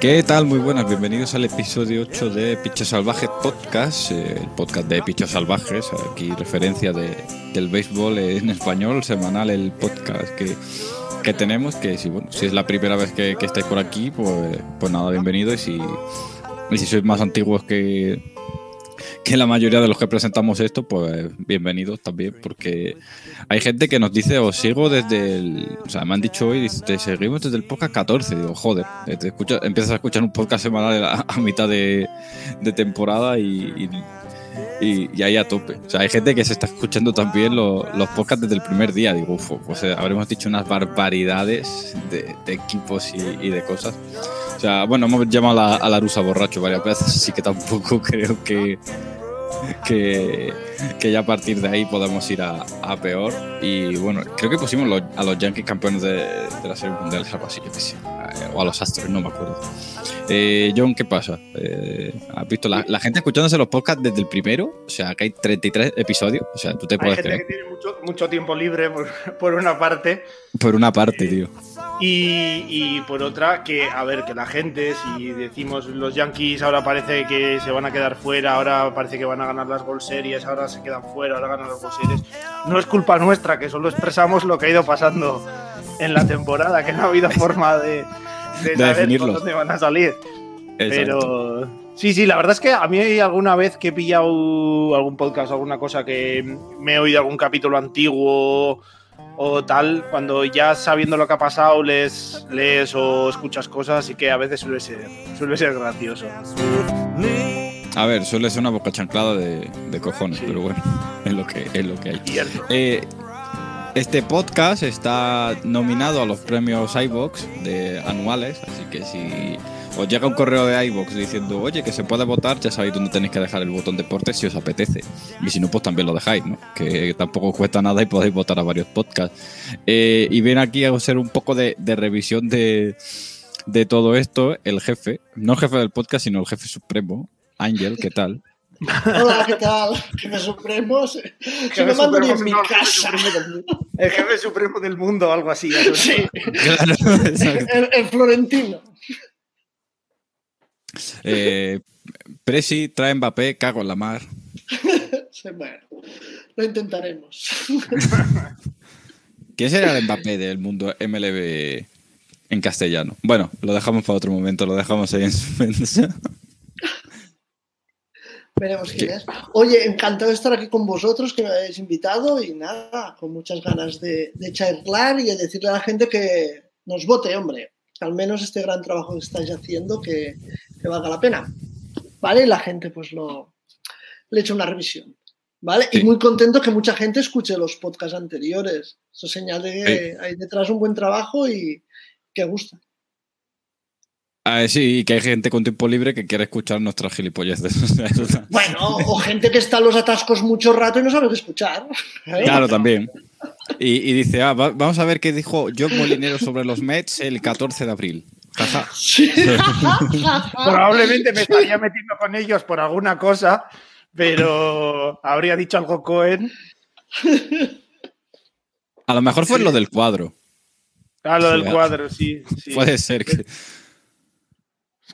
¿Qué tal? Muy buenas, bienvenidos al episodio 8 de Pichos Salvajes Podcast, el podcast de Pichos Salvajes, aquí referencia de, del béisbol en español, semanal, el podcast que, que tenemos, que si, bueno, si es la primera vez que, que estáis por aquí, pues, pues nada, bienvenidos y si, y si sois más antiguos que, que la mayoría de los que presentamos esto, pues bienvenidos también, porque hay gente que nos dice, os sigo desde el. O sea, me han dicho hoy, dice, te seguimos desde el podcast 14. Digo, joder, te escucha, empiezas a escuchar un podcast semanal a, mitad de, temporada y, y, y, ahí a tope. O sea, hay gente que se está escuchando también lo, los podcasts desde el primer día. Digo, uf, pues eh, habremos dicho unas barbaridades de, de equipos y, y, de cosas. O sea, bueno, hemos llamado a a la rusa borracho varias veces, así que tampoco creo que que, que, ya a partir de ahí podemos ir a, a, peor. Y bueno, creo que pusimos los, a los Yankees campeones de, de la Serie Mundial, algo así, yo que sé. O a los Astros, no me acuerdo. Eh, John, ¿qué pasa? Eh, ¿Has visto la, la, gente escuchándose los podcasts desde el primero? O sea, que hay 33 episodios. O sea, tú te puedes gente creer. que tiene mucho, mucho tiempo libre, por, por, una parte. Por una parte, tío. Y, y, por otra, que a ver, que la gente, si decimos los Yankees ahora parece que se van a quedar fuera, ahora parece que van a ganar las World Series, ahora se quedan fuera, ahora ganan las World Series, no es culpa nuestra, que solo expresamos lo que ha ido pasando en la temporada, que no ha habido forma de, de, de saber por dónde van a salir. Exacto. Pero sí, sí, la verdad es que a mí alguna vez que he pillado algún podcast alguna cosa que me he oído algún capítulo antiguo o tal, cuando ya sabiendo lo que ha pasado lees, lees o escuchas cosas, así que a veces suele ser, suele ser gracioso. A ver, suele ser una boca chanclada de, de cojones, sí. pero bueno, es lo que, es lo que hay. Eh, este podcast está nominado a los premios iBox de anuales, así que si os llega un correo de iBox diciendo, oye, que se puede votar, ya sabéis dónde tenéis que dejar el botón deporte si os apetece. Y si no, pues también lo dejáis, ¿no? Que tampoco cuesta nada y podéis votar a varios podcasts. Eh, y ven aquí a hacer un poco de, de revisión de, de, todo esto, el jefe, no el jefe del podcast, sino el jefe supremo, Ángel, ¿qué tal? Hola, ¿qué tal? Jefe supremo. Se, me mando ni en mi casa. El jefe supremo del mundo, algo así. Sí. Claro, el, el florentino. Eh, Presi trae Mbappé, cago en la mar. bueno, lo intentaremos. ¿Quién será el Mbappé del mundo MLB en castellano? Bueno, lo dejamos para otro momento, lo dejamos ahí en suspenso. Veremos quién es. Oye, encantado de estar aquí con vosotros, que me habéis invitado y nada, con muchas ganas de, de charlar y de decirle a la gente que nos vote, hombre. Al menos este gran trabajo que estáis haciendo que, que valga la pena. ¿Vale? Y la gente pues lo le echa una revisión. ¿Vale? Sí. Y muy contento que mucha gente escuche los podcasts anteriores. Eso señala que sí. hay detrás un buen trabajo y que gusta. Ah, sí, y que hay gente con tiempo libre que quiere escuchar nuestras gilipolleces. bueno, o gente que está en los atascos mucho rato y no sabe qué escuchar. ¿eh? Claro, también. Y, y dice, ah, va, vamos a ver qué dijo John Molinero sobre los Mets el 14 de abril. Sí. Probablemente me estaría metiendo con ellos por alguna cosa, pero habría dicho algo Cohen. A lo mejor fue sí. lo del cuadro. Ah, lo del cuadro, sí. sí. Puede ser que.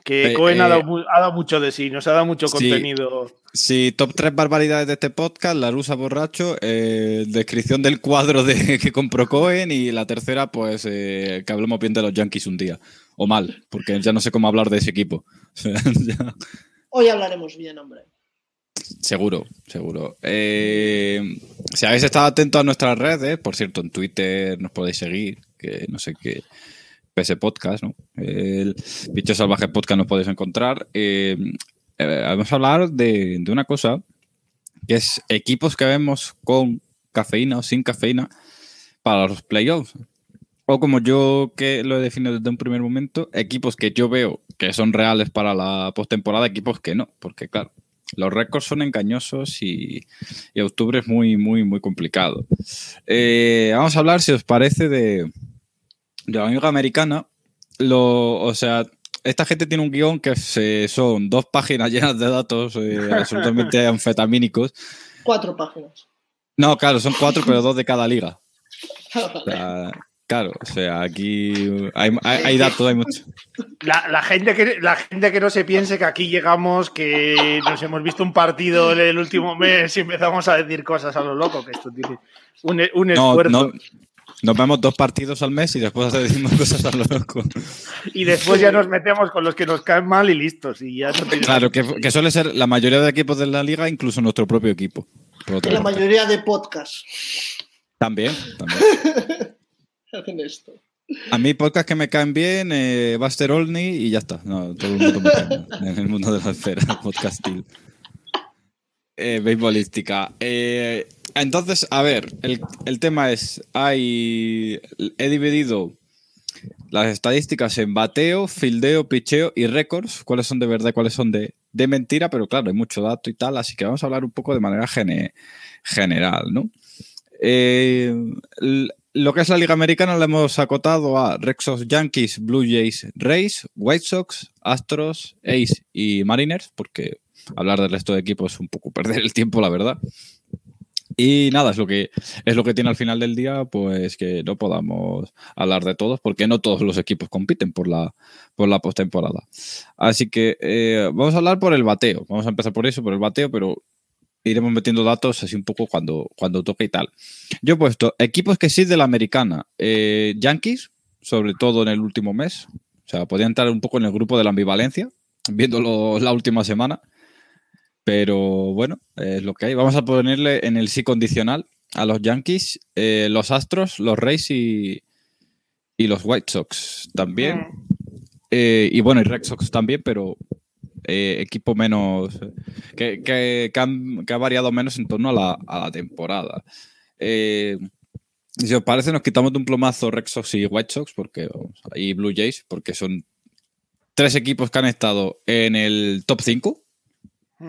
Que eh, Cohen eh, ha, dado, ha, dado, mucho de sí, nos ha dado mucho sí, contenido. Sí, top 3 barbaridades de este podcast, la rusa borracho, eh, descripción del cuadro de, que compró Cohen y la tercera, pues eh, que hablemos bien de los Yankees un día. O mal, porque ya no sé cómo hablar de ese equipo. Hoy hablaremos bien, hombre. Seguro, seguro. Eh, si habéis estado atentos a nuestras redes, por cierto, en Twitter nos podéis seguir, que no sé qué. PS Podcast, ¿no? El Bicho Salvaje Podcast nos podéis encontrar. Eh, eh, vamos a hablar de, una cosa que es equipos que vemos con cafeína o sin cafeína para los playoffs. O como yo que lo he definido desde un primer momento, equipos que yo veo que son reales para la postemporada, equipos que no, porque claro, los récords son engañosos y, octubre es muy, muy, muy complicado. Eh, vamos a hablar, si os parece, de, de la Americana. Lo, o sea, esta gente tiene un guion que son dos páginas llenas de datos eh, absolutamente anfetamínicos. Cuatro páginas. No, claro, son cuatro, pero dos de cada liga. claro, o sea, aquí hay, datos, hay mucho. La, gente que, la gente que no se piense que aquí llegamos, que nos hemos visto un partido en el último mes y empezamos a decir cosas a lo loco, que esto tiene un, un esfuerzo. Nos vemos dos partidos al mes y después decimos cosas a lo loco. Y después ya nos metemos con los que nos caen mal y listos. Y ya claro, que, suele ser la mayoría de equipos de la liga, incluso nuestro propio equipo. la mayoría de podcasts. También, también. Hacen esto. A mí podcast que me caen bien, eh, Buster Olney y ya está. No, todo el mundo me cae en el mundo de la esfera podcastil. Eh, beisbolística. Eh, entonces, a ver, el, tema es, hay, he dividido las estadísticas en bateo, fildeo, picheo y récords, cuáles son de verdad, cuáles son de, mentira, pero claro, hay mucho dato y tal, así que vamos a hablar un poco de manera general, ¿no? Eh, lo que es la Liga Americana lo hemos acotado a Red Sox, Yankees, Blue Jays, Rays, White Sox, Astros, Ace y Mariners, porque hablar del resto de equipos es un poco perder el tiempo, la verdad. Y nada, es lo que es lo que tiene al final del día, pues que no podamos hablar de todos, porque no todos los equipos compiten por la, por la postemporada. Así que eh, vamos a hablar por el bateo. Vamos a empezar por eso, por el bateo, pero iremos metiendo datos así un poco cuando, cuando toque y tal. Yo he puesto equipos que sí de la americana. Eh, Yankees, sobre todo en el último mes. O sea, podía entrar un poco en el grupo de la ambivalencia, viéndolo la última semana. Pero bueno, es lo que hay. Vamos a ponerle en el sí condicional a los Yankees, eh, los Astros, los Rays y, los White Sox también. Mm. Eh, y bueno, y Red Sox también, pero eh, equipo menos. Que, que, ha variado menos en torno a la, temporada. si os parece, nos quitamos de un plomazo Red Sox y White Sox porque, y Blue Jays, porque son tres equipos que han estado en el top 5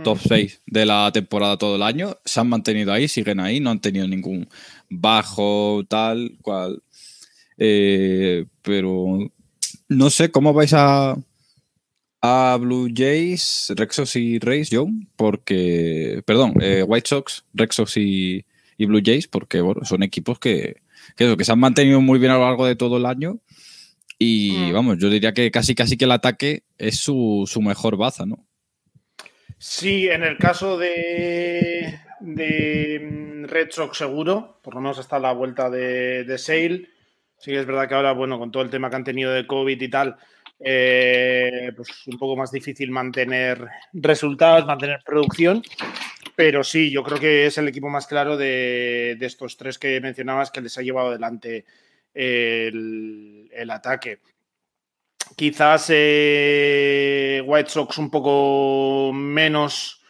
top 6 de la temporada todo el año. Se han mantenido ahí, siguen ahí, no han tenido ningún bajo, tal cual. Eh, pero no sé cómo vais a, a Blue Jays, Rexos y Rays, John, porque, perdón, eh, White Sox, Rexos y, y, Blue Jays, porque bueno, son equipos que, que, que, se han mantenido muy bien a lo largo de todo el año. Y mm. vamos, yo diría que casi casi que el ataque es su, su mejor baza, ¿no? Sí, en el caso de, de mm, Red seguro, por lo menos hasta la vuelta de, de Sale. Sí es verdad que ahora, bueno, con todo el tema que han tenido de COVID y tal, eh, pues un poco más difícil mantener resultados, mantener producción. Pero sí, yo creo que es el equipo más claro de, estos tres que mencionabas que les ha llevado adelante el, el ataque. Quizás eh, White Sox un poco menos.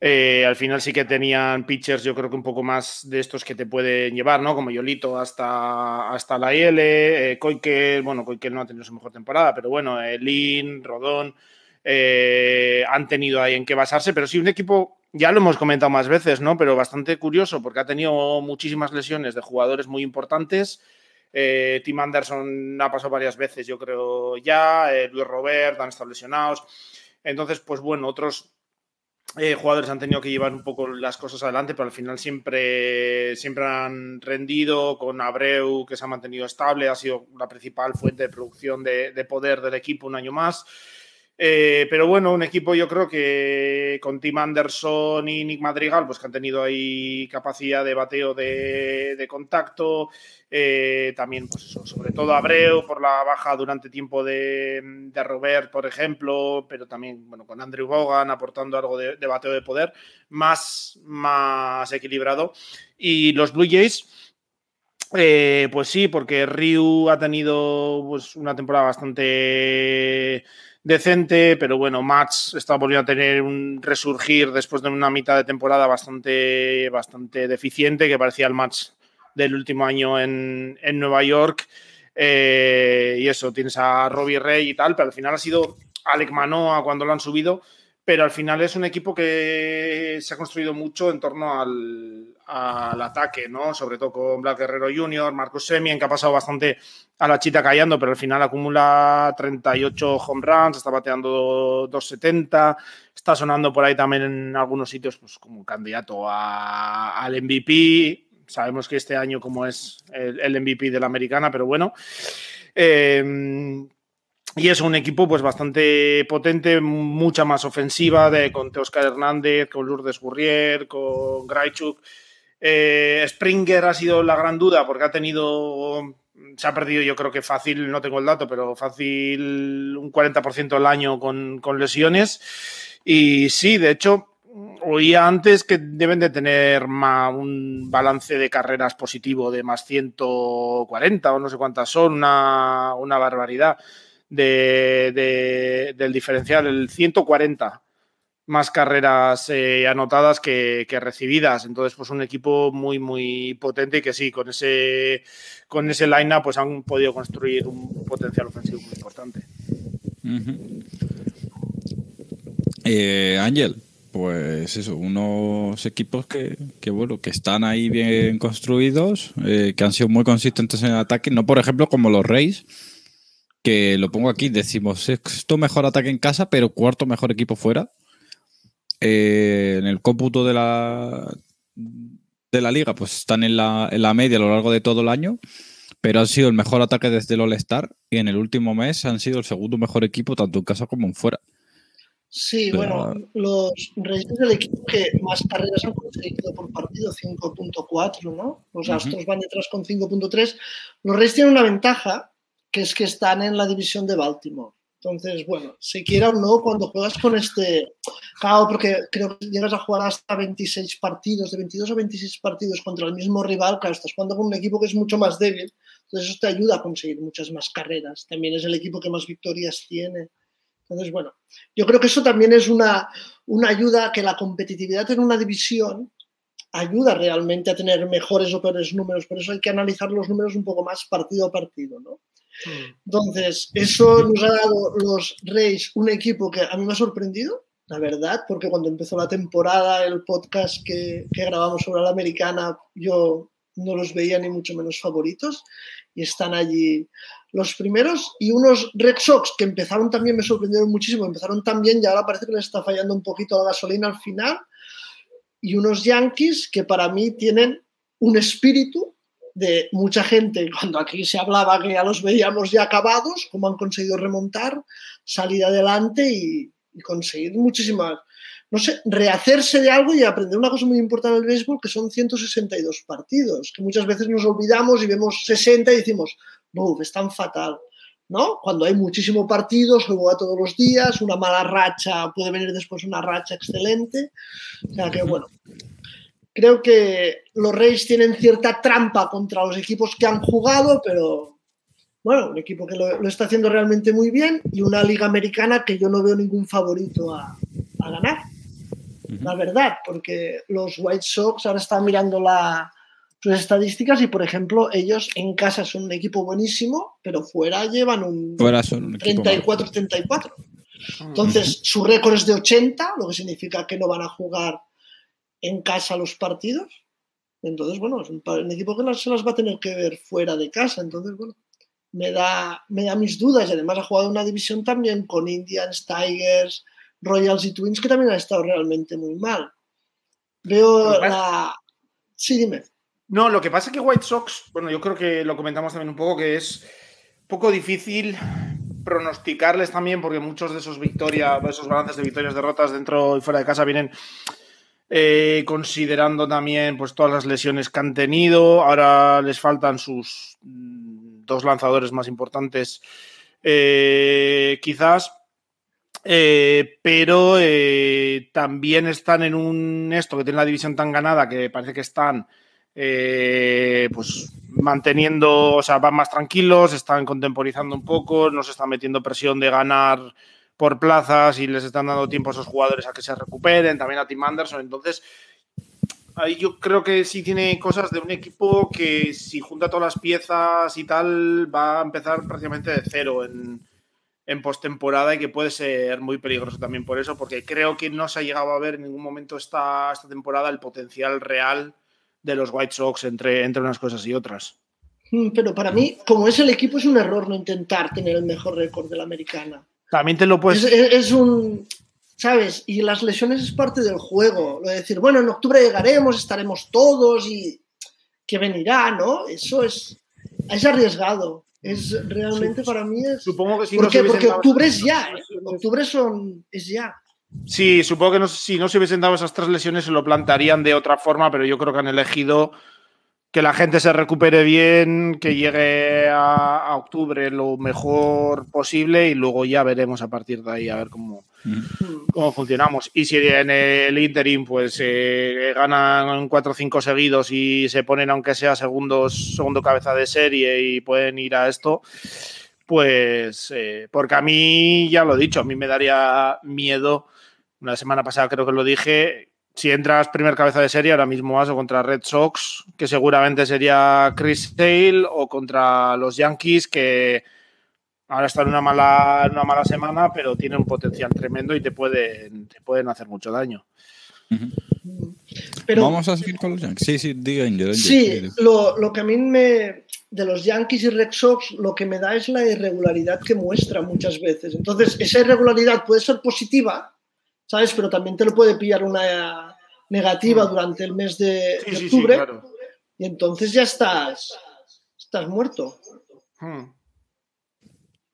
Eh, al final sí que tenían pitchers, yo creo que un poco más de estos que te pueden llevar, ¿no? Como Yolito hasta, hasta la IL, eh, bueno, Koikel no ha tenido su mejor temporada, pero bueno, eh, Lin, Rodón, han tenido ahí en qué basarse, pero sí un equipo, ya lo hemos comentado más veces, ¿no? Pero bastante curioso porque ha tenido muchísimas lesiones de jugadores muy importantes. Eh, Tim Anderson ha pasado varias veces, yo creo, ya. Eh, Luis Robert han estado lesionados. Entonces, pues bueno, otros eh, jugadores han tenido que llevar un poco las cosas adelante, pero al final siempre, siempre han rendido con Abreu, que se ha mantenido estable, ha sido la principal fuente de producción de poder del equipo un año más. Eh, pero bueno, un equipo yo creo que con Tim Anderson y Nick Madrigal, pues que han tenido ahí capacidad de bateo de, contacto. Eh, también, pues eso, sobre todo Abreu por la baja durante tiempo de, Robert, por ejemplo, pero también, bueno, con Andrew Bogan aportando algo de, bateo de poder, más, más equilibrado. Y los Blue Jays. Eh, pues sí, porque Ryu ha tenido pues, una temporada bastante decente, pero bueno, Mats está volviendo a tener un resurgir después de una mitad de temporada bastante, bastante deficiente, que parecía el match del último año en, Nueva York. Eh, y eso, tienes a Robbie Rey y tal, pero al final ha sido Alec Manoa cuando lo han subido, pero al final es un equipo que se ha construido mucho en torno al, ataque, ¿no? Sobre todo con Black Guerrero Jr., Marcus Semien, que ha pasado bastante a la chita callando, pero al final acumula 38 home runs, está bateando 270, está sonando por ahí también en algunos sitios pues, como candidato al MVP. Sabemos que este año como es el, MVP de la americana, pero bueno. Eh, y es un equipo pues bastante potente, mucha más ofensiva, con Oscar Hernández, con Lourdes Gurrier, con Graichuk. Eh, Springer ha sido la gran duda porque ha tenido, se ha perdido yo creo que fácil, no tengo el dato, pero fácil un 40% al año con, lesiones. Y sí, de hecho, oía antes que deben de tener un balance de carreras positivo de más 140 o no sé cuántas son, una, una barbaridad de, del diferencial, el 140 más carreras eh, anotadas que, recibidas. Entonces, pues un equipo muy, muy potente y que sí, con ese, con ese line pues han podido construir un potencial ofensivo muy importante. Eh, Ángel, pues eso, unos equipos que, bueno, que están ahí bien construidos, eh, que han sido muy consistentes en el ataque, no por ejemplo como los Reyes, que lo pongo aquí, decimos sexto mejor ataque en casa, pero cuarto mejor equipo fuera. Eh, en el cómputo de la, de la liga, pues están en la, en la media a lo largo de todo el año, pero han sido el mejor ataque desde el All-Star y en el último mes han sido el segundo mejor equipo tanto en casa como en fuera. Sí, bueno, los Reyes del equipo que más carreras han conseguido por partido, 5.4, ¿no? Los Astros van detrás con 5.3. Los Reyes tienen una ventaja que es que están en la división de Baltimore. Entonces, bueno, si quiera o no, cuando juegas con este. Claro, porque creo que llegas a jugar hasta 26 partidos, de 22 a 26 partidos contra el mismo rival, claro, estás jugando con un equipo que es mucho más débil. Entonces, eso te ayuda a conseguir muchas más carreras. También es el equipo que más victorias tiene. Entonces, bueno, yo creo que eso también es una, una ayuda que la competitividad en una división ayuda realmente a tener mejores o peores números. Por eso hay que analizar los números un poco más partido a partido, ¿no? Entonces, eso nos ha dado los Reyes un equipo que a mí me ha sorprendido, la verdad, porque cuando empezó la temporada, el podcast que, grabamos sobre la americana, yo no los veía ni mucho menos favoritos y están allí los primeros y unos Red Sox que empezaron también, me sorprendieron muchísimo, empezaron también y ahora parece que les está fallando un poquito la gasolina al final y unos Yankees que para mí tienen un espíritu de mucha gente, cuando aquí se hablaba que ya los veíamos ya acabados, cómo han conseguido remontar, salir adelante y, conseguir muchísimas, no sé, rehacerse de algo y aprender una cosa muy importante en el béisbol, que son 162 partidos, que muchas veces nos olvidamos y vemos 60 y decimos, ¡buf! Es tan fatal. ¿no? Cuando hay muchísimo partido, se juega todos los días, una mala racha puede venir después una racha excelente. O sea que, bueno, creo que los Reyes tienen cierta trampa contra los equipos que han jugado, pero bueno, un equipo que lo, está haciendo realmente muy bien y una liga americana que yo no veo ningún favorito a, ganar. La verdad, porque los White Sox ahora están mirando sus estadísticas y, por ejemplo, ellos en casa son un equipo buenísimo, pero fuera llevan un, 34-34. Entonces, su récord es de 80, lo que significa que no van a jugar en casa los partidos. Entonces, bueno, es un, equipo que se las va a tener que ver fuera de casa. Entonces, bueno, me da, me da mis dudas. Y además ha jugado una división también con Indians, Tigers, Royals y Twins, que también ha estado realmente muy mal. Veo la... Sí, dime. No, lo que pasa es que White Sox, bueno, yo creo que lo comentamos también un poco, que es un poco difícil pronosticarles también, porque muchos de esos victorias, esos balances de victorias, derrotas dentro y fuera de casa vienen eh, considerando también pues, todas las lesiones que han tenido. Ahora les faltan sus mm, dos lanzadores más importantes, eh, quizás. Eh, pero también están en un esto que tiene la división tan ganada que parece que están pues manteniendo, o sea, van más tranquilos, están contemporizando un poco, no se están metiendo presión de ganar por plazas y les están dando tiempo a esos jugadores a que se recuperen, también a Tim Anderson. Entonces, ahí yo creo que sí tiene cosas de un equipo que si junta todas las piezas y tal, va a empezar prácticamente de cero en, en postemporada y que puede ser muy peligroso también por eso, porque creo que no se ha llegado a ver en ningún momento esta, esta temporada el potencial real de los White Sox entre, entre unas cosas y otras. Mm, pero para mí, como es el equipo, es un error no intentar tener el mejor récord de la americana. También te lo puedes. Es, es, es, un. ¿Sabes? Y las lesiones es parte del juego. Lo de decir, bueno, en octubre llegaremos, estaremos todos y que venirá, ¿no? Eso es. Es arriesgado. Es realmente para mí es. Supongo que si ¿Por no qué? Porque octubre es ya. ¿eh? Octubre son, es ya. Sí, supongo que no- si no se hubiesen dado esas tres lesiones se lo plantarían de otra forma, pero yo creo que han elegido que la gente se recupere bien, que llegue a, a octubre lo mejor posible y luego ya veremos a partir de ahí a ver cómo, Mm. cómo funcionamos. Y si en el interim pues eh, ganan cuatro o cinco seguidos y se ponen aunque sea segundos, segundo cabeza de serie y pueden ir a esto, pues eh, porque a mí, ya lo he dicho, a mí me daría miedo, una semana pasada creo que lo dije, si entras primer cabeza de serie, ahora mismo vas o contra Red Sox, que seguramente sería Chris Sale, o contra los Yankees, que ahora están en una mala, una mala semana, pero tienen un potencial tremendo y te pueden, te pueden hacer mucho daño. Pero Vamos a seguir con los Yankees. Sí, sí, diga Angel. Angel, sí, lo, lo que a mí me. De los Yankees y Red Sox, lo que me da es la irregularidad que muestra muchas veces. Entonces, esa irregularidad puede ser positiva, ¿sabes? Pero también te lo puede pillar una negativa durante el mes de, Sí, de sí, sí, octubre. claro. Y entonces ya estás. Estás muerto. Hmm.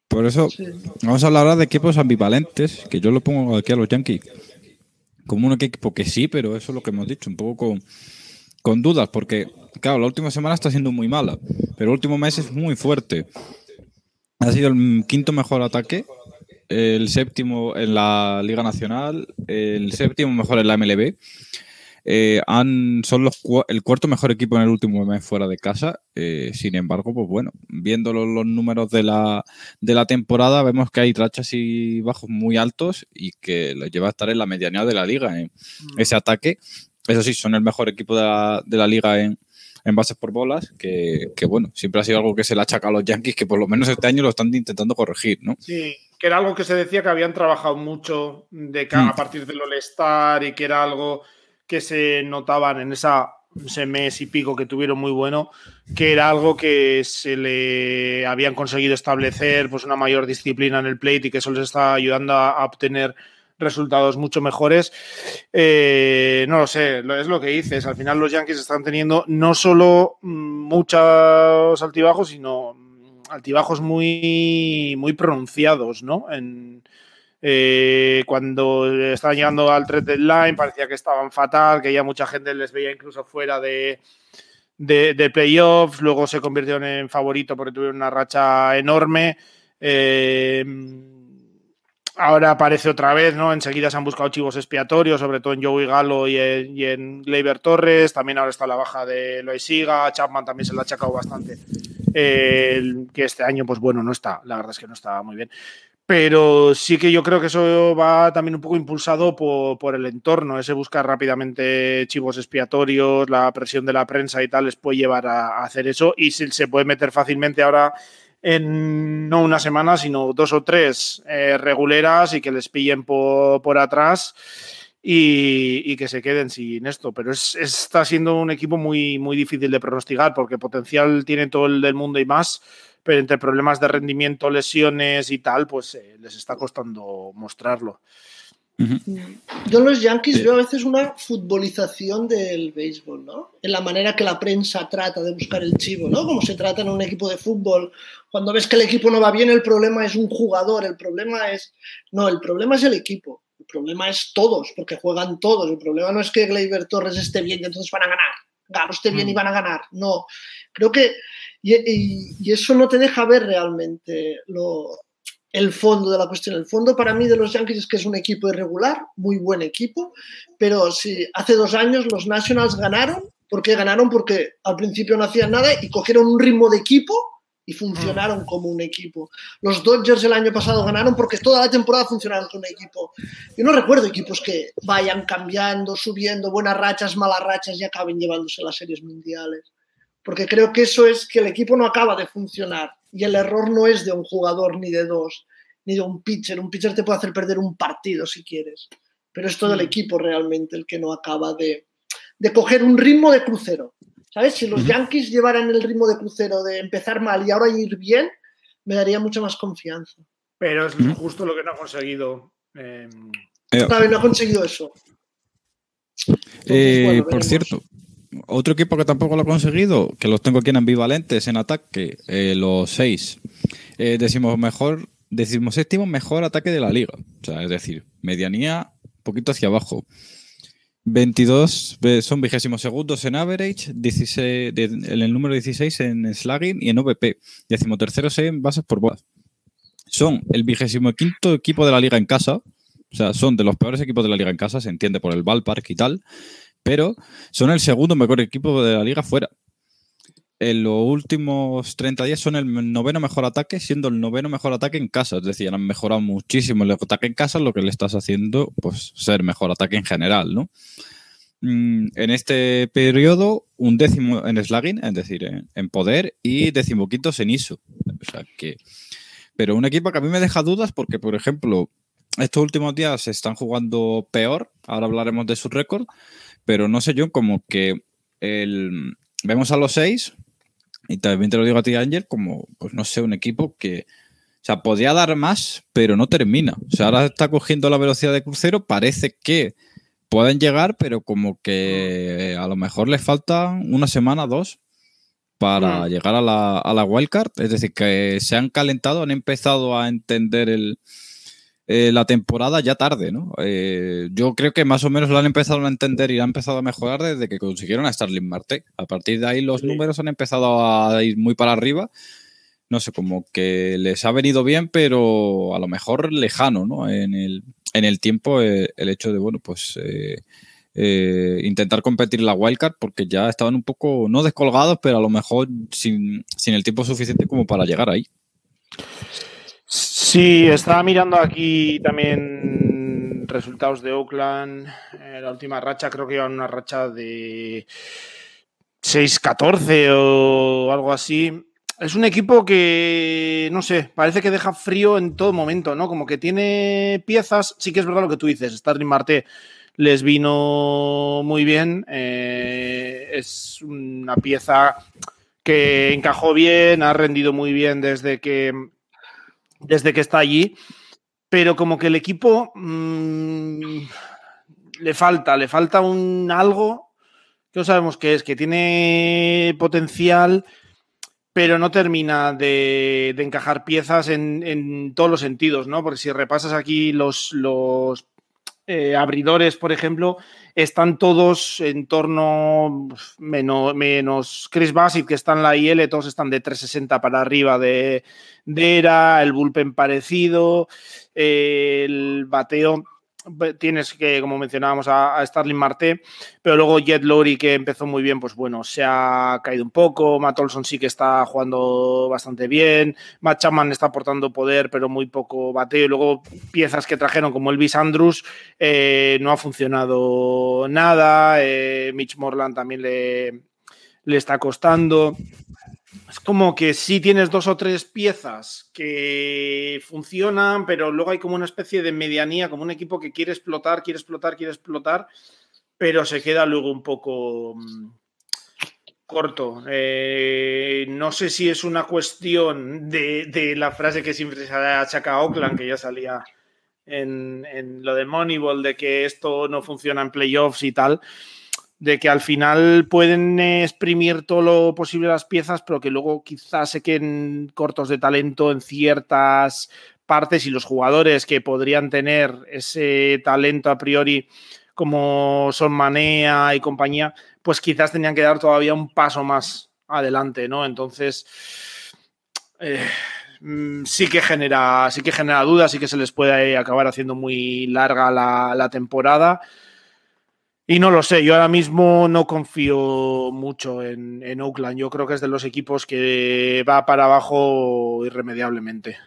Por eso Sí. vamos a hablar ahora de equipos ambivalentes, que yo lo pongo aquí a los Yankees como un equipo que sí, pero eso es lo que hemos dicho, un poco con, con dudas, porque claro, la última semana está siendo muy mala, pero el último mes es muy fuerte. Ha sido el quinto mejor ataque, el séptimo en la Liga Nacional, el séptimo mejor en la MLB. Eh, han, son los, el cuarto mejor equipo en el último mes fuera de casa. eh, sin embargo, pues bueno, viendo los, los números de la, de la temporada, vemos que hay rachas y bajos muy altos y que les lleva a estar en la medianía de la liga en ese ataque. Eso sí, son el mejor equipo de la, de la liga en, en bases por bolas, que, que, bueno, siempre ha sido algo que se le achaca a los Yankees, que por lo menos este año lo están intentando corregir, ¿no? Sí, que era algo que se decía que habían trabajado mucho de Mm. a partir del All-Star y que era algo que se notaban en esa, ese mes y pico que tuvieron muy bueno, que era algo que se le habían conseguido establecer pues una mayor disciplina en el plate y que eso les está ayudando a, obtener resultados mucho mejores. Eh, no lo sé, es lo que dices. Al final los Yankees están teniendo no solo mm, muchos altibajos, sino altibajos muy, muy pronunciados, ¿no? En, eh, cuando estaban llegando al trade deadline parecía que estaban fatal, que ya mucha gente les veía incluso fuera de, de, playoffs, luego se convirtieron en favorito porque tuvieron una racha enorme. Eh, ahora aparece otra vez, ¿no? Enseguida se han buscado chivos expiatorios, sobre todo en Joey Galo y en, y en Gleyber Torres. También ahora está la baja de Loisiga. Chapman también se lo ha achacado bastante. Que este año, pues bueno, no está. La verdad es que no está muy bien. Pero sí que yo creo que eso va también un poco impulsado por, el entorno. Ese buscar rápidamente chivos expiatorios, la presión de la prensa y tal, les puede llevar a, hacer eso. Y se, se puede meter fácilmente ahora en no una semana, sino dos o tres eh, reguleras y que les pillen por, por atrás y, y que se queden sin esto. Pero es, está siendo un equipo muy, muy difícil de pronosticar porque potencial tiene todo el del mundo y más, pero entre problemas de rendimiento, lesiones y tal, pues eh, les está costando mostrarlo. Yo en los Yankees veo a veces una futbolización del béisbol, ¿no? En la manera que la prensa trata de buscar el chivo, ¿no? Como se trata en un equipo de fútbol. Cuando ves que el equipo no va bien, el problema es un jugador, el problema es... No, el problema es el equipo. El problema es todos, porque juegan todos. El problema no es que Gleyber Torres esté bien y entonces van a ganar. Galo esté bien y van a ganar. No. Creo que... Y, y- y eso no te deja ver realmente lo, el fondo de la cuestión. El fondo para mí de los Yankees es que es un equipo irregular, muy buen equipo, pero si hace dos años los Nationals ganaron, ¿por qué ganaron? Porque al principio no hacían nada y cogieron un ritmo de equipo y funcionaron como un equipo. Los Dodgers el año pasado ganaron porque toda la temporada funcionaron como un equipo. Yo no recuerdo equipos que vayan cambiando, subiendo, buenas rachas, malas rachas y acaben llevándose las series mundiales. Porque creo que eso es que el equipo no acaba de funcionar y el error no es de un jugador ni de dos. ni de un pitcher. Un pitcher te puede hacer perder un partido si quieres, pero es todo el Mm. equipo realmente el que no acaba de, de coger un ritmo de crucero. ¿Sabes? Si los. Yankees llevaran el ritmo de crucero de empezar mal y ahora ir bien, me daría mucha más confianza. Pero es justo lo que no ha conseguido. eh, Eh, no ha conseguido eso. Entonces, Eh, bueno, por cierto, otro equipo que tampoco lo ha conseguido, que los tengo aquí en ambivalentes en ataque, eh, los seis. Eh, decimos mejor, decimos séptimo mejor ataque de la liga. O sea, es decir, medianía un poquito hacia abajo. 22 eh, son vigésimos segundos en average, 16, de- en el número 16 en slugging y en OVP. Décimo tercero en bases por bolas. Son el vigésimo quinto equipo de la liga en casa. O sea, son de los peores equipos de la liga en casa, se entiende por el ballpark y tal pero son el segundo mejor equipo de la liga fuera. En los últimos 30 días son el noveno mejor ataque, siendo el noveno mejor ataque en casa. Es decir, han mejorado muchísimo el ataque en casa, lo que le estás haciendo, pues, ser mejor ataque en general, ¿no? Mm, En este periodo, un décimo en slugging, es decir, en, poder, y decimoquintos en ISO. O sea que. Pero un equipo que a mí me deja dudas porque, por ejemplo, estos últimos días se están jugando peor. Ahora hablaremos de su récord pero no sé yo, como que el, vemos a los seis, y también te lo digo a ti, Ángel, como, pues no sé, un equipo que, o sea, podría dar más, pero no termina. O sea, ahora está cogiendo la velocidad de crucero, parece que pueden llegar, pero como que a lo mejor les falta una semana, dos, para Mm. llegar a la, a la wildcard. Es decir, que se han calentado, han empezado a entender el, eh, la temporada ya tarde, ¿no? Eh, yo creo que más o menos lo han empezado a entender y han empezado a mejorar desde que consiguieron a Starling Marte. A partir de ahí los Sí. números han empezado a ir muy para arriba. No sé, como que les ha venido bien, pero a lo mejor lejano, ¿no? En el, en el tiempo eh, el hecho de, bueno, pues eh, intentar competir la wildcard porque ya estaban un poco, no descolgados, pero a lo mejor sin, sin el tiempo suficiente como para llegar ahí. Sí, estaba mirando aquí también resultados de Oakland. Eh, la última racha, creo que iban una racha de 6-14 o algo así. Es un equipo que, no sé, parece que deja frío en todo momento, ¿no? Como que tiene piezas. Sí que es verdad lo que tú dices. Starling Marte les vino muy bien. eh, es una pieza que encajó bien, ha rendido muy bien desde que desde que está allí, pero como que el equipo mmm, le falta, le falta un algo que no sabemos qué es, que tiene potencial, pero no termina de, de encajar piezas en, en, todos los sentidos, ¿no? Porque si repasas aquí los, los eh, abridores, por ejemplo, están todos en torno menos, menos Chris Bassett, que está en la IL, todos están de 360 para arriba de, de era, el bullpen parecido, el bateo tienes que, como mencionábamos, a, a, Starling Marte, pero luego Jet Lowry, que empezó muy bien, pues bueno, se ha caído un poco. Matt Olson sí que está jugando bastante bien. Matt Chapman está aportando poder, pero muy poco bateo. Y luego piezas que trajeron, como Elvis Andrews, eh, no ha funcionado nada. Eh, Mitch Morland también le, le está costando. Es como que sí tienes dos o tres piezas que funcionan, pero luego hay como una especie de medianía, como un equipo que quiere explotar, quiere explotar, quiere explotar, pero se queda luego un poco mmm, corto. Eh, no sé si es una cuestión de, la frase que siempre se achaca a Oakland, que ya salía en lo de Moneyball, de que esto no funciona en playoffs y tal de que al final pueden exprimir todo lo posible las piezas, pero que luego quizás se queden cortos de talento en ciertas partes y los jugadores que podrían tener ese talento a priori como son Manea y compañía, pues quizás tenían que dar todavía un paso más adelante, ¿no? Entonces, eh, sí que genera, sí que genera dudas, sí que se les puede acabar haciendo muy larga la, la temporada. Y no lo sé, yo ahora mismo no confío mucho en, en, Oakland. Yo creo que es de los equipos que va para abajo irremediablemente.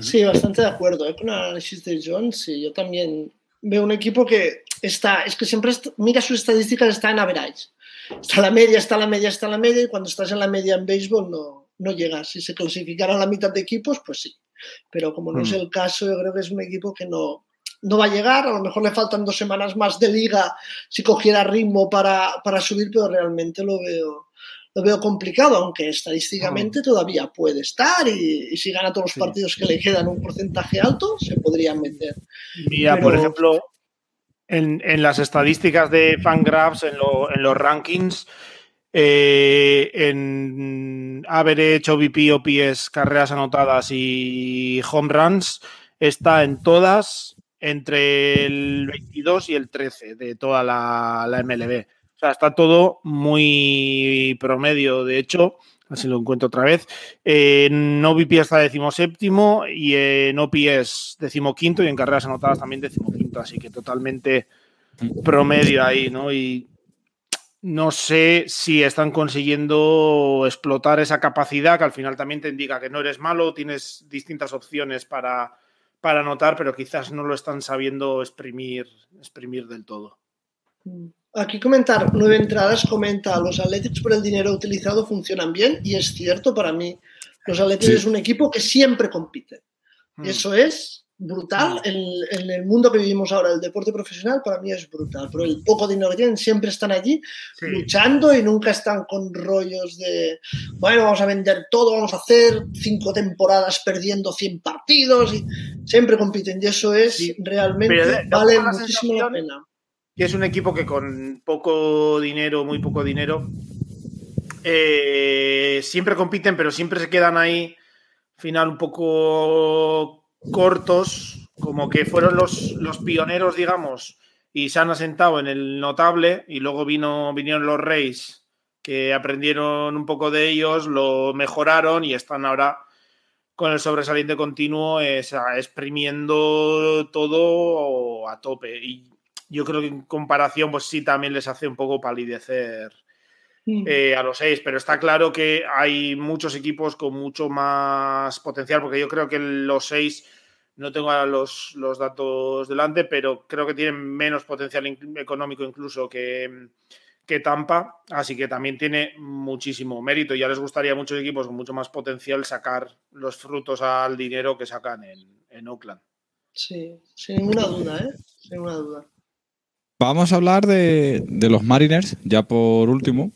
Sí, bastante de acuerdo ¿eh? con el análisis de John. Sí, yo también veo un equipo que está, es que siempre está, mira sus estadísticas, está en average. Está la media, está la media, está la media, y cuando estás en la media en béisbol no, no llegas. Si se clasificaran la mitad de equipos, pues sí. Pero como no es el caso, yo creo que es un equipo que no, no va a llegar, a lo mejor le faltan dos semanas más de liga si cogiera ritmo para, para subir, pero realmente lo veo, lo veo complicado, aunque estadísticamente todavía puede estar y, si gana todos los partidos que le quedan un porcentaje alto, se podrían meter. Mira, por ejemplo, en, en, las estadísticas de Fangraphs, en, lo, en los rankings, eh, en average, OVP, OPS, carreras anotadas y home runs, está en todas entre el 22 y el 13 de toda la, MLB. O sea, está todo muy promedio. De hecho, así lo encuentro otra vez. En OVP está decimoséptimo y en OPS decimoquinto y en carreras anotadas también decimoquinto. Así que totalmente promedio ahí, ¿no? Y no sé si están consiguiendo explotar esa capacidad que al final también te indica que no eres malo, tienes distintas opciones para, para anotar, pero quizás no lo están sabiendo exprimir, exprimir del todo. Aquí comentar, nueve entradas, comenta, los Athletics por el dinero utilizado funcionan bien y es cierto para mí. Los Athletics es un equipo que siempre compite. Mm. Eso es brutal. En, el mundo que vivimos ahora, el deporte profesional, para mí es brutal. Pero el poco dinero que tienen, siempre están allí luchando y nunca están con rollos de, bueno, vamos a vender todo, vamos a hacer cinco temporadas perdiendo 100 partidos. Y siempre compiten y eso es realmente, vale muchísimo la pena. Que es un equipo que con poco dinero, muy poco dinero, eh, siempre compiten, pero siempre se quedan ahí, final un poco cortos, como que fueron los, los pioneros, digamos, y se han asentado en el notable, y luego vino, vinieron los Reyes, que aprendieron un poco de ellos, lo mejoraron y están ahora con el sobresaliente continuo es, exprimiendo todo a tope. Y yo creo que en comparación, pues sí, también les hace un poco palidecer eh, a los seis, pero está claro que hay muchos equipos con mucho más potencial, porque yo creo que los seis, no tengo los, los datos delante, pero creo que tienen menos potencial económico incluso que, que Tampa, así que también tiene muchísimo mérito. Ya les gustaría a muchos equipos con mucho más potencial sacar los frutos al dinero que sacan en, en Oakland. Sí, sin ninguna duda, ¿eh? Sin ninguna duda. Vamos a hablar de, de los Mariners, ya por último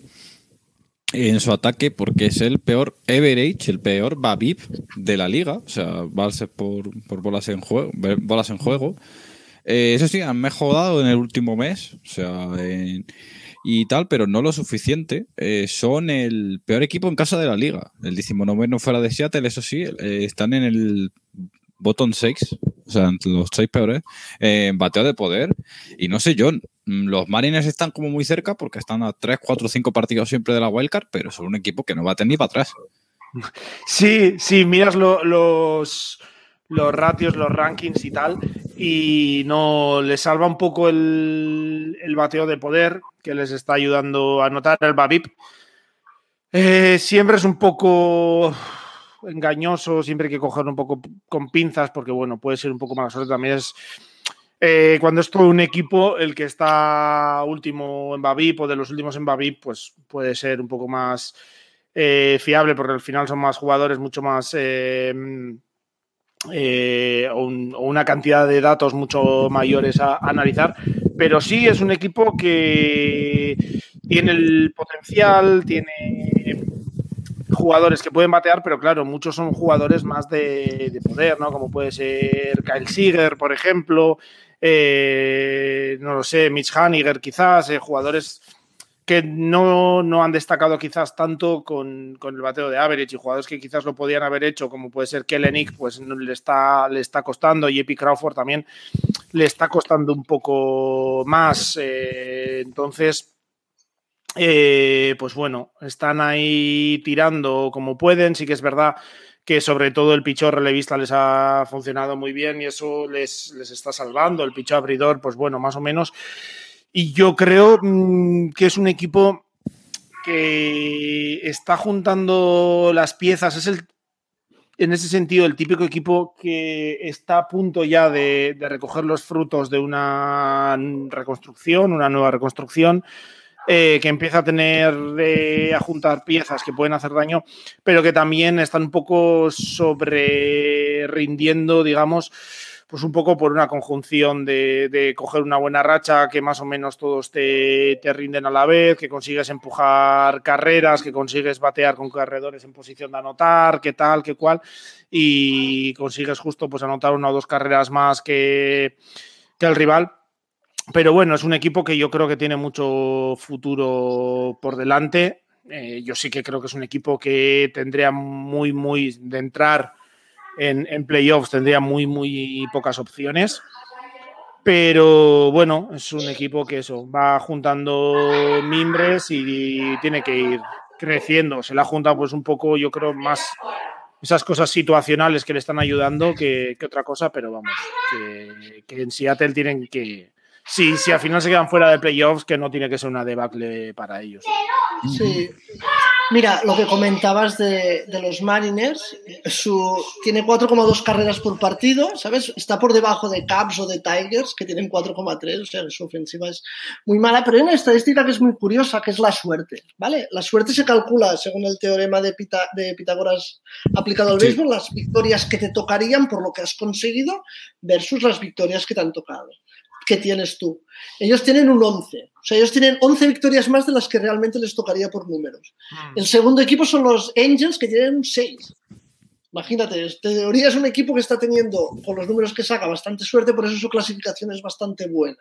en su ataque porque es el peor average, el peor Babip de la liga, o sea, valse por, por bolas en juego, bolas en juego. Eh, eso sí, han mejorado en el último mes, o sea, y tal, pero no lo suficiente. Eh, son el peor equipo en casa de la liga. El 19 fuera de Seattle, eso sí, eh, están en el bottom 6, o sea, los seis peores, en bateo de poder. Y no sé, John, Mm, los Marines están como muy cerca porque están a 3, 4, 5 partidos siempre de la wildcard, pero son un equipo que no va a tener para atrás. Sí, sí, miras los, los ratios, los rankings y tal, y no les salva un poco el, bateo de poder que les está ayudando a notar el Babip. Eh, siempre es un poco engañoso, siempre hay que coger un poco con pinzas porque, bueno, puede ser un poco mala suerte. También es eh, cuando es todo un equipo, el que está último en Babip o de los últimos en Babip, pues puede ser un poco más eh, fiable porque al final son más jugadores, mucho más... Eh, o, una cantidad de datos mucho mayores a, analizar, pero sí es un equipo que tiene el potencial, tiene jugadores que pueden batear, pero claro, muchos son jugadores más de, de poder, ¿no? Como puede ser Kyle Seager, por ejemplo, eh, no lo sé, Mitch Haniger quizás, eh, jugadores que no, han destacado quizás tanto con, el bateo de average y jugadores que quizás lo podían haber hecho, como puede ser Kellenick, pues le está, le está costando y Epi Crawford también le está costando un poco más. Eh, entonces, pues bueno, están ahí tirando como pueden, sí que es verdad que sobre todo el pichón relevista les ha funcionado muy bien y eso les, les está salvando. El pichón abridor, pues bueno, más o menos. Y yo creo mm, que es un equipo que está juntando las piezas. Es el, en ese sentido, el típico equipo que está a punto ya de, recoger los frutos de una reconstrucción, una nueva reconstrucción. Eh, que empieza a tener, a juntar piezas que pueden hacer daño, pero que también están un poco sobre rindiendo, digamos, pues un poco por una conjunción de, coger una buena racha, que más o menos todos te, te, rinden a la vez, que consigues empujar carreras, que consigues batear con corredores en posición de anotar, qué tal, qué cual, y consigues justo pues anotar una o dos carreras más que, que el rival pero bueno, es un equipo que yo creo que tiene mucho futuro por delante. Eh, yo sí que creo que es un equipo que tendría muy, muy de entrar en, playoffs, tendría muy, muy pocas opciones. Pero bueno, es un equipo que eso, va juntando mimbres y tiene que ir creciendo. Se la junta pues un poco, yo creo, más esas cosas situacionales que le están ayudando que, otra cosa, pero vamos, que, que en Seattle tienen que, Sí, si al final se quedan fuera de playoffs, que no tiene que ser una debacle para ellos. Sí. Mira, lo que comentabas de, los Mariners, su, tiene 4,2 carreras por partido, ¿sabes? Está por debajo de Cubs o de Tigers, que tienen 4,3, o sea, su ofensiva es muy mala, pero hay una estadística que es muy curiosa, que es la suerte, ¿vale? La suerte se calcula según el teorema de, de Pitágoras aplicado al béisbol, las victorias que te tocarían por lo que has conseguido versus las victorias que te han tocado que tienes tú. Ellos tienen un 11. O sea, ellos tienen 11 victorias más de las que realmente les tocaría por números. Hmm. El segundo equipo son los Angels, que tienen un 6. Imagínate, teoría es un equipo que está teniendo, con los números que saca, bastante suerte, por eso su clasificación es bastante buena,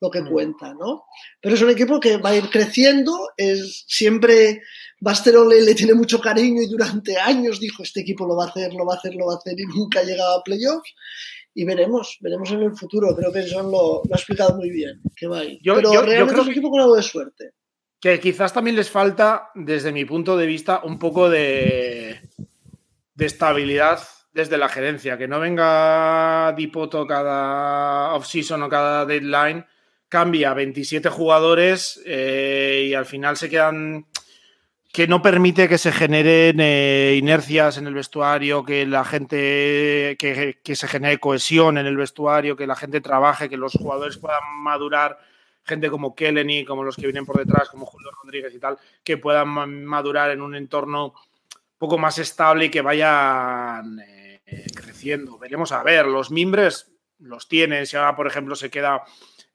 lo que hmm. cuenta, ¿no? Pero es un equipo que va a ir creciendo, es siempre Basterole le tiene mucho cariño y durante años dijo, este equipo lo va a hacer, lo va a hacer, lo va a hacer y nunca ha llegado a playoffs y veremos, veremos en el futuro. Creo que John lo, ha explicado muy bien. Que va Yo, Pero realmente creo es un equipo con algo de suerte. Que quizás también les falta, desde mi punto de vista, un poco de, de estabilidad desde la gerencia. Que no venga Dipoto cada off-season o cada deadline, cambia 27 jugadores eh, y al final se quedan que no permite que se generen eh, inercias en el vestuario, que la gente, que, se genere cohesión en el vestuario, que la gente trabaje, que los jugadores puedan madurar, gente como Kelleny, como los que vienen por detrás, como Julio Rodríguez y tal, que puedan madurar en un entorno un poco más estable y que vayan eh, creciendo. Veremos a ver, los mimbres los tienen, si ahora por ejemplo se queda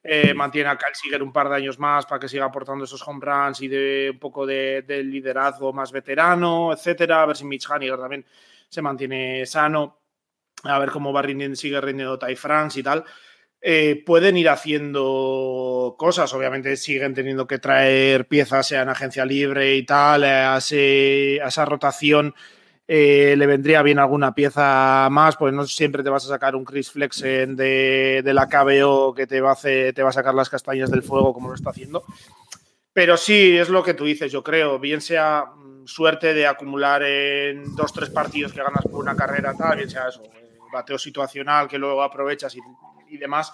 eh, mantiene a Kyle un par de años más para que siga aportando esos home runs y de un poco de, liderazgo más veterano, etcétera. A ver si Mitch Haniger también se mantiene sano. A ver cómo va rindiendo, sigue rindiendo Ty France y tal. Eh, pueden ir haciendo cosas. Obviamente siguen teniendo que traer piezas, sea en agencia libre y tal, a esa rotación eh, le vendría bien alguna pieza más, pues no siempre te vas a sacar un Chris Flexen de, la KBO que te va, a te va a sacar las castañas del fuego como lo está haciendo. Pero sí, es lo que tú dices, yo creo. Bien sea mm, suerte de acumular en dos, tres partidos que ganas por una carrera, tal, bien sea eso, eh, bateo situacional que luego aprovechas y, demás.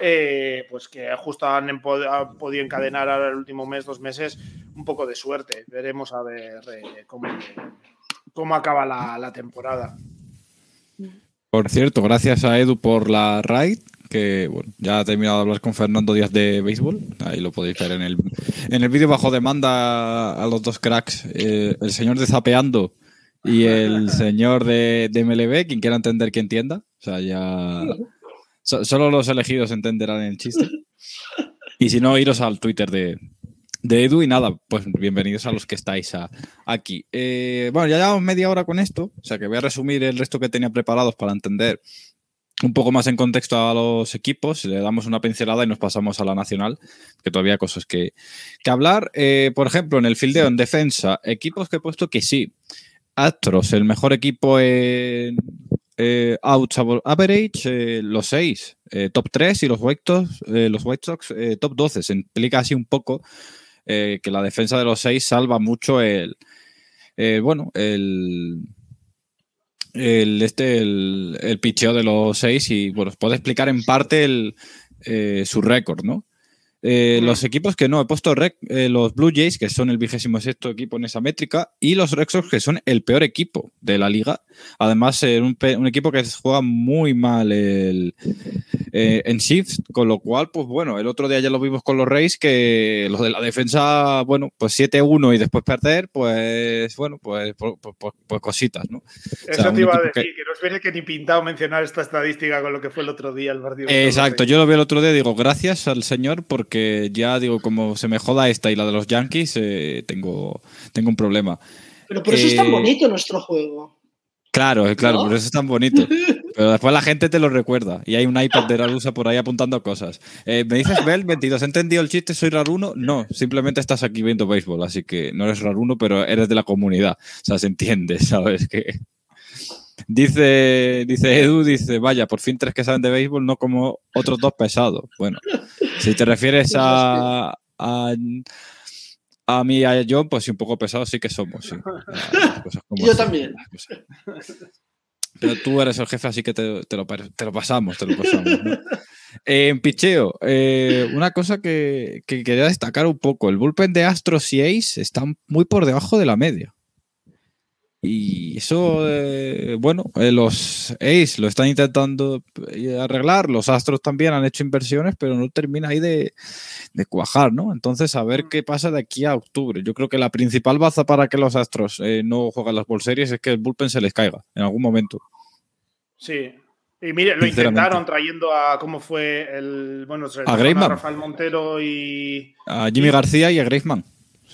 Eh, pues que justo han, podido encadenar ahora el último mes, dos meses, un poco de suerte. Veremos a ver cómo, cómo acaba la, temporada. Por cierto, gracias a Edu por la raid, que bueno, ya ha terminado de hablar con Fernando Díaz de béisbol. Ahí lo podéis ver en el, en el vídeo bajo demanda a los dos cracks, eh, el señor de Zapeando y el señor de, de MLB, quien quiera entender que entienda. O sea, ya solo los elegidos entenderán el chiste. Y si no, iros al Twitter de, de Edu y nada, pues bienvenidos a los que estáis aquí. Eh, bueno, ya llevamos media hora con esto, o sea que voy a resumir el resto que tenía preparados para entender un poco más en contexto a los equipos, le damos una pincelada y nos pasamos a la nacional, que todavía hay cosas que, hablar. Eh, por ejemplo, en el fildeo, en defensa, equipos que he puesto que sí. Astros, el mejor equipo en eh, average, los seis, top 3 y los White Sox, los White Sox top 12. Se implica así un poco eh, que la defensa de los seis salva mucho el, bueno, el, el, este, el, el picheo de los seis y bueno, puede explicar en parte el, eh, su récord, ¿no? Eh, los equipos que no, he puesto los Blue Jays, que son el vigésimo sexto equipo en esa métrica, y los Red Sox, que son el peor equipo de la liga. Además, un, un, equipo que juega muy mal el, eh, en shift, con lo cual, pues bueno, el otro día ya lo vimos con los Reyes, que los de la defensa, bueno, pues 7-1 y después perder, pues bueno, pues, pues, pues, pues cositas, ¿no? Eso te iba a decir, que... que no viene que ni pintado mencionar esta estadística con lo que fue el otro día el partido. Exacto, yo lo vi el otro día y digo, gracias al señor, porque ya digo, como se me joda esta y la de los Yankees, eh, tengo, tengo un problema. Pero por eso es tan eh, bonito nuestro juego. Claro, claro, por eso es tan bonito. Pero después la gente te lo recuerda y hay un iPad de Rarusa por ahí apuntando cosas. Eh, ¿Me dices, Bel, 22, ¿he entendido el chiste? ¿Soy raruno? No, simplemente estás aquí viendo béisbol, así que no eres raruno, pero eres de la comunidad. O sea, se entiende, ¿sabes? Que... Dice, dice Edu, dice, vaya, por fin tres que saben de béisbol, no como otros dos pesados. Bueno, si te refieres a, a, a mí y a John, pues sí, un poco pesados sí que somos. Sí. Yo también. Pero tú eres el jefe, así que te, lo, pasamos, te lo pasamos. en picheo, eh, una cosa que, quería destacar un poco, el bullpen de Astros y Ace están muy por debajo de la media. Y eso, eh, bueno, eh, los Ace lo están intentando arreglar, los Astros también han hecho inversiones, pero no termina ahí de, cuajar, ¿no? Entonces, a ver qué pasa de aquí a octubre. Yo creo que la principal baza para que los Astros no jueguen las bolseries es que el bullpen se les caiga en algún momento. Sí. Y mire, lo intentaron trayendo a cómo fue el. Bueno, a, Rafael Montero y. A Jimmy García y a Graceman.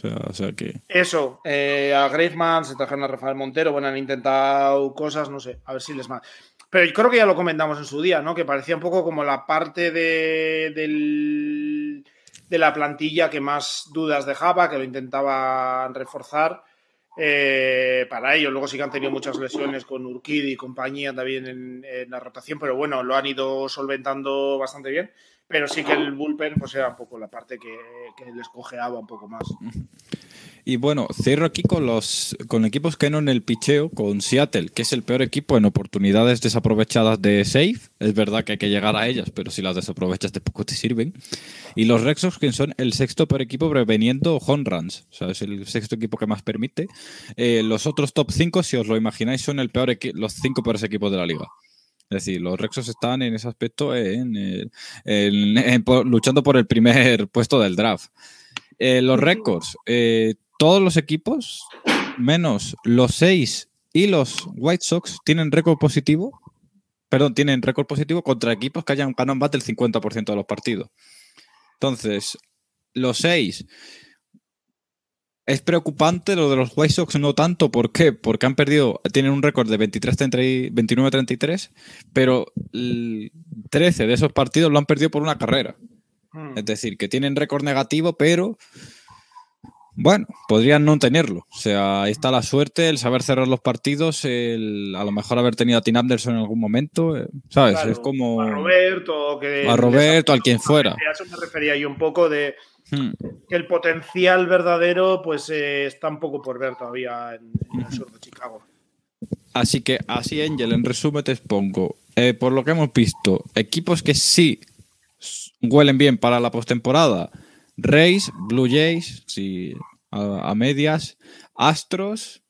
Sea, que... Eso, eh, a Graceman, se trajeron a Rafael Montero, bueno, han intentado cosas, no sé, a ver si les más. Pero yo creo que ya lo comentamos en su día, ¿no? Que parecía un poco como la parte de, de la plantilla que más dudas dejaba, que lo intentaban reforzar. Eh, para ellos. Luego sí que han tenido muchas lesiones con Urquidi y compañía también en, la rotación, pero bueno, lo han ido solventando bastante bien. Pero sí que el bullpen pues era un poco la parte que, que les cojeaba un poco más. Y bueno, cierro aquí con los con equipos que no en el picheo, con Seattle, que es el peor equipo en oportunidades desaprovechadas de save. Es verdad que hay que llegar a ellas, pero si las desaprovechas de poco te sirven. Y los Red que son el sexto peor equipo preveniendo home runs. O sea, es el sexto equipo que más permite. Eh, los otros top 5, si os lo imagináis, son el peor los cinco peores equipos de la liga. Es decir, los Rexos están en ese aspecto en, luchando por el primer puesto del draft. Eh, los récords, eh, todos los equipos, menos los seis y los White Sox, tienen récord positivo. Perdón, tienen récord positivo contra equipos que hayan ganado más del 50% de los partidos. Entonces, los seis. Es preocupante lo de los White Sox, no tanto. ¿Por qué? Porque han perdido, tienen un récord de 29-33, pero 13 de esos partidos lo han perdido por una carrera. Hmm. Es decir, que tienen récord negativo, pero bueno, podrían no tenerlo. O sea, ahí está la suerte, el saber cerrar los partidos, el a lo mejor haber tenido a Tim Anderson en algún momento, eh, ¿sabes? es como. A Roberto, que a Roberto, al quien fuera. A eso me refería yo un poco de hmm. que el potencial verdadero, pues eh, está un poco por ver todavía en, el sur de Chicago. Así que, así, Angel, en resumen te expongo. Eh, por lo que hemos visto, equipos que sí huelen bien para la postemporada Rays, Blue Jays, sí, a, medias, Astros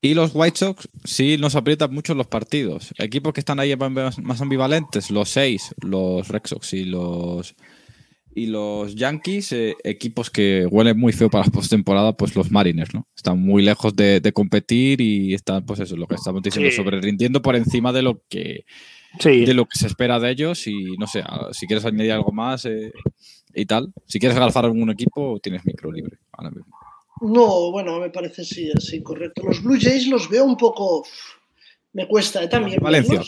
y los White Sox sí nos aprietan mucho los partidos. Equipos que están ahí más, ambivalentes, los seis, los Red Sox y los y los Yankees, eh, equipos que huelen muy feo para la postemporada, pues los Mariners, ¿no? Están muy lejos de, competir y están, pues eso, lo que estamos diciendo, sobre rindiendo por encima de lo que de lo que se espera de ellos y no sé, si quieres añadir algo más eh, y tal, si quieres alzar algún equipo, tienes micro libre ahora mismo. No, bueno, me parece sí, así correcto. Los Blue Jays los veo un poco. Me cuesta ¿eh? también. Valencia.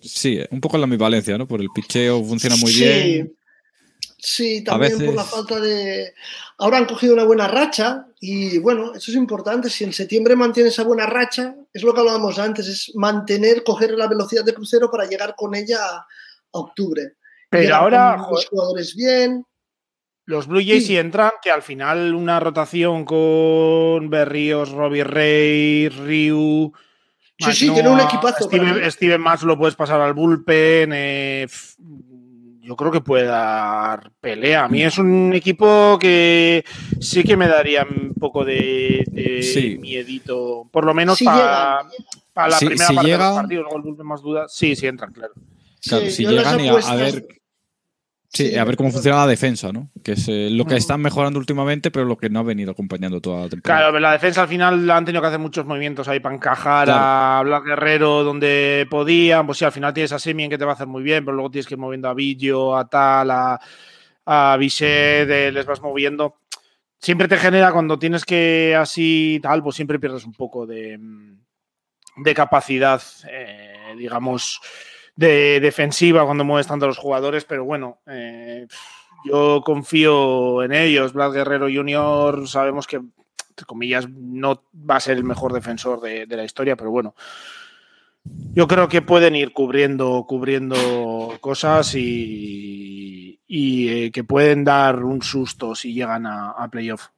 Sí, un poco la mi Valencia, ¿no? Por el picheo funciona muy bien. Sí, también por la falta de... Ahora han cogido una buena racha y bueno, eso es importante. Si en septiembre mantiene esa buena racha, es lo que hablábamos antes, es mantener, coger la velocidad de crucero para llegar con ella a, octubre. Pero ahora... Los jugadores bien. Los Blue Jays sí. entran, que al final una rotación con Berríos, Robbie Rey, Ryu... Sí, sí, tiene un equipazo. Steven, Steven lo puedes pasar al bullpen. Eh, yo creo que puede dar pelea. A mí es un equipo que sí que me daría un poco de, miedito, por lo menos para, la primera parte de los partidos, luego más dudas. Sí, sí entran, claro. Claro, Sí, si llegan y a, ver. Sí, a ver cómo funciona la defensa, ¿no? Que es eh, lo que Mm. están mejorando últimamente, pero lo que no ha venido acompañando toda la temporada. Claro, pero la defensa al final han tenido que hacer muchos movimientos ahí para encajar Claro. a Black Guerrero donde podían. Pues sí, al final tienes a Semien que te va a hacer muy bien, pero luego tienes que ir moviendo a Villo, a Tal, a, a Bichette, eh, les vas moviendo. Siempre te genera cuando tienes que así tal, pues siempre pierdes un poco de, de capacidad, eh, digamos, de defensiva cuando mueves tanto a los jugadores, pero bueno, eh, yo confío en ellos. Vlad Guerrero Jr. sabemos que, entre comillas, no va a ser el mejor defensor de, de la historia, pero bueno. Yo creo que pueden ir cubriendo, cubriendo cosas y, y, eh, que pueden dar un susto si llegan a, a playoff.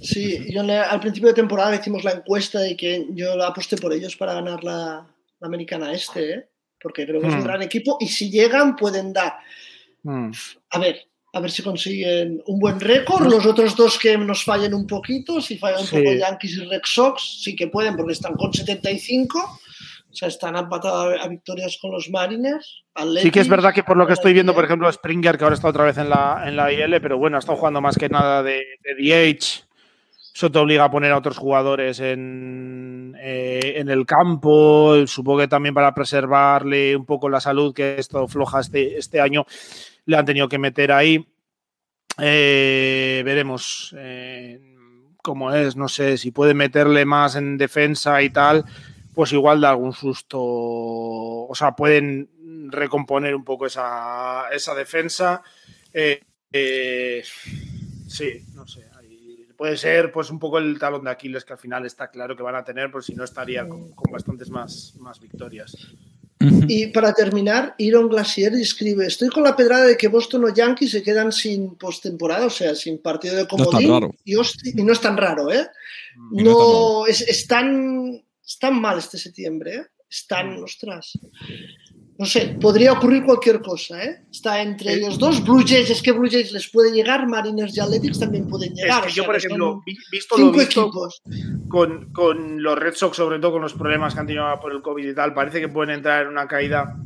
Sí, yo al principio de temporada hicimos la encuesta y que yo la aposté por ellos para ganar la, la americana este, ¿eh? Porque creo que es un Hmm. gran equipo y si llegan pueden dar, Mm. a ver, a ver si consiguen un buen récord, los otros dos que nos fallen un poquito, si fallan un poco Yankees y Red Sox, sí que pueden porque están con 75, o sea, están empatados a, victorias con los Mariners. Sí que es verdad que por lo que estoy viendo, por ejemplo, Springer, que ahora está otra vez en la, en la IL, pero bueno, ha estado jugando más que nada de, de DH. Eso te obliga a poner a otros jugadores en, eh, en el campo. Supongo que también para preservarle un poco la salud, que ha estado floja este, este año, le han tenido que meter ahí. Eh, veremos eh, cómo es, no sé, si puede meterle más en defensa y tal, pues igual da algún susto. O sea, pueden recomponer un poco esa, esa defensa. Sí, no sé. Puede ser pues un poco el talón de Aquiles que al final está claro que van a tener, pues si no estarían con, con bastantes más, más victorias. Y para terminar, Iron Glacier escribe: Estoy con la pedrada de que Boston o Yankees se quedan sin postemporada, o sea, sin partido de comodín. raro. y, hosti- y no es tan raro, ¿eh? Y no es tan No, es, es tan, es tan mal este septiembre, ¿eh? Están, ostras. No sé, podría ocurrir cualquier cosa, ¿eh? Está entre ellos dos. Blue Jays, es que Blue Jays les puede llegar, Mariners y Athletics también pueden Es llegar. que o yo, sea, por que ejemplo, vi- visto lo visto con, con los Red Sox, sobre todo con los problemas que han tenido por el COVID y tal, parece que pueden entrar en una caída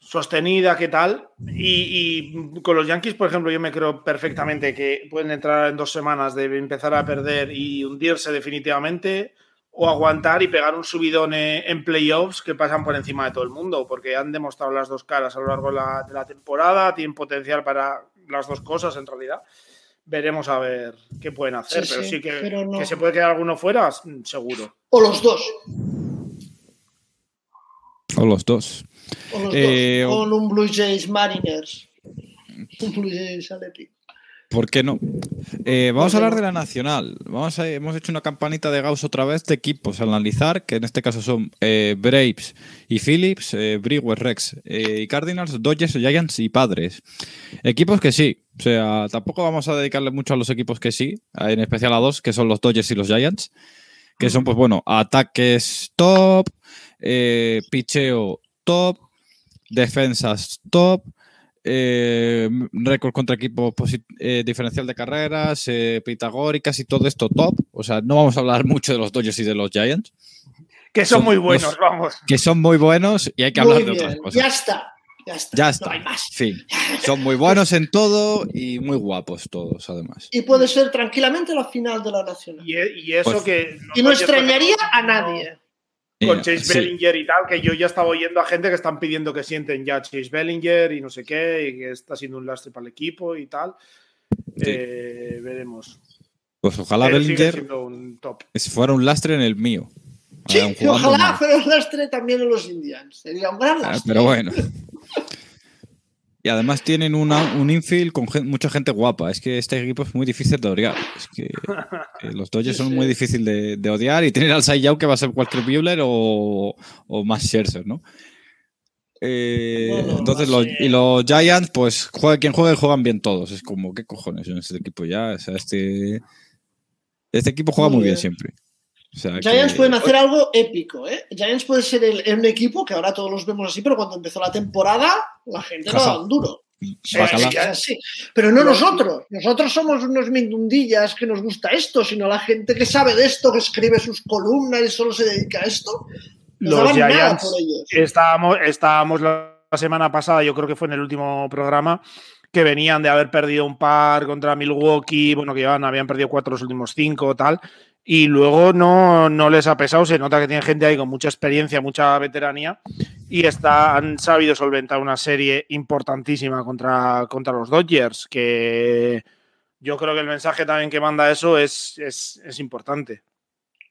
sostenida, ¿qué tal? Y, y con los Yankees, por ejemplo, yo me creo perfectamente que pueden entrar en dos semanas de empezar a perder y hundirse definitivamente o aguantar y pegar un subidón eh, en playoffs que pasan por encima de todo el mundo, porque han demostrado las dos caras a lo largo de la, de la temporada, tienen potencial para las dos cosas en realidad. Veremos a ver qué pueden hacer, Sí, pero sí, sí que, pero no. que se puede quedar alguno fuera, mm, seguro. O los dos. O los dos. O los Eh, dos. o- Con un Blue Jays Mariners. Un Blue Jays Athletics. ¿Por qué no? Eh, vamos ¿Por a hablar de la nacional. Vamos a- hemos hecho una campanita de Gauss otra vez de equipos a analizar, que en este caso son eh, Braves y Phillips, eh, Brewers, Rex eh, y Cardinals, Dodgers, Giants y Padres. Equipos que sí. O sea, tampoco vamos a dedicarle mucho a los equipos que sí, en especial a dos, que son los Dodgers y los Giants, que son, pues bueno, ataques top, picheo top, defensas top, eh, récord contra equipos posi- eh, diferencial de carreras, eh, pitagóricas y todo esto top. O sea, no vamos a hablar mucho de los Dodgers y de los Giants, Que son Son muy los- buenos, vamos. que son muy buenos y hay que Muy hablar de otras cosas. Ya está. Ya está. Ya No está. hay más. Fin. Son muy buenos en todo y muy guapos todos, además. Y puede ser tranquilamente la final de la Nacional. Y, y eso Pues- que. Y no extrañaría a nadie. Con Chase sí. Bellinger y tal, que yo ya estaba oyendo a gente que están pidiendo que sienten ya Chase Bellinger y no sé qué, y que está siendo un lastre para el equipo y tal. Eh, veremos. Pues ojalá Pero Bellinger siendo un top. si fuera un lastre en el mío. Sí, ojalá fuera un lastre también en los Indians. Sería un gran Ah, lastre. Pero bueno. Y además tienen una- un infield con gen- mucha gente guapa. Es que este equipo es muy difícil de odiar. Es que eh, los Dodgers Sí, son sí. muy difíciles de, de odiar y tienen al Young que va a ser cualquier Buehler o, o más Scherzer, ¿no? Eh, entonces, los, eh. y los Giants, pues juegue quien juegue, juegan bien todos. Es como, ¿qué cojones en este equipo ya? O sea, este, este equipo juega Muy muy bien bien. siempre. O sea, Giants que- pueden hacer algo épico, ¿eh? Giants puede ser el, un equipo que ahora todos los vemos así, pero cuando empezó la temporada, la gente Jaja. daba un duro. Sí, Bacala. Pero no nosotros. Nosotros somos unos mindundillas que nos gusta esto, sino la gente que sabe de esto, que escribe sus columnas y solo se dedica a esto. No Los Giants por ellos. estábamos, estábamos la semana pasada, yo creo que fue en el último programa, que venían de haber perdido un par contra Milwaukee, bueno, que ya habían perdido cuatro los últimos cinco, tal, y luego no, no les ha pesado, se nota que tiene gente ahí con mucha experiencia, mucha veteranía, y está, han sabido solventar una serie importantísima contra, contra los Dodgers, que yo creo que el mensaje también que manda eso es, es, es importante.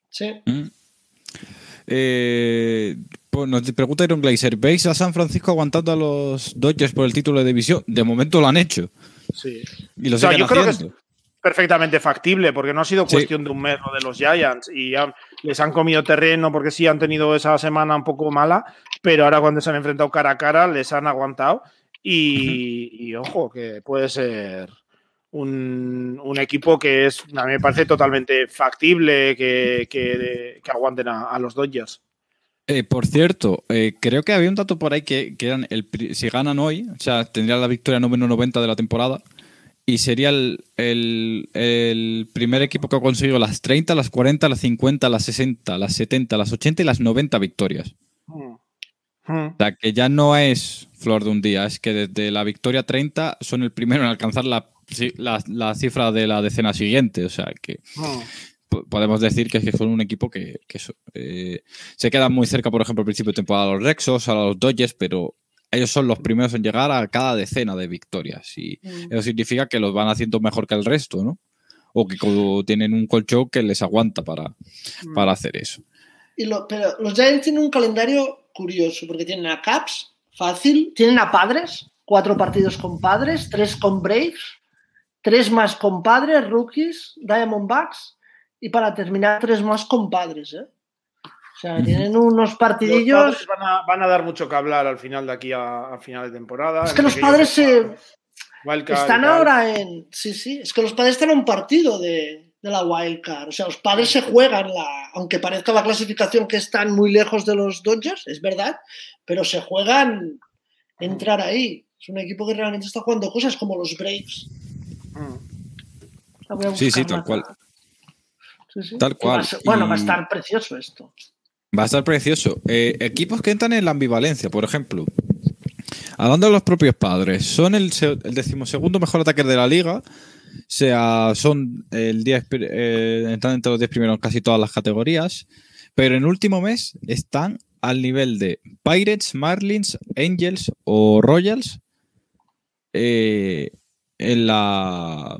Sí. Mm. Eh, pues nos pregunta Iron Glazer, ¿veis a San Francisco aguantando a los Dodgers por el título de división? De momento lo han hecho. Sí. Y lo O sea, yo creo que. Perfectamente factible, porque no ha sido Sí. cuestión de un mes lo de los Giants y les han comido terreno porque sí han tenido esa semana un poco mala, pero ahora cuando se han enfrentado cara a cara les han aguantado y, y ojo, que puede ser un, un equipo que es, a mí me parece totalmente factible que, que- que aguanten a, a los Dodgers. Eh, por cierto, eh, creo que había un dato por ahí que, que eran el, si ganan hoy, o sea, tendrían la victoria número 90 de la temporada y sería el, el- el primer equipo que ha conseguido las 30, las 40, las 50, las 60, las 70, las 80 y las 90 victorias. Hmm. Hmm. O sea, que ya no es flor de un día, es que desde la victoria 30 son el primero en alcanzar la, la- la cifra de la decena siguiente. O sea, que Hmm. po- podemos decir que, es que son un equipo que, que eh, se queda muy cerca, por ejemplo, al principio de temporada a los Rexos, a los Dodgers, pero ellos son los primeros en llegar a cada decena de victorias. Y Mm. eso significa que los van haciendo mejor que el resto, ¿no? O que tienen un colchón que les aguanta para, Hmm. para hacer eso. Y lo- pero los Giants tienen un calendario curioso, porque tienen a Caps, fácil, tienen a Padres, cuatro partidos con Padres, tres con Braves, tres más con Padres, Rookies, Diamondbacks, y para terminar tres más con Padres, ¿eh? O sea, tienen unos Los partidillos... van a, van a dar mucho que hablar al final de aquí a, a final de temporada. Es que los padres se- Wildcard Están ahora en. Sí, sí. Es que los padres están en un partido de, de la wildcard. O sea, los padres se juegan la. Aunque parezca la clasificación que están muy lejos de los Dodgers, es verdad, pero se juegan entrar ahí. Es un equipo que realmente está jugando cosas como los Braves. A Sí, sí, tal cual. Sí, sí. Tal va cual. ser- bueno, va a estar precioso esto. Va a estar precioso. Eh, equipos que entran en la ambivalencia, por ejemplo. Hablando de los propios padres, son el, se- el decimosegundo mejor ataque de la liga. O sea, son el 10, pri- eh, entran entre los 10 primeros en casi todas las categorías. Pero en último mes están al nivel de Pirates, Marlins, Angels o Royals eh, en, la,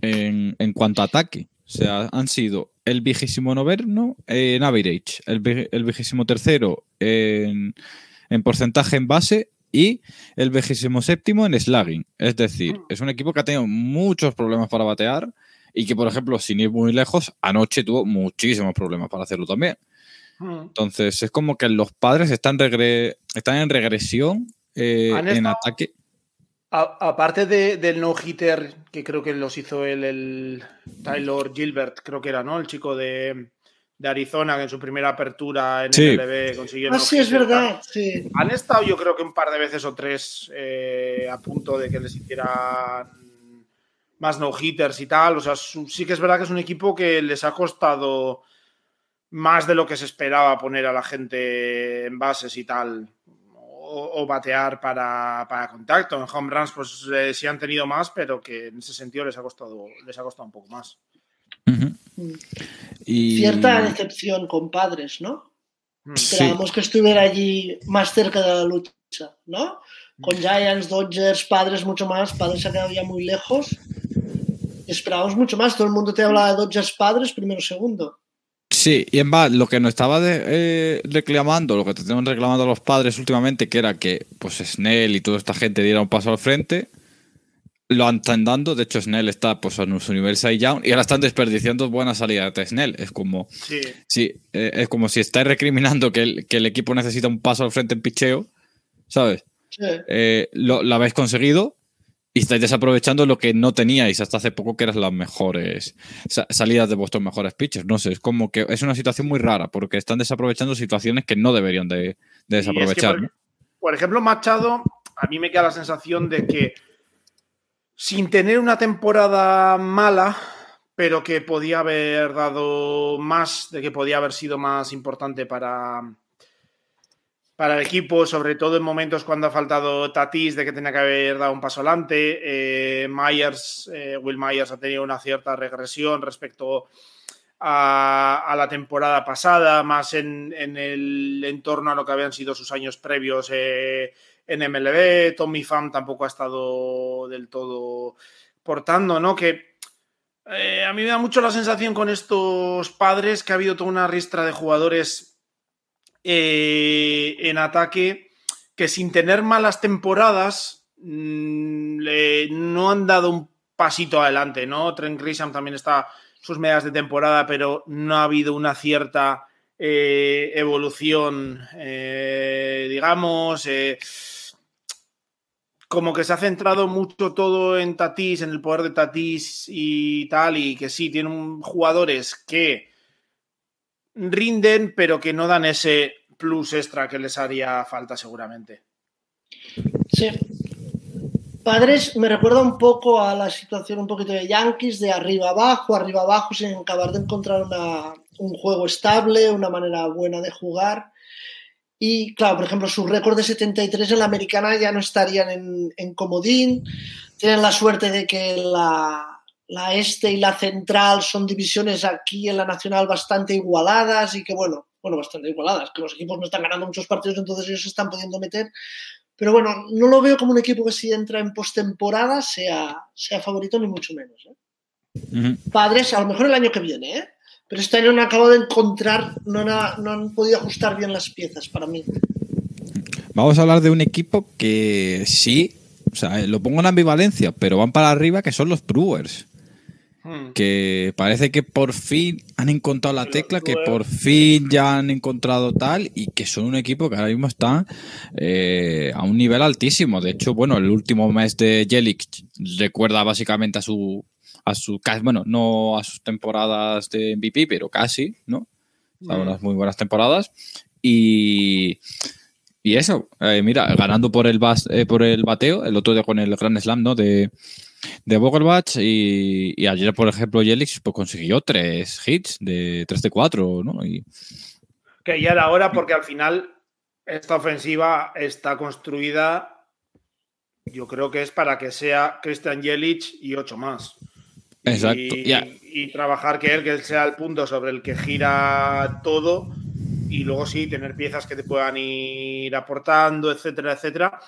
en, en cuanto a ataque. O sea, han sido el vigésimo noveno en average, el, vi- el vigésimo tercero en, en porcentaje en base y el vigésimo séptimo en slugging. Es decir, es un equipo que ha tenido muchos problemas para batear y que, por ejemplo, sin ir muy lejos, anoche tuvo muchísimos problemas para hacerlo también. Hmm. Entonces, es como que los padres están, regre- están en regresión eh, en estado- ataque. A- aparte de- del no-hitter, que creo que los hizo el, el Taylor Gilbert, creo que era, ¿no? El chico de, de Arizona, que en su primera apertura en Sí. MLB consiguió el Ah, sí, es verdad. Sí. Han estado yo creo que un par de veces o tres eh, a punto de que les hicieran más no-hitters y tal. O sea, su- sí que es verdad que es un equipo que les ha costado más de lo que se esperaba poner a la gente en bases y tal. O, o batear para, para contacto. En home runs, pues eh, sí han tenido más, pero que en ese sentido les ha costado, les ha costado un poco más. Y- Cierta decepción con padres, ¿no? Mm. Sí. Esperábamos que estuviera allí más cerca de la lucha, ¿no? Con Giants, Dodgers, Padres mucho más, Padres se ha quedado ya muy lejos. Esperábamos mucho más, todo el mundo te habla de Dodgers, Padres, primero, segundo. Sí, y en va, lo que nos estaba de- eh, reclamando, lo que te estaban reclamando los padres últimamente, que era que pues Snell y toda esta gente diera un paso al frente, lo están dando. De hecho, Snell está pues, en su nivel side down y ahora están desperdiciando buena salida de Snell. Es como, Sí. sí, eh, es como si estáis recriminando que el, que el equipo necesita un paso al frente en picheo, ¿sabes? Sí. Eh, lo, lo habéis conseguido y estáis desaprovechando lo que no teníais hasta hace poco, que eran las mejores sa- salidas de vuestros mejores pitchers. No sé, es como que es una situación muy rara porque están desaprovechando situaciones que no deberían de, de Y es que, desaprovechar. por, por ejemplo, Machado, a mí me queda la sensación de que sin tener una temporada mala, pero que podía haber dado más, de que podía haber sido más importante para, para el equipo, sobre todo en momentos cuando ha faltado Tatis, de que tenía que haber dado un paso adelante. Eh, Myers, eh, Will Myers ha tenido una cierta regresión respecto a, la temporada pasada, más en, el entorno a lo que habían sido sus años previos eh, en MLB. Tommy Pham tampoco ha estado del todo portando, ¿no? Que a mí me da mucho la sensación con estos padres que ha habido toda una ristra de jugadores eh, en ataque que sin tener malas temporadas mm, no han dado un pasito adelante, ¿no? Trent Grisham también está sus medias de temporada, pero no ha habido una cierta eh, evolución, eh, digamos, como que se ha centrado mucho todo en Tatis, en el poder de Tatis y tal, y que sí, tienen jugadores que rinden, pero que no dan ese plus extra que les haría falta seguramente. Sí. Padres me recuerda un poco a la situación un poquito de Yankees, de arriba abajo, arriba abajo, sin acabar de encontrar un juego estable, una manera buena de jugar. Y claro, por ejemplo, su récord de 73 en la americana ya no estarían en, en comodín. Tienen la suerte de que la, la este y la central son divisiones aquí en la nacional bastante igualadas y que, bueno, bueno, bastante igualadas, que los equipos no están ganando muchos partidos, entonces ellos se están pudiendo meter. Pero bueno, no lo veo como un equipo que si entra en postemporada sea, sea favorito, ni mucho menos. ¿eh? Padres, a lo mejor el año que viene, ¿eh? pero este año no acabo de encontrar, no, no han podido ajustar bien las piezas para mí. Vamos a hablar de un equipo que sí, o sea, lo pongo en ambivalencia, pero van para arriba, que son los Brewers. Hmm. que parece que por fin han encontrado la tecla, que por fin ya han encontrado tal y que son un equipo que ahora mismo está eh, a un nivel altísimo. De hecho, bueno, el último mes de Jelic recuerda básicamente a su, a su, bueno, no a sus temporadas de MVP, pero casi, ¿no? A unas muy buenas temporadas. Y, y eso, eh, mira, ganando por el, eh, por el bateo, el otro día con el Grand Slam, ¿no? De, de Vogelbach y, ayer, por ejemplo, Yelix pues, consiguió tres hits de 3 de 4, ¿no? Y... Que ya era hora porque al final esta ofensiva está construida, yo creo que es para que sea Christian Jelic y ocho más. Exacto. Y, trabajar que él, que él sea el punto sobre el que gira todo y luego sí, tener piezas que te puedan ir aportando, etcétera, etcétera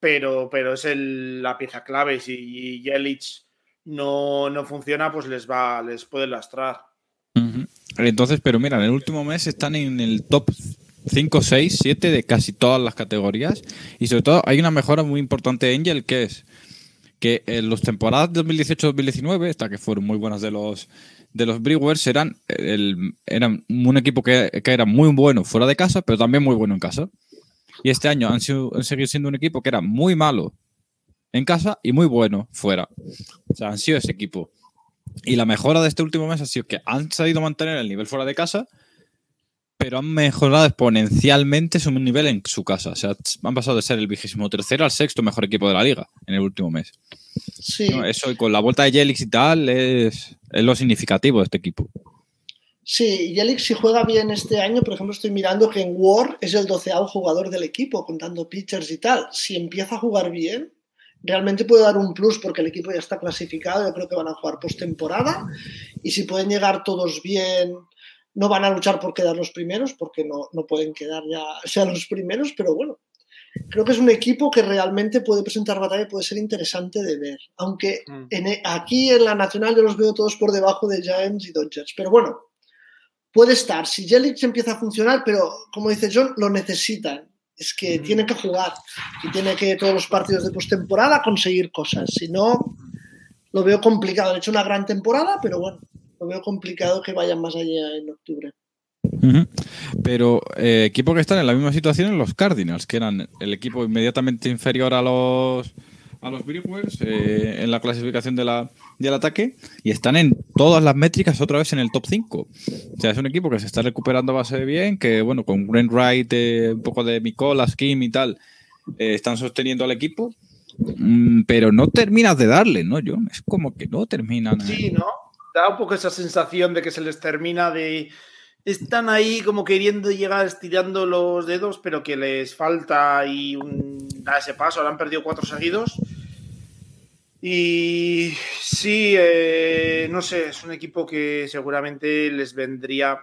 pero, pero es la pieza clave. Si Yelich no, no funciona, pues les va, les puede lastrar. Entonces, pero mira, en el último mes están en el top 5, 6, 7 de casi todas las categorías. Y sobre todo hay una mejora muy importante de Angel, que es que en las temporadas 2018-2019, hasta que fueron muy buenas de los de los Brewers, eran, el, eran un equipo que, que, era muy bueno fuera de casa, pero también muy bueno en casa. Y este año han, sido, seguido siendo un equipo que era muy malo en casa y muy bueno fuera. O sea, han sido ese equipo. Y la mejora de este último mes ha sido que han sabido mantener el nivel fuera de casa, pero han mejorado exponencialmente su nivel en su casa. O sea, han pasado de ser el vigésimo tercero al sexto mejor equipo de la liga en el último mes. Sí. Eso y con la vuelta de Jelix y tal es, es lo significativo de este equipo. Sí, Yelich si juega bien este año, por ejemplo, estoy mirando que en War es el doceavo jugador del equipo, contando pitchers y tal. Si empieza a jugar bien, realmente puede dar un plus porque el equipo ya está clasificado, yo creo que van a jugar postemporada y si pueden llegar todos bien, no van a luchar por quedar los primeros porque no, no pueden quedar ya sean los primeros, pero bueno, creo que es un equipo que realmente puede presentar batalla y puede ser interesante de ver. Aunque mm. en, aquí en la Nacional yo los veo todos por debajo de Giants y Dodgers, pero bueno, puede estar. Si Jelic empieza a funcionar, pero como dice John, lo necesitan. Es que tiene que jugar y tiene que todos los partidos de postemporada conseguir cosas. Si no, lo veo complicado. Han hecho una gran temporada, pero bueno, lo veo complicado que vayan más allá en octubre. Pero eh, equipo que están en la misma situación en los Cardinals, que eran el equipo inmediatamente inferior a los a los Brewers eh, en la clasificación de la, del ataque y están en todas las métricas otra vez en el top 5. O sea, es un equipo que se está recuperando base de bien, que bueno, con Grant Wright, eh, un poco de Mikolas, Kim y tal, eh, están sosteniendo al equipo, mm, pero no terminas de darle, ¿no? Yo, es como que no terminan. Sí, ¿no? Da un poco esa sensación de que se les termina de están ahí como queriendo llegar estirando los dedos, pero que les falta y un, dar ese paso. Ahora han perdido cuatro seguidos. Y sí, eh, no sé, es un equipo que seguramente les vendría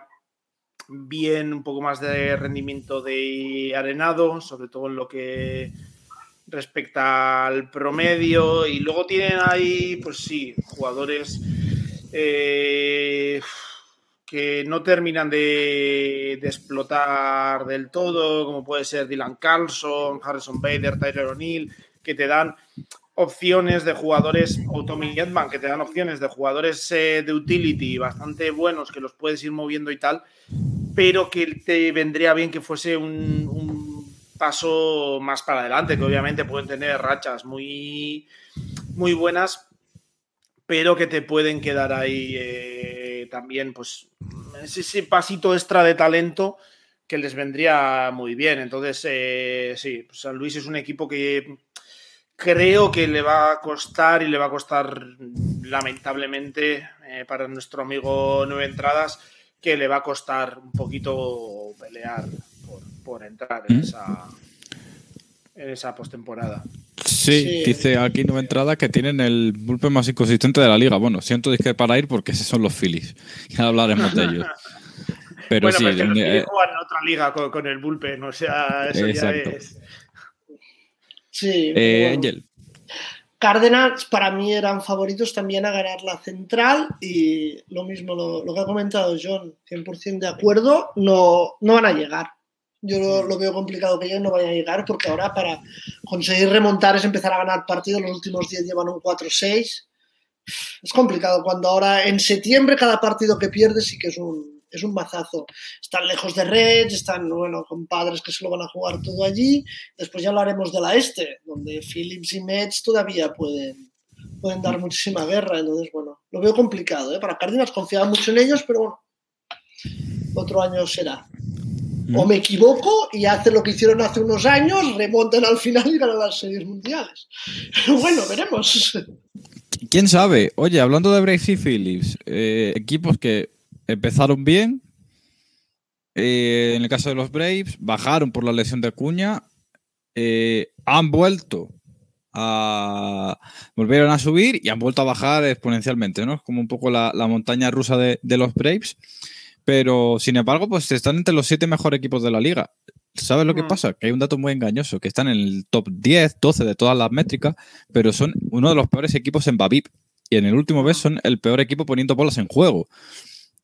bien un poco más de rendimiento de arenado, sobre todo en lo que respecta al promedio. Y luego tienen ahí, pues sí, jugadores eh, que no terminan de, de, explotar del todo, como puede ser Dylan Carlson, Harrison Bader, Tyler O'Neill, que te dan opciones de jugadores, o Tommy Edman, que te dan opciones de jugadores eh, de utility bastante buenos que los puedes ir moviendo y tal, pero que te vendría bien que fuese un, un paso más para adelante, que obviamente pueden tener rachas muy, muy buenas, pero que te pueden quedar ahí eh, también, pues, ese pasito extra de talento que les vendría muy bien. Entonces, eh, sí, pues San Luis es un equipo que creo que le va a costar y le va a costar lamentablemente eh, para nuestro amigo Nueve Entradas, que le va a costar un poquito pelear por, por entrar en ¿Mm? esa, en esa postemporada. Sí, Sí. dice aquí Nueva Entrada que tienen el bullpen más inconsistente de la liga. Bueno, siento disque para ir porque esos son los Phillies. Ya hablaremos de ellos. Pero bueno, sí, pero es que los eh, juegan en otra liga con, con el bullpen, o sea, eso Exacto. ya es. Sí. eh, bueno. Angel. Cárdenas para mí eran favoritos también a ganar la central y lo mismo lo, lo que ha comentado John, 100% de acuerdo, no, no van a llegar. Yo lo, lo veo complicado que ellos no vayan a llegar porque ahora para conseguir remontar es empezar a ganar partidos, los últimos 10 llevan un 4-6. Es complicado cuando ahora en septiembre cada partido que pierdes sí que es un, es un mazazo. Están lejos de Reds, están bueno, con padres que se lo van a jugar todo allí. Después ya hablaremos de la este, donde Phillips y Mets todavía pueden, pueden dar muchísima guerra. Entonces, bueno, lo veo complicado. ¿eh? Para Cárdenas confiaba mucho en ellos, pero bueno, otro año será. O me equivoco y hacen lo que hicieron hace unos años, remontan al final y ganan las series mundiales. Bueno, veremos. ¿Quién sabe? Oye, hablando de Braves y Phillips, eh, equipos que empezaron bien. eh, en el caso de los Braves, bajaron por la lesión de Acuña. eh, han vuelto a. Volvieron a subir y han vuelto a bajar exponencialmente, ¿no? Es como un poco la, la montaña rusa de, de los Braves. Pero, sin embargo, pues están entre los siete mejores equipos de la liga. ¿Sabes lo que Mm. pasa? Que hay un dato muy engañoso, que están en el top 10, 12 de todas las métricas, pero son uno de los peores equipos en Babip. Y en el último mes son el peor equipo poniendo bolas en juego.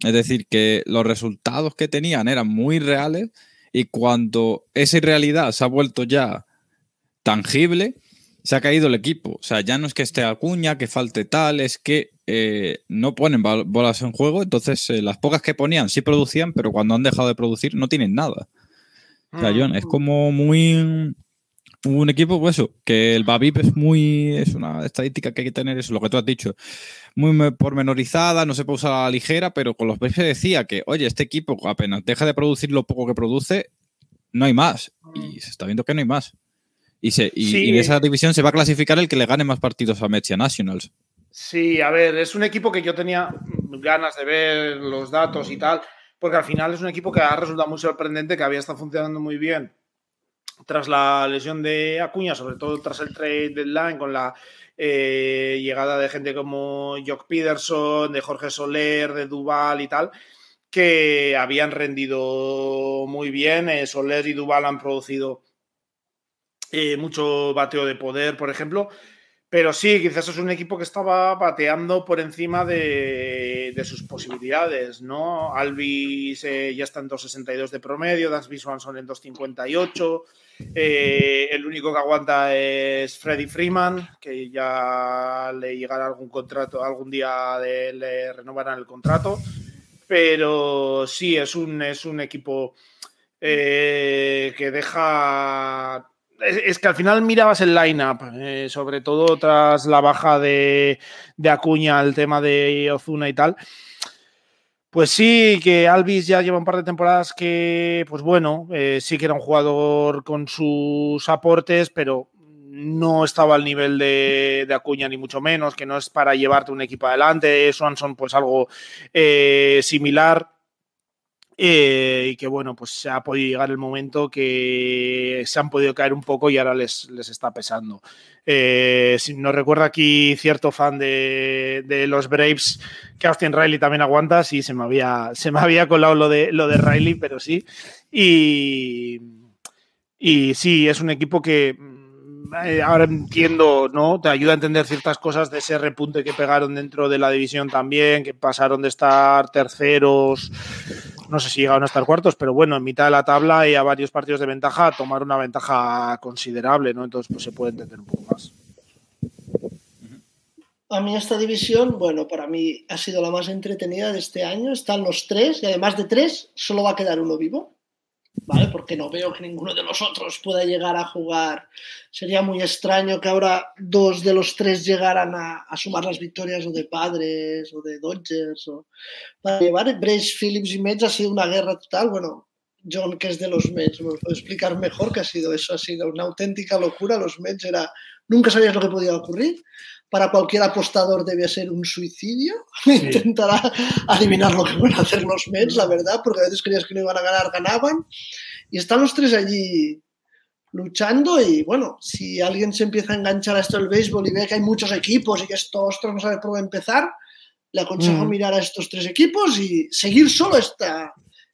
Es decir, que los resultados que tenían eran muy reales y cuando esa irrealidad se ha vuelto ya tangible, se ha caído el equipo. O sea, ya no es que esté Acuña, que falte tal, es que eh, no ponen bolas en juego. Entonces, eh, las pocas que ponían sí producían, pero cuando han dejado de producir no tienen nada. O sea, John, es como muy un equipo, pues eso, que el Babip es muy, es una estadística que hay que tener, eso, lo que tú has dicho, muy me- pormenorizada, no se puede usar a la ligera, pero con los Braves se decía que, oye, este equipo apenas deja de producir lo poco que produce, no hay más. Y se está viendo que no hay más. Y, se, y, Sí. y en esa división se va a clasificar el que le gane más partidos a Mets y a Nationals. Sí, a ver, es un equipo que yo tenía ganas de ver los datos y tal, porque al final es un equipo que ha resultado muy sorprendente, que había estado funcionando muy bien tras la lesión de Acuña, sobre todo tras el trade deadline, con la eh, llegada de gente como Jock Peterson, de Jorge Soler, de Duval y tal, que habían rendido muy bien. Eh, Soler y Duval han producido eh, mucho bateo de poder, por ejemplo. Pero sí, quizás es un equipo que estaba bateando por encima de, sus posibilidades, ¿no? Alvis eh, ya está en 2.62 de promedio, Dansby Swanson en 2.58. Eh, el único que aguanta es Freddy Freeman, que ya le llegará algún contrato, algún día le renovarán el contrato. Pero sí, es un, es un equipo eh, que deja es, que al final mirabas el line-up, eh, sobre todo tras la baja de, Acuña, el tema de Ozuna y tal. Pues sí, que Alvis ya lleva un par de temporadas que, pues bueno, eh, sí que era un jugador con sus aportes, pero no estaba al nivel de, de Acuña ni mucho menos, que no es para llevarte un equipo adelante. Swanson, pues algo eh, similar. Eh, y que bueno, pues se ha podido llegar el momento que se han podido caer un poco y ahora les, les está pesando. Eh, si nos recuerda aquí cierto fan de, de, los Braves que Austin Riley también aguanta, sí, se me había, se me había colado lo de, lo de Riley, pero sí. Y, y sí, es un equipo que eh, ahora entiendo, ¿no? Te ayuda a entender ciertas cosas de ese repunte que pegaron dentro de la división también, que pasaron de estar terceros, no sé si llegaron a estar cuartos, pero bueno, en mitad de la tabla y a varios partidos de ventaja, tomar una ventaja considerable, ¿no? Entonces, pues se puede entender un poco más. A mí esta división, bueno, para mí ha sido la más entretenida de este año. Están los tres y además de tres, solo va a quedar uno vivo. ¿Vale? Porque no veo que ninguno de los otros pueda llegar a jugar. Sería muy extraño que ahora dos de los tres llegaran a, sumar las victorias o de Padres o de Dodgers. O... Para llevar Brace, Phillips y Mets ha sido una guerra total. Bueno, John, que es de los Mets, me puede explicar mejor qué ha sido eso. Ha sido una auténtica locura. Los Mets era... Nunca sabías lo que podía ocurrir para cualquier apostador debe ser un suicidio. Sí. Intentará adivinar lo que van a hacer los Mets, la verdad, porque a veces creías que no iban a ganar, ganaban. Y están los tres allí luchando y bueno, si alguien se empieza a enganchar a esto del béisbol y ve que hay muchos equipos y que esto, ostras, no sabe por dónde empezar, le aconsejo mm. mirar a estos tres equipos y seguir solo esta,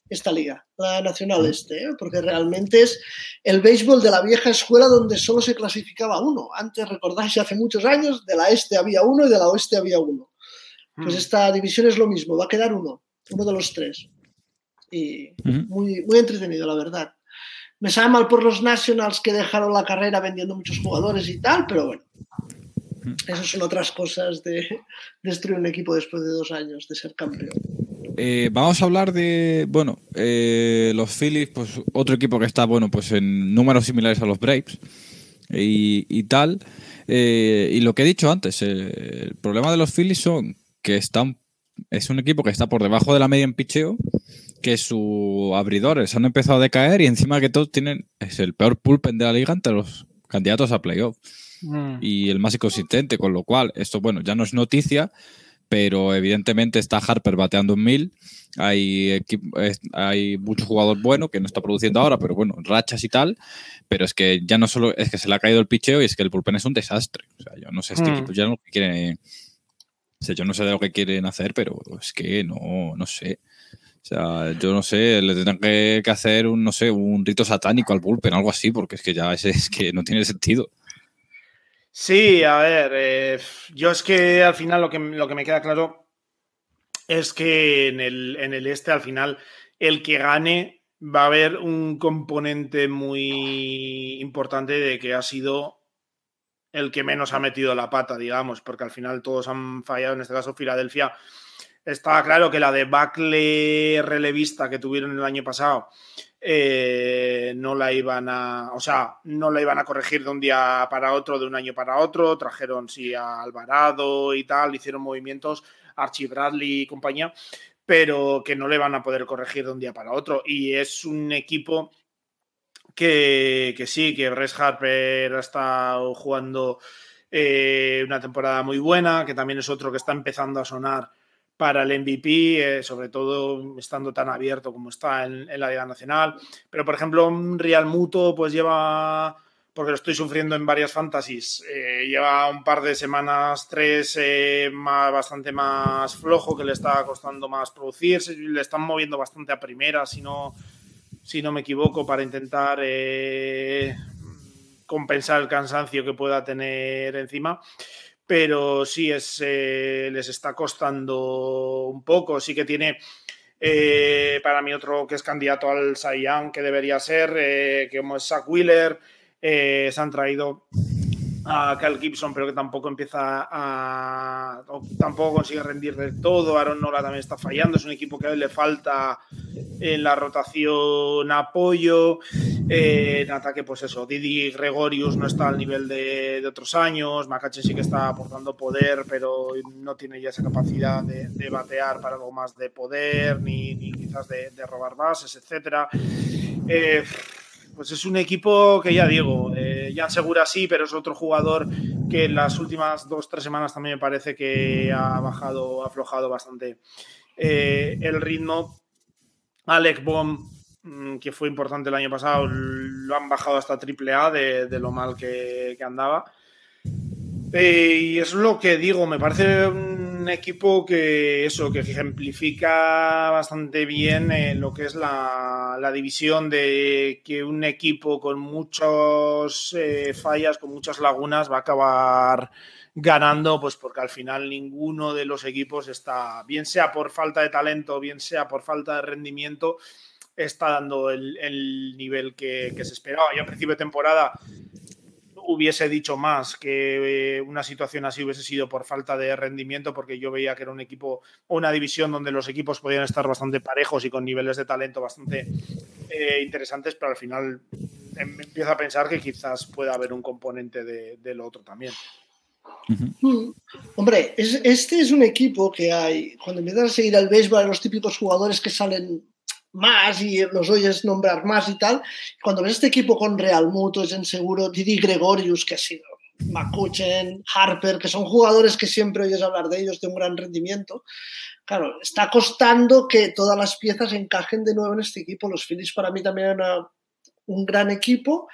esta liga, la Nacional Este, ¿eh? porque realmente es el béisbol de la vieja escuela donde solo se clasificaba uno. Antes, recordáis, hace muchos años, de la Este había uno y de la Oeste había uno. Pues mm. esta división es lo mismo, va a quedar uno, uno de los tres. Y muy, muy entretenido, la verdad. Me sabe mal por los Nationals que dejaron la carrera vendiendo muchos jugadores y tal, pero bueno, esas son otras cosas de destruir un equipo después de dos años de ser campeón. Eh, vamos a hablar de, bueno, eh, los Phillies, pues otro equipo que está, bueno, pues en números similares a los Braves y, y tal. Eh, y lo que he dicho antes, eh, el problema de los Phillies son que están, es un equipo que está por debajo de la media en picheo, que sus abridores han empezado a decaer y encima que todos tienen, es el peor pulpen de la liga entre los candidatos a playoff. Mm. Y el más inconsistente, con lo cual, esto, bueno, ya no es noticia, pero evidentemente está Harper bateando un mil. Hay, hay mucho jugador bueno que no está produciendo ahora, pero bueno, rachas y tal. Pero es que ya no solo es que se le ha caído el picheo y es que el bullpen es un desastre. O sea, yo no sé, este mm. equipo ya no quiere. O sea, yo no sé de lo que quieren hacer, pero es que no, no sé. O sea, yo no sé, le tendrán que, que, hacer un, no sé, un rito satánico al bullpen, algo así, porque es que ya es, es que no tiene sentido. Sí, a ver, eh, yo es que al final lo que, lo que me queda claro es que en el, en el este al final el que gane va a haber un componente muy importante de que ha sido el que menos ha metido la pata, digamos, porque al final todos han fallado, en este caso Filadelfia. Estaba claro que la debacle relevista que tuvieron el año pasado eh, no la iban a, o sea, no la iban a corregir de un día para otro, de un año para otro, trajeron sí a Alvarado y tal, hicieron movimientos, Archie Bradley y compañía, pero que no le van a poder corregir de un día para otro. Y es un equipo que, que sí, que Bryce Harper ha estado jugando eh, una temporada muy buena, que también es otro que está empezando a sonar para el MVP, eh, sobre todo estando tan abierto como está en, en, la Liga Nacional. Pero, por ejemplo, un Real Muto pues lleva, porque lo estoy sufriendo en varias fantasies, eh, lleva un par de semanas, tres, eh, más, bastante más flojo, que le está costando más producir, le están moviendo bastante a primera, si no, si no me equivoco, para intentar eh, compensar el cansancio que pueda tener encima pero sí es, eh, les está costando un poco. Sí que tiene eh, para mí otro que es candidato al Saiyan que debería ser, eh, que como es Zach Wheeler, eh, se han traído a Cal Gibson, pero que tampoco empieza a. tampoco consigue rendir del todo. Aaron Nola también está fallando. Es un equipo que a él le falta en la rotación apoyo. Eh, en ataque, pues eso. Didi Gregorius no está al nivel de, de otros años. Macache sí que está aportando poder, pero no tiene ya esa capacidad de, de batear para algo más de poder, ni, quizás de, de, robar bases, etcétera. Eh, pues es un equipo que ya digo, eh, ya asegura sí, pero es otro jugador que en las últimas dos, tres semanas también me parece que ha bajado, ha aflojado bastante eh, el ritmo. Alec Bomb, mm, que fue importante el año pasado, lo han bajado hasta triple A de, lo mal que, que andaba. Eh, y es lo que digo, me parece un equipo que eso, que ejemplifica bastante bien eh, lo que es la, la, división de que un equipo con muchas eh, fallas, con muchas lagunas, va a acabar ganando, pues porque al final ninguno de los equipos está, bien sea por falta de talento, bien sea por falta de rendimiento, está dando el, el nivel que, que, se esperaba. Yo a principio de temporada hubiese dicho más que eh, una situación así hubiese sido por falta de rendimiento, porque yo veía que era un equipo una división donde los equipos podían estar bastante parejos y con niveles de talento bastante eh, interesantes, pero al final em, empiezo a pensar que quizás pueda haber un componente de, lo otro también. Hombre, es, este es un equipo que hay, cuando empiezas a seguir al béisbol, los típicos jugadores que salen más y los oyes nombrar más y tal. Cuando ves este equipo con Real Muto, es seguro, Didi Gregorius, que ha sido McCutchen, Harper, que son jugadores que siempre oyes hablar de ellos de un gran rendimiento. Claro, está costando que todas las piezas encajen de nuevo en este equipo. Los Phillies para mí también eran un gran equipo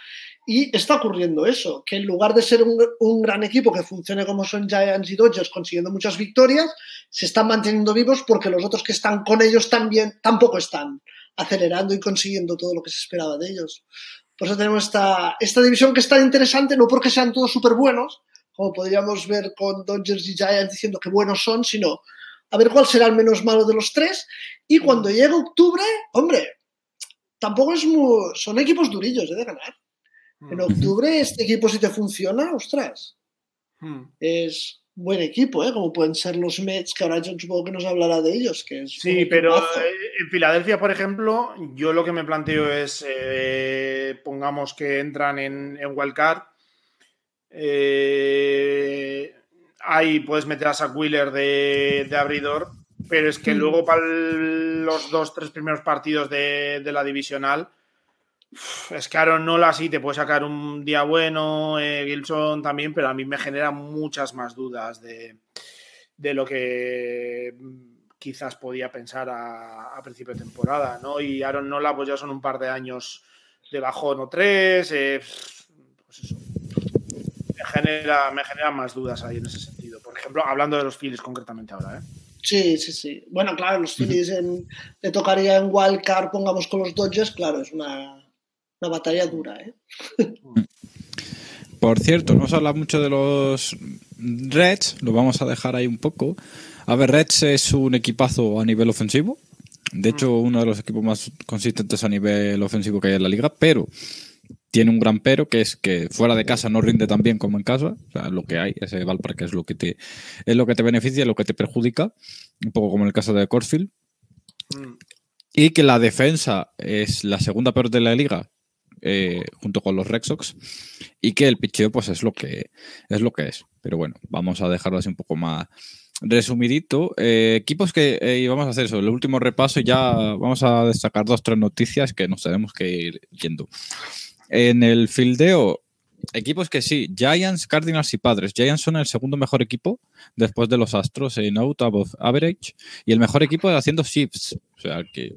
y está ocurriendo eso, que en lugar de ser un, un, gran equipo que funcione como son Giants y Dodgers consiguiendo muchas victorias, se están manteniendo vivos porque los otros que están con ellos también tampoco están acelerando y consiguiendo todo lo que se esperaba de ellos. Por eso tenemos esta, esta división que es tan interesante, no porque sean todos súper buenos, como podríamos ver con Dodgers y Giants diciendo que buenos son, sino a ver cuál será el menos malo de los tres. Y cuando llegue octubre, hombre, tampoco es muy, son equipos durillos ¿eh? de ganar. En octubre, este equipo, si te funciona, ostras, hmm. es buen equipo, ¿eh? como pueden ser los Mets, que ahora yo supongo que nos hablará de ellos. Que es sí, pero en Filadelfia, por ejemplo, yo lo que me planteo es, eh, pongamos que entran en, en Wildcard, eh, ahí puedes meter a Zach Wheeler de, de abridor, pero es que hmm. luego para los dos, tres primeros partidos de, de la divisional es que Aaron Nola sí te puede sacar un día bueno, eh, Gilson también, pero a mí me genera muchas más dudas de, de lo que quizás podía pensar a, a, principio de temporada, ¿no? Y Aaron Nola, pues ya son un par de años de bajón o tres, eh, pues eso. Me genera, me genera más dudas ahí en ese sentido. Por ejemplo, hablando de los Phillies concretamente ahora, ¿eh? Sí, sí, sí. Bueno, claro, los Phillies en, le tocaría en Wildcard, pongamos con los Dodgers, claro, es una una batalla dura. ¿eh? Por cierto, no se habla mucho de los Reds, lo vamos a dejar ahí un poco. A ver, Reds es un equipazo a nivel ofensivo. De hecho, uno de los equipos más consistentes a nivel ofensivo que hay en la liga, pero tiene un gran pero, que es que fuera de casa no rinde tan bien como en casa. O sea, lo que hay, ese Valpark es lo que te, es lo que te beneficia, lo que te perjudica. Un poco como en el caso de Corsfield. Mm. Y que la defensa es la segunda peor de la liga, eh, junto con los Red Sox y que el picheo pues es lo que es lo que es. Pero bueno, vamos a dejarlo así un poco más resumidito. Eh, equipos que eh, vamos a hacer eso, el último repaso y ya vamos a destacar dos tres noticias que nos tenemos que ir yendo. En el fildeo, equipos que sí, Giants, Cardinals y Padres. Giants son el segundo mejor equipo después de los Astros en out of average y el mejor equipo haciendo shifts. O sea que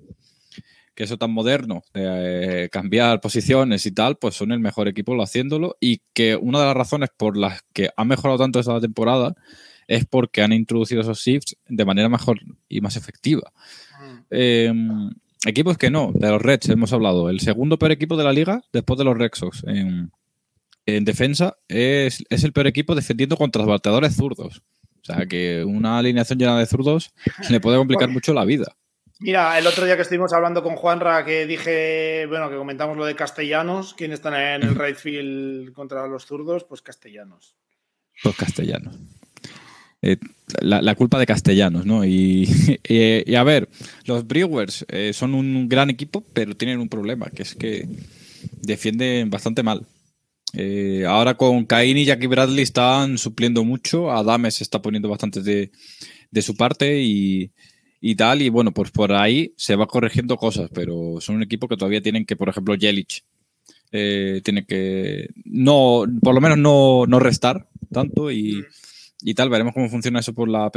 que eso tan moderno, de eh, cambiar posiciones y tal, pues son el mejor equipo lo haciéndolo y que una de las razones por las que ha mejorado tanto esta temporada es porque han introducido esos shifts de manera mejor y más efectiva. Eh, equipos que no, de los Reds hemos hablado, el segundo peor equipo de la liga después de los Red Sox en, en defensa es, es, el peor equipo defendiendo contra los bateadores zurdos. O sea que una alineación llena de zurdos le puede complicar mucho la vida. Mira, el otro día que estuvimos hablando con Juanra, que dije, bueno, que comentamos lo de castellanos, ¿quién están en el right field contra los zurdos? Pues castellanos. Pues castellanos. Eh, la, la, culpa de castellanos, ¿no? Y, y, y a ver, los Brewers eh, son un gran equipo, pero tienen un problema, que es que defienden bastante mal. Eh, ahora con Cain y Jackie Bradley están supliendo mucho, Adame se está poniendo bastante de, de su parte y, y tal. Y bueno, pues por ahí se va corrigiendo cosas, pero son un equipo que todavía tienen que, por ejemplo, Jelic eh, tiene que no, por lo menos no, no restar tanto y, y, tal. Veremos cómo funciona eso por la,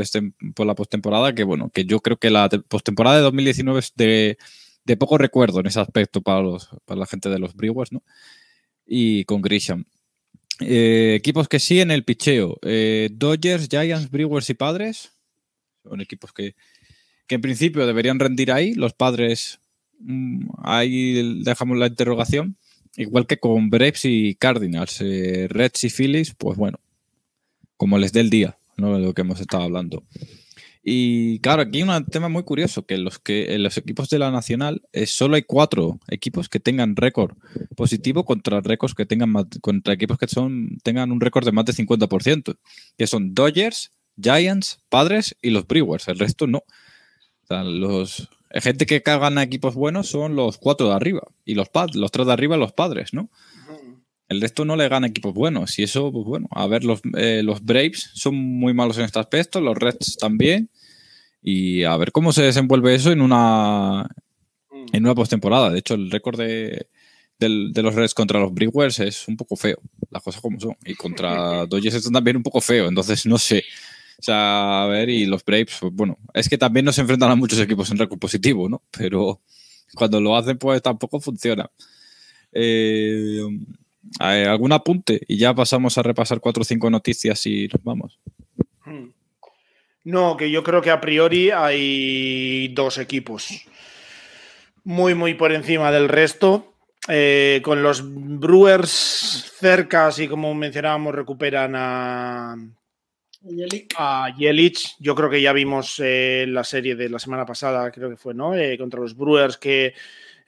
por la postemporada, que bueno, que yo creo que la postemporada de 2019 de, de poco recuerdo en ese aspecto para, los, para la gente de los Brewers, ¿no? Y con Grisham. Eh, equipos que sí en el picheo. Eh, Dodgers, Giants, Brewers y Padres. Son equipos que, que en principio deberían rendir ahí. Los Padres, mm, ahí dejamos la interrogación. Igual que con Braves y Cardinals. Eh, Reds y Phillies, pues bueno, como les dé el día, ¿no? Lo que hemos estado hablando. Y claro, aquí hay un tema muy curioso, que los, que, en los equipos de la Nacional eh, solo hay cuatro equipos que tengan récord positivo contra récords que tengan contra equipos que son, tengan un récord de más de 50%, que son Dodgers, Giants, Padres y los Brewers. El resto no. Sea, los gente que gana equipos buenos son los cuatro de arriba y los los tres de arriba los padres, ¿no? El resto no le gana equipos buenos. Y eso, pues bueno, a ver, los, eh, los Braves son muy malos en este aspecto, los Reds también. Y a ver cómo se desenvuelve eso en una, en una postemporada. De hecho, el récord de, los Reds contra los Brewers es un poco feo, las cosas como son. Y contra Dodgers es también un poco feo. Entonces, no sé. O sea, a ver, y los Braves, pues bueno, es que también no se enfrentan a muchos equipos en récord positivo, ¿no? Pero cuando lo hacen, pues tampoco funciona. Eh, ¿Algún apunte? Y ya pasamos a repasar cuatro o cinco noticias y nos vamos. Hmm. No, que yo creo que a priori hay dos equipos muy, muy por encima del resto. Eh, con los Brewers cerca, así como mencionábamos, recuperan a, a Yelich. Yo creo que ya vimos eh, la serie de la semana pasada, creo que fue, ¿no? Eh, contra los Brewers que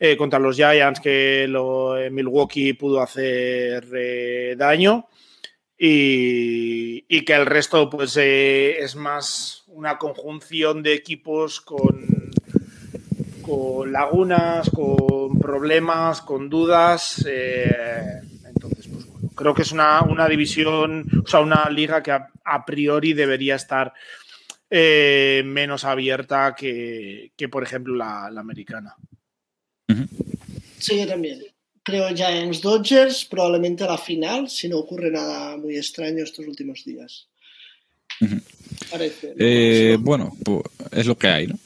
eh, contra los Giants que eh, Milwaukee pudo hacer eh, daño y, que el resto pues es más una conjunción de equipos con, con lagunas, con problemas, con dudas. bueno, creo que es una, división, o sea, una liga que a, priori debería estar menos abierta que, por ejemplo, la americana. Sí, yo también. Creo ya en los Dodgers, probablemente a la final, si no ocurre nada muy extraño estos últimos días. Parece. Eh, bueno, pues es lo que hay, ¿no?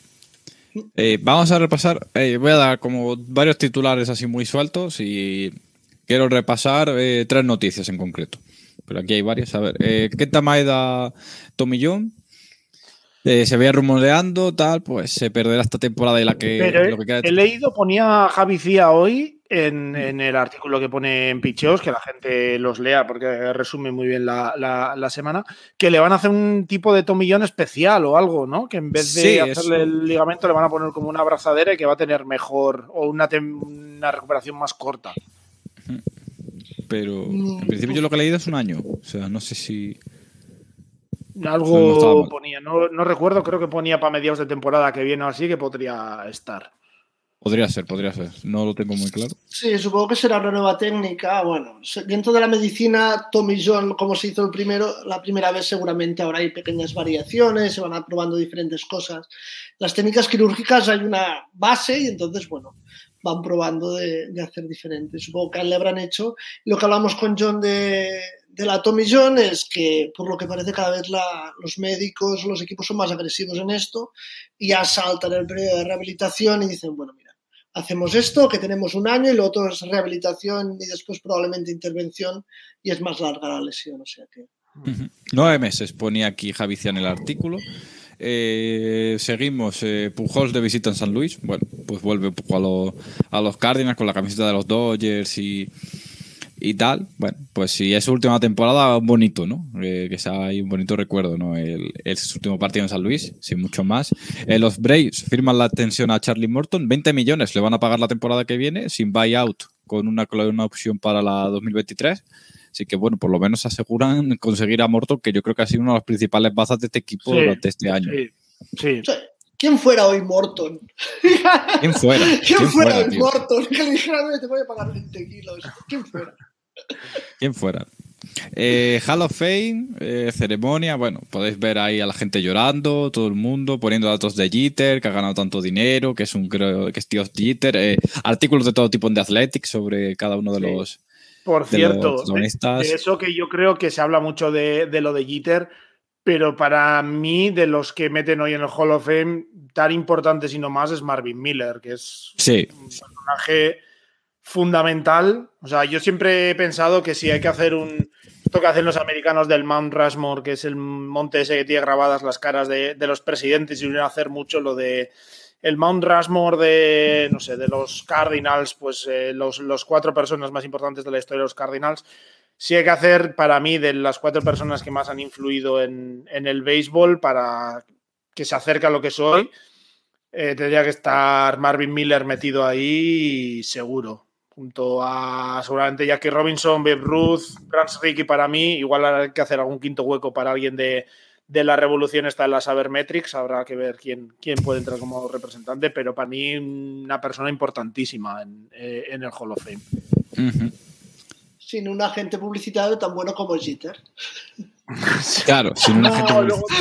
Eh, vamos a repasar, eh, voy a dar como varios titulares así muy sueltos y quiero repasar tres noticias en concreto. Pero aquí hay varias. A ver, Kenta Maeda Tomillón eh, se veía rumoreando, tal, pues se perderá esta temporada y la que. Pero he leído, ponía Javi Cía hoy en, el artículo que pone en Picheos, que la gente los lea porque resume muy bien la, semana, que le van a hacer un tipo de tomillón especial o algo, ¿no? Que en vez de hacerle el ligamento le van a poner como una abrazadera y que va a tener mejor o una, una recuperación más corta. Pero en principio yo lo que he leído es un año. O sea, no sé si. Algo ponía, no, recuerdo, creo que ponía para mediados de temporada que viene o así que podría estar. Podría ser, podría ser. No lo tengo muy claro. Sí, supongo que será una nueva técnica. Bueno, dentro de la medicina, Tommy John, como se hizo el primero, la primera vez, seguramente ahora hay pequeñas variaciones, se van probando diferentes cosas. Las técnicas quirúrgicas hay una base y entonces, bueno, van probando de, hacer diferentes. Supongo que le habrán hecho. Lo que hablamos con John de, de la Tommy John es que, por lo que parece, cada vez los médicos, los equipos son más agresivos en esto y ya saltan el periodo de rehabilitación y dicen, bueno, mira, hacemos esto, que tenemos un año y lo otro es rehabilitación y después probablemente intervención y es más larga la lesión, o sea que... Nueve meses ponía aquí Javicia en el artículo. Eh, seguimos, eh, Pujols de visita en San Luis. Bueno, pues vuelve un poco a, a los Cardinals con la camiseta de los Dodgers y, y tal, bueno, pues si es su última temporada, bonito, ¿no? Eh, que sea ahí un bonito recuerdo, ¿no? El, su último partido en San Luis, sin mucho más. Eh, los Braves firman la atención a Charlie Morton, 20 millones le van a pagar la temporada que viene, sin buyout, con una, una opción para la 2023. Así que, bueno, por lo menos aseguran conseguir a Morton, que yo creo que ha sido una de las principales bazas de este equipo durante este año. Sí, ¿Quién fuera hoy Morton? ¿Quién fuera? ¿Quién, fuera, hoy Morton? Que le dijera, te voy a pagar 20 kilos. ¿Quién fuera? ¿Quién fuera? Eh, Hall of Fame, eh, ceremonia, bueno, podéis ver ahí a la gente llorando, todo el mundo poniendo datos de Jeter, que ha ganado tanto dinero, que es un creo que es tío Jeter, eh, artículos de todo tipo de Athletics sobre cada uno de los. Por cierto, de, eso que yo creo que se habla mucho de, de lo de Jeter, pero para mí, de los que meten hoy en el Hall of Fame, tan importante si no más es Marvin Miller, que es Sí, un personaje fundamental. O sea, yo siempre he pensado que si hay que hacer un. Esto que hacen los americanos del Mount Rushmore, que es el monte ese que tiene grabadas las caras de, de los presidentes, y a hacer mucho lo de. El Mount Rushmore de, no sé, de los Cardinals, pues eh, los, los cuatro personas más importantes de la historia de los Cardinals, sí hay que hacer para mí de las cuatro personas que más han influido en, en el béisbol para que se acerque a lo que soy. eh, tendría que estar Marvin Miller metido ahí seguro. Junto a seguramente Jackie Robinson, Babe Ruth, Grant Ricky para mí. Igual hay que hacer algún quinto hueco para alguien de, de la revolución está en la Sabermetrics. Habrá que ver quién, quién puede entrar como representante, pero para mí una persona importantísima en, eh, en el Hall of Fame. Sin un agente publicitario tan bueno como Jeter. claro, sin una gente No, muy- luego-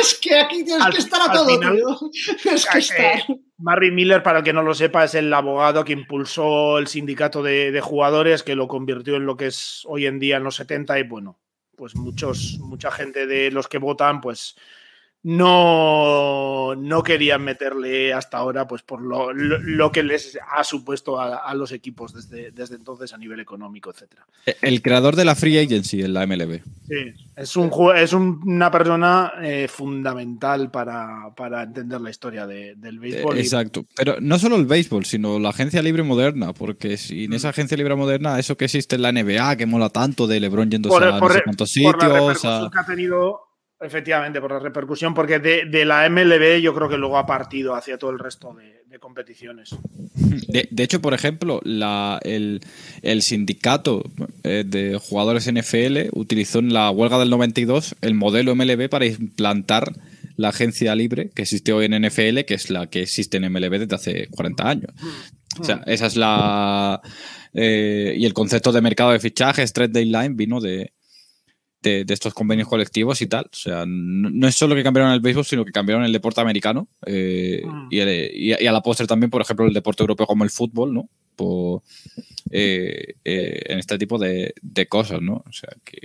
Es que aquí tienes Al- que estar a al todo, final- tío. Tienes que Eh, estar. Marvin Miller, para el que no lo sepa, es el abogado que impulsó el sindicato de, de jugadores, que lo convirtió en lo que es hoy en día en los 70 y bueno, pues muchos, mucha gente de los que votan, pues no, no querían meterle hasta ahora, pues por lo, lo- lo que les ha supuesto a, a los equipos desde, desde entonces a nivel económico, etcétera. El creador de la Free Agency en la MLB. Sí, es, un, es un- una persona eh, fundamental para, para entender la historia de- del béisbol. y- Exacto. Pero no solo el béisbol, sino la agencia libre moderna, porque sin Mm. esa agencia libre moderna, eso que existe en la NBA, que mola tanto de LeBron yendo por, a por- no sé cuántos por la sitios. repercusión a- que ha tenido, efectivamente, por la repercusión, porque de, la MLB yo creo que luego ha partido hacia todo el resto de, competiciones. De, hecho, por ejemplo, el, el sindicato eh, de jugadores NFL utilizó en la huelga del 92 el modelo MLB para implantar la agencia libre que existe hoy en NFL, que es la que existe en MLB desde hace 40 años. O sea, esa es la. eh, y el concepto de mercado de fichajes, trade deadline, vino de, de, de estos convenios colectivos y tal. O sea, no, no es solo que cambiaron el béisbol, sino que cambiaron el deporte americano eh, Mm. y, el- y a- la postre también, por ejemplo, el deporte europeo como el fútbol, ¿no? Por, eh, eh, en este tipo de, de cosas, ¿no? O sea, que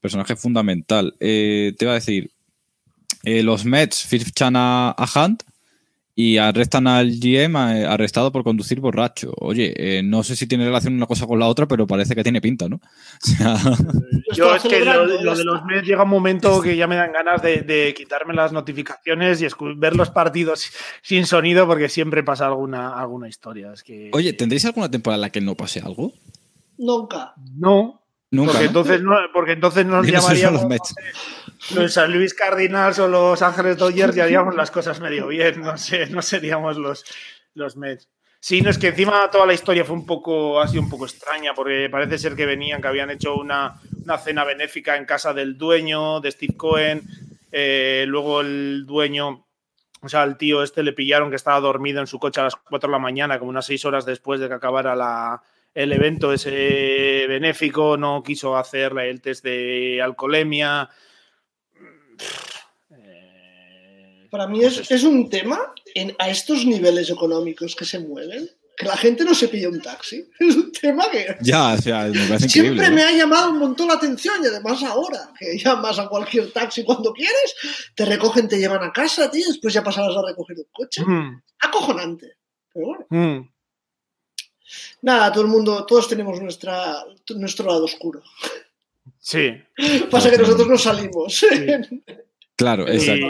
personaje fundamental. Te iba a decir, los Mets fichan a, a Hunt y arrestan al GM eh, arrestado por conducir borracho. Oye, eh, no sé si tiene relación una cosa con la otra, pero parece que tiene pinta, ¿no? O sea, Yo es que lo, de los. Mets llega un momento que ya me dan ganas de, de quitarme las notificaciones y ver los partidos sin sonido porque siempre pasa alguna, alguna historia. Es que, oye, ¿tendréis alguna temporada en la que no pase algo? Nunca. No, Nunca. porque, ¿no? entonces no, porque entonces nos llamaríamos los Mets. los San Luis Cardinals o los Ángeles Dodgers y haríamos las cosas medio bien, no sé, no seríamos los, los Mets. Sí, no es que encima toda la historia fue un poco, ha sido un poco extraña, porque parece ser que venían, que habían hecho una, una cena benéfica en casa del dueño, de Steve Cohen, eh, luego el dueño, o sea, al tío este le pillaron que estaba dormido en su coche a las 4 de la mañana, como unas 6 horas después de que acabara la, el evento ese benéfico, no quiso hacer el test de alcoholemia. Eh, Para mí es, es un tema en, a estos niveles económicos que se mueven, que la gente no se pilla un taxi. Es un tema que Ya, o sea, me parece siempre increíble. me ¿no? ha llamado un montón la atención y además ahora, que llamas a cualquier taxi cuando quieres, te recogen, te llevan a casa, tío, después ya pasarás a recoger un coche. Mm, Acojonante. Pero bueno, mm. Nada, todo el mundo, todos tenemos nuestra, nuestro lado oscuro. Sí. Pasa que nosotros no salimos. en Claro, exacto.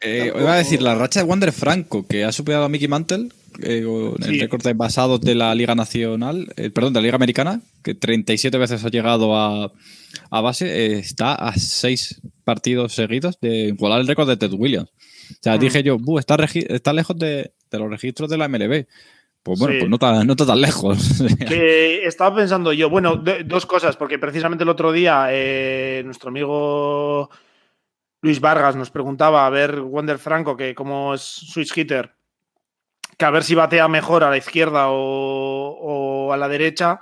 Eh, iba a decir, la racha de Wander Franco, que ha superado a Mickey Mantle eh, con el récord de envasados de la Liga Nacional, eh, perdón, de la Liga Americana, que 37 veces ha llegado a, a base, eh, está a 6 partidos seguidos de igualar el récord de Ted Williams. O sea, Mm. dije yo, "Bu, está, está lejos de, de los registros de la MLB. Pues bueno, Sí. pues no está, no tan lejos. Que estaba pensando yo, bueno, de- dos cosas, porque precisamente el otro día eh, nuestro amigo Luis Vargas nos preguntaba a ver Wander Franco, que como es switch hitter, que a ver si batea mejor a la izquierda o, o a la derecha.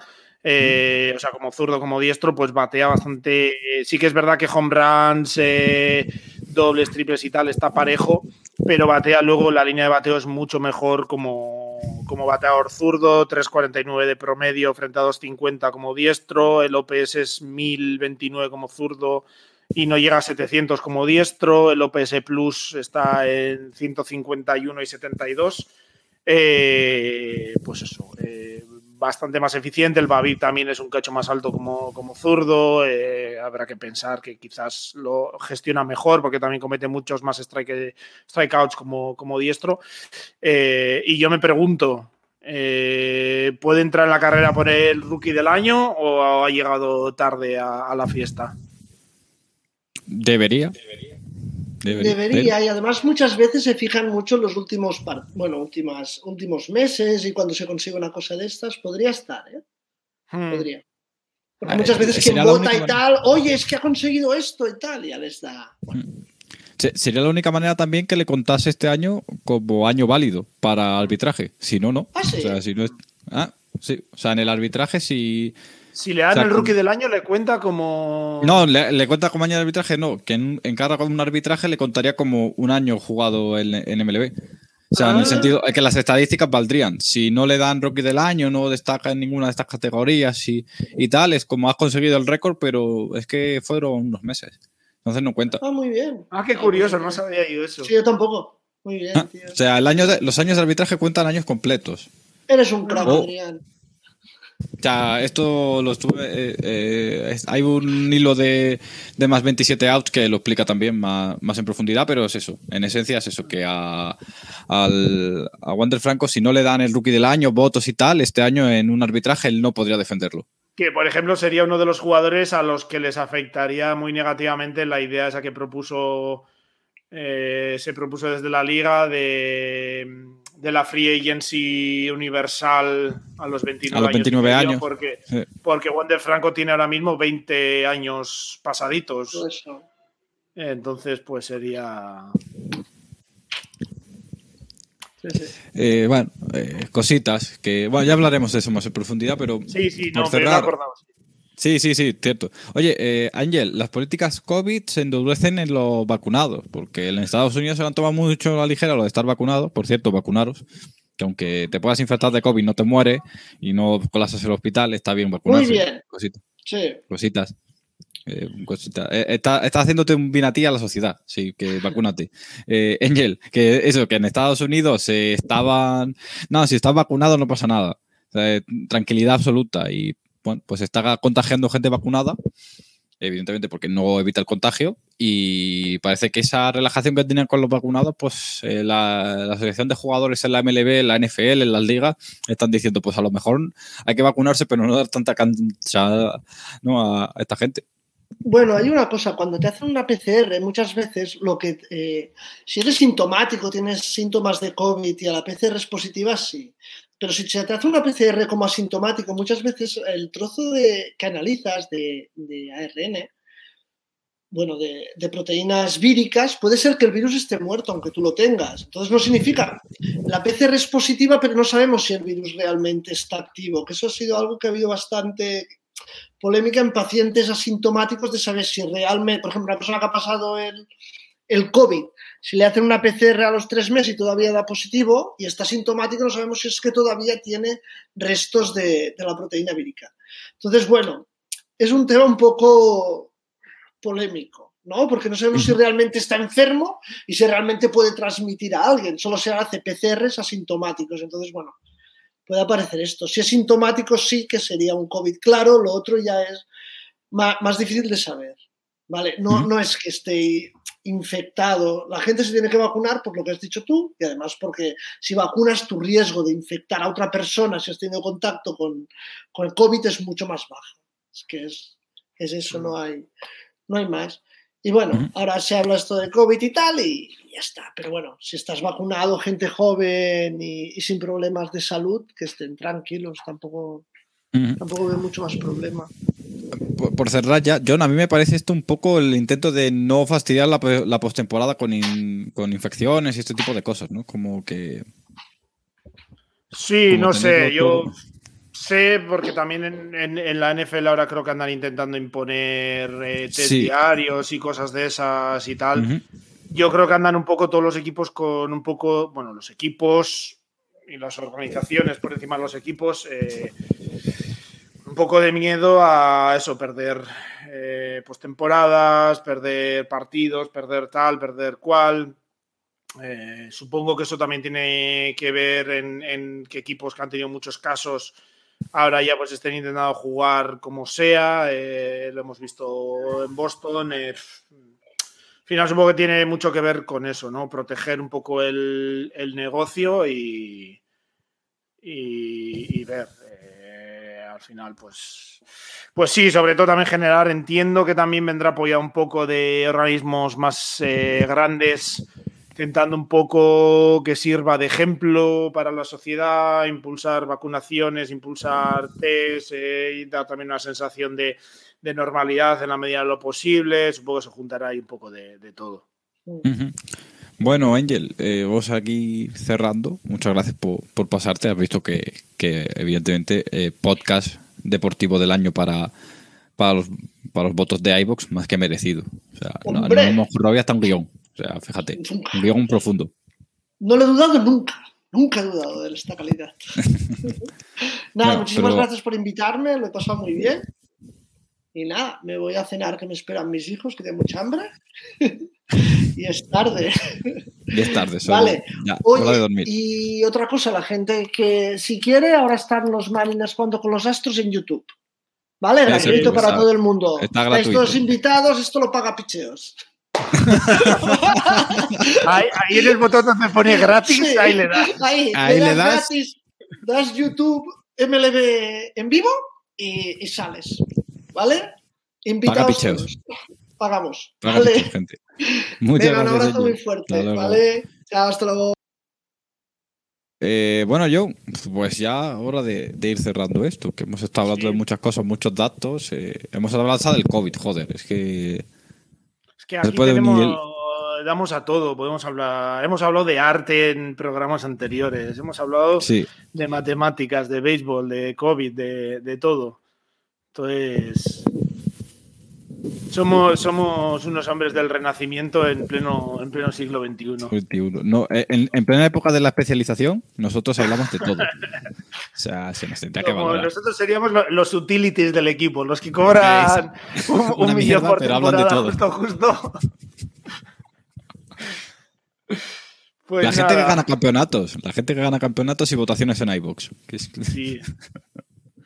Eh, o sea, como zurdo, como diestro, pues batea bastante. eh, sí que es verdad que home runs, eh, dobles, triples y tal está parejo, pero batea luego la línea de bateo es mucho mejor como como bateador zurdo, 3.49 de promedio frente a 2.50 como diestro, el OPS es 1.029 como zurdo y no llega a 700 como diestro, el OPS Plus está en 151 y 72. Eh, pues eso, eh, bastante más eficiente. El Babi también es un cacho más alto como, como zurdo. Eh, habrá que pensar que quizás lo gestiona mejor porque también comete muchos más strike, strikeouts como, como diestro. Eh, y yo me pregunto, eh, ¿puede entrar en la carrera por el rookie del año o ha llegado tarde a, a la fiesta? Debería. Debería, Debería y además muchas veces se fijan mucho en los últimos, bueno, últimas, últimos meses y cuando se consigue una cosa de estas, podría estar, ¿eh? Hmm. Podría. Porque ver, muchas veces quien vota y tal, oye, es que ha conseguido esto y tal, y ya les da. Bueno. Hmm. Sería la única manera también que le contase este año como año válido para arbitraje. Si no, no. ¿Ah, sí? O sea, si no es... ah, sí. O sea, en el arbitraje, si. Si le dan o sea, el rookie del año, le cuenta como. No, le, le cuenta como año de arbitraje, no. Que en, en, cada un arbitraje le contaría como un año jugado en, en MLB. O sea, ah. en el sentido que las estadísticas valdrían. Si no le dan rookie del año, no destaca en ninguna de estas categorías y, y tal, es como has conseguido el récord, pero es que fueron unos meses. Entonces no cuenta. Ah, muy bien. Ah, qué curioso, no sabía yo eso. Sí, yo tampoco. Muy bien, ah, tío. O sea, el año de, los años de arbitraje cuentan años completos. Eres un crack, oh. O sea, esto lo estuve. Eh, eh, hay un hilo de, de, más 27 outs que lo explica también más, más, en profundidad, pero es eso. En esencia es eso, que a, al, a Wander Franco, si no le dan el rookie del año, votos y tal, este año en un arbitraje él no podría defenderlo. Que, por ejemplo, sería uno de los jugadores a los que les afectaría muy negativamente la idea esa que propuso. Eh, se propuso desde la liga de de la free agency universal a los 29, a los 29 años, años. Porque, sí. porque Wander Franco tiene ahora mismo 20 años pasaditos. Eso. Entonces, pues sería. Sí, sí. Eh, bueno, eh, cositas que. Bueno, ya hablaremos de eso más en profundidad, pero. Sí, sí, por no, cerrar, me lo acordaba. Sí, sí, sí, cierto. Oye, eh, Ángel, las políticas COVID se endurecen en los vacunados, porque en Estados Unidos se han tomado mucho a la ligera lo de estar vacunado. Por cierto, vacunaros, que aunque te puedas infectar de COVID no te muere y no colapsas el hospital, está bien vacunarse. Muy bien. Cositas. Sí. Cositas. Eh, cosita. Eh, está, está, haciéndote un binatí a la sociedad, sí, que vacúnate. Eh, Angel, que eso, que en Estados Unidos se estaban. No, si estás vacunado no pasa nada. O sea, tranquilidad absoluta y bueno, pues está contagiando gente vacunada, evidentemente porque no evita el contagio, y parece que esa relajación que tenían con los vacunados, pues eh, la, la, asociación de jugadores en la MLB, en la NFL, en las ligas, están diciendo, pues a lo mejor hay que vacunarse, pero no dar tanta cancha a esta gente. Bueno, hay una cosa, cuando te hacen una PCR, muchas veces lo que eh, si eres sintomático, tienes síntomas de COVID y a la PCR es positiva, sí. Pero si se te hace una PCR como asintomático, muchas veces el trozo de, que analizas de, ARN, bueno, de, proteínas víricas, puede ser que el virus esté muerto, aunque tú lo tengas. Entonces no significa. La PCR es positiva, pero no sabemos si el virus realmente está activo, que eso ha sido algo que ha habido bastante polémica en pacientes asintomáticos de saber si realmente, por ejemplo, una persona que ha pasado el COVID, si le hacen una PCR a los tres meses y todavía da positivo y está sintomático, no sabemos si es que todavía tiene restos de, de la proteína vírica. Entonces, bueno, es un tema un poco polémico, ¿no? Porque no sabemos si realmente está enfermo y si realmente puede transmitir a alguien. Solo se hace PCRs asintomáticos. Entonces, bueno, puede aparecer esto. Si es sintomático, sí que sería un COVID claro, lo otro ya es más, más difícil de saber. ¿Vale? No, no es que esté infectado. La gente se tiene que vacunar por lo que has dicho tú y además porque si vacunas tu riesgo de infectar a otra persona si has tenido contacto con, con el COVID es mucho más bajo. Es que es, es eso, no hay, no hay más. Y bueno, uh -huh. ahora se habla esto de COVID y tal y ya está. Pero bueno, si estás vacunado, gente joven y, y sin problemas de salud, que estén tranquilos, tampoco, uh -huh. tampoco veo mucho más problema. Por, por, cerrar ya, John, a mí me parece esto un poco el intento de no fastidiar la, la postemporada con, in, con infecciones y este tipo de cosas, ¿no? Como que. Sí, como no sé, yo sé, porque también en, en, en, la NFL ahora creo que andan intentando imponer eh, test sí. diarios y cosas de esas y tal. Uh -huh. Yo creo que andan un poco todos los equipos con un poco, bueno, los equipos y las organizaciones por encima de los equipos, eh, poco de miedo a eso, perder eh, pues temporadas, perder partidos, perder tal, perder cual. Eh, supongo que eso también tiene que ver en, que equipos que han tenido muchos casos ahora ya pues estén intentando jugar como sea. Eh, lo hemos visto en Boston. Eh, al final supongo que tiene mucho que ver con eso, ¿no? Proteger un poco el, negocio y, y ver. Al final, pues, pues sí, sobre todo también generar, entiendo que también vendrá apoyado un poco de organismos más eh, grandes intentando un poco que sirva de ejemplo para la sociedad, impulsar vacunaciones, impulsar test eh, y dar también una sensación de, de, normalidad en la medida de lo posible. Supongo que se juntará ahí un poco de, de todo. Uh -huh. Bueno, Ángel, eh, vos aquí cerrando, muchas gracias por, por pasarte. Has visto que, que evidentemente, eh, podcast deportivo del año para, para, los, para los votos de iBox, más que merecido. O sea, no, no hemos currado hasta un guion. O sea, fíjate, un guion profundo. No lo he dudado nunca, nunca he dudado de esta calidad. nada, no, muchísimas pero... gracias por invitarme, lo he pasado muy bien. Y nada, me voy a cenar que me esperan mis hijos, que tengo mucha hambre. y es tarde. Y es tarde, solo. Vale. Ya, Oye, de dormir. y otra cosa, la gente que si quiere, ahora están los Marinas jugando con los Astros en YouTube. ¿Vale? Gratuito para está, todo el mundo. Está gratuito. Estos invitados, esto lo paga Picheos. ahí, ahí, en el botón donde pone gratis, sí, ahí le das. Ahí, ahí le, le das, das, gratis, das YouTube MLB en vivo y, y sales. ¿Vale? Invitados. Paga Pagamos. Paga ¿vale? picheos, gente. Muchas Venga, un abrazo muy fuerte. ¿Vale? Chao, hasta luego. Eh, bueno, yo, pues ya hora de, de, ir cerrando esto, que hemos estado hablando sí. de muchas cosas, muchos datos. Eh, hemos hablado del COVID, joder, es que. Es que aquí tenemos, damos a todo, podemos hablar. Hemos hablado de arte en programas anteriores, hemos hablado sí. de matemáticas, de béisbol, de COVID, de, de todo. Entonces. Somos, somos unos hombres del renacimiento en pleno, en pleno siglo XXI. 21. No, eh, en, en, plena época de la especialización, nosotros hablamos de todo. o sea, se nos tendría que valorar. Nosotros seríamos los utilities del equipo, los que cobran un, un millón por temporada, justo, justo. Pues la nada. gente que gana campeonatos, la gente que gana campeonatos y votaciones en iBox. Sí.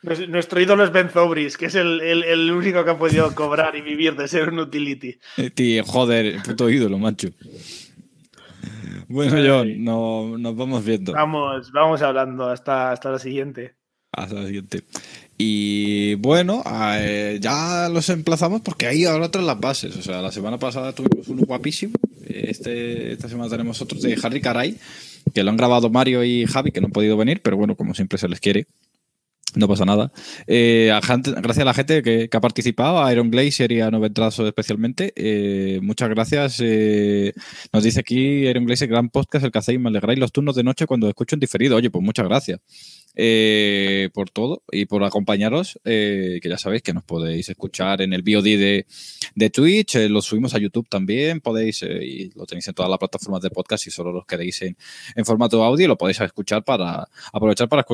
Nuestro ídolo es Ben Zobris, que es el, el, el, único que ha podido cobrar y vivir de ser un utility. Tío, joder, puto ídolo, macho. Bueno, John, no, nos vamos viendo. Vamos, vamos hablando hasta, hasta la siguiente. Hasta la siguiente. Y bueno, eh, ya los emplazamos porque ahí ahora otras las bases. O sea, la semana pasada tuvimos uno guapísimo. Este, esta semana tenemos otros de Harry Caray, que lo han grabado Mario y Javi, que no han podido venir, pero bueno, como siempre se les quiere. No pasa nada. Eh, gracias a la gente que, que, ha participado, a Iron Glacier y a Noventrazo especialmente. Eh, muchas gracias. Eh, nos dice aquí Iron Glacier, gran podcast, el que hacéis, me alegráis los turnos de noche cuando escucho en diferido. Oye, pues muchas gracias eh, por todo y por acompañaros. que ya sabéis que nos podéis escuchar en el VOD de, de Twitch, lo subimos a YouTube también. Podéis, y lo tenéis en todas las plataformas de podcast y solo los queréis en, en formato audio, lo podéis escuchar para aprovechar para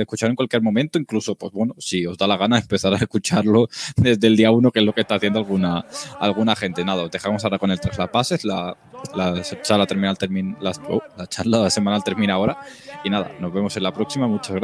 escuchar en cualquier momento incluso, pues bueno, si os da la gana empezar a escucharlo desde el día uno, que es lo que está haciendo alguna, alguna gente. Nada, os dejamos ahora con el tras la la, la charla terminal termina, oh, la charla semanal termina ahora. Y nada, nos vemos en la próxima. Muchas gracias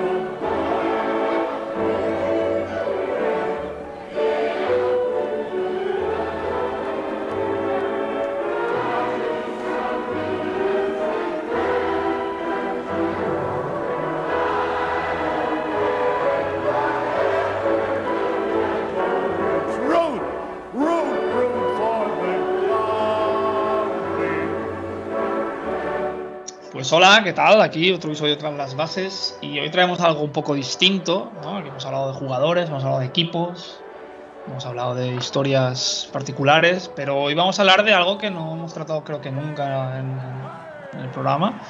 Pues hola, ¿qué tal? Aquí otro episodio tras las bases y hoy traemos algo un poco distinto, ¿no? Aquí hemos hablado de jugadores, hemos hablado de equipos, hemos hablado de historias particulares, pero hoy vamos a hablar de algo que no hemos tratado creo que nunca en, en el programa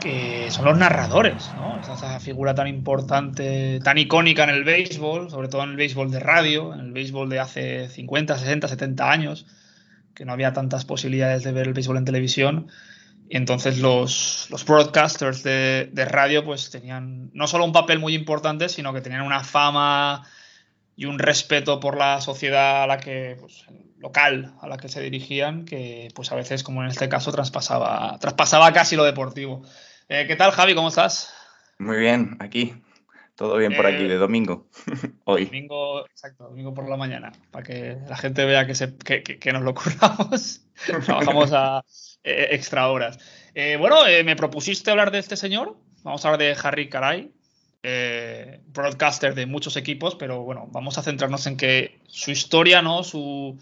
que son los narradores, ¿no? Esa figura tan importante, tan icónica en el béisbol, sobre todo en el béisbol de radio, en el béisbol de hace 50, 60, 70 años, que no había tantas posibilidades de ver el béisbol en televisión. Y entonces los, los broadcasters de, de, radio pues tenían no solo un papel muy importante, sino que tenían una fama y un respeto por la sociedad a la que, pues, local a la que se dirigían, que pues a veces, como en este caso, traspasaba, traspasaba casi lo deportivo. Eh, ¿Qué tal, Javi? ¿Cómo estás? Muy bien, aquí. Todo bien por aquí, eh, de domingo. Hoy. Domingo, exacto, domingo por la mañana, para que la gente vea que, se, que, que, nos lo curramos. Trabajamos a eh, extra horas. bueno, me propusiste hablar de este señor. Vamos a hablar de Harry Caray, broadcaster de muchos equipos, pero bueno, vamos a centrarnos en que su historia, ¿no? Su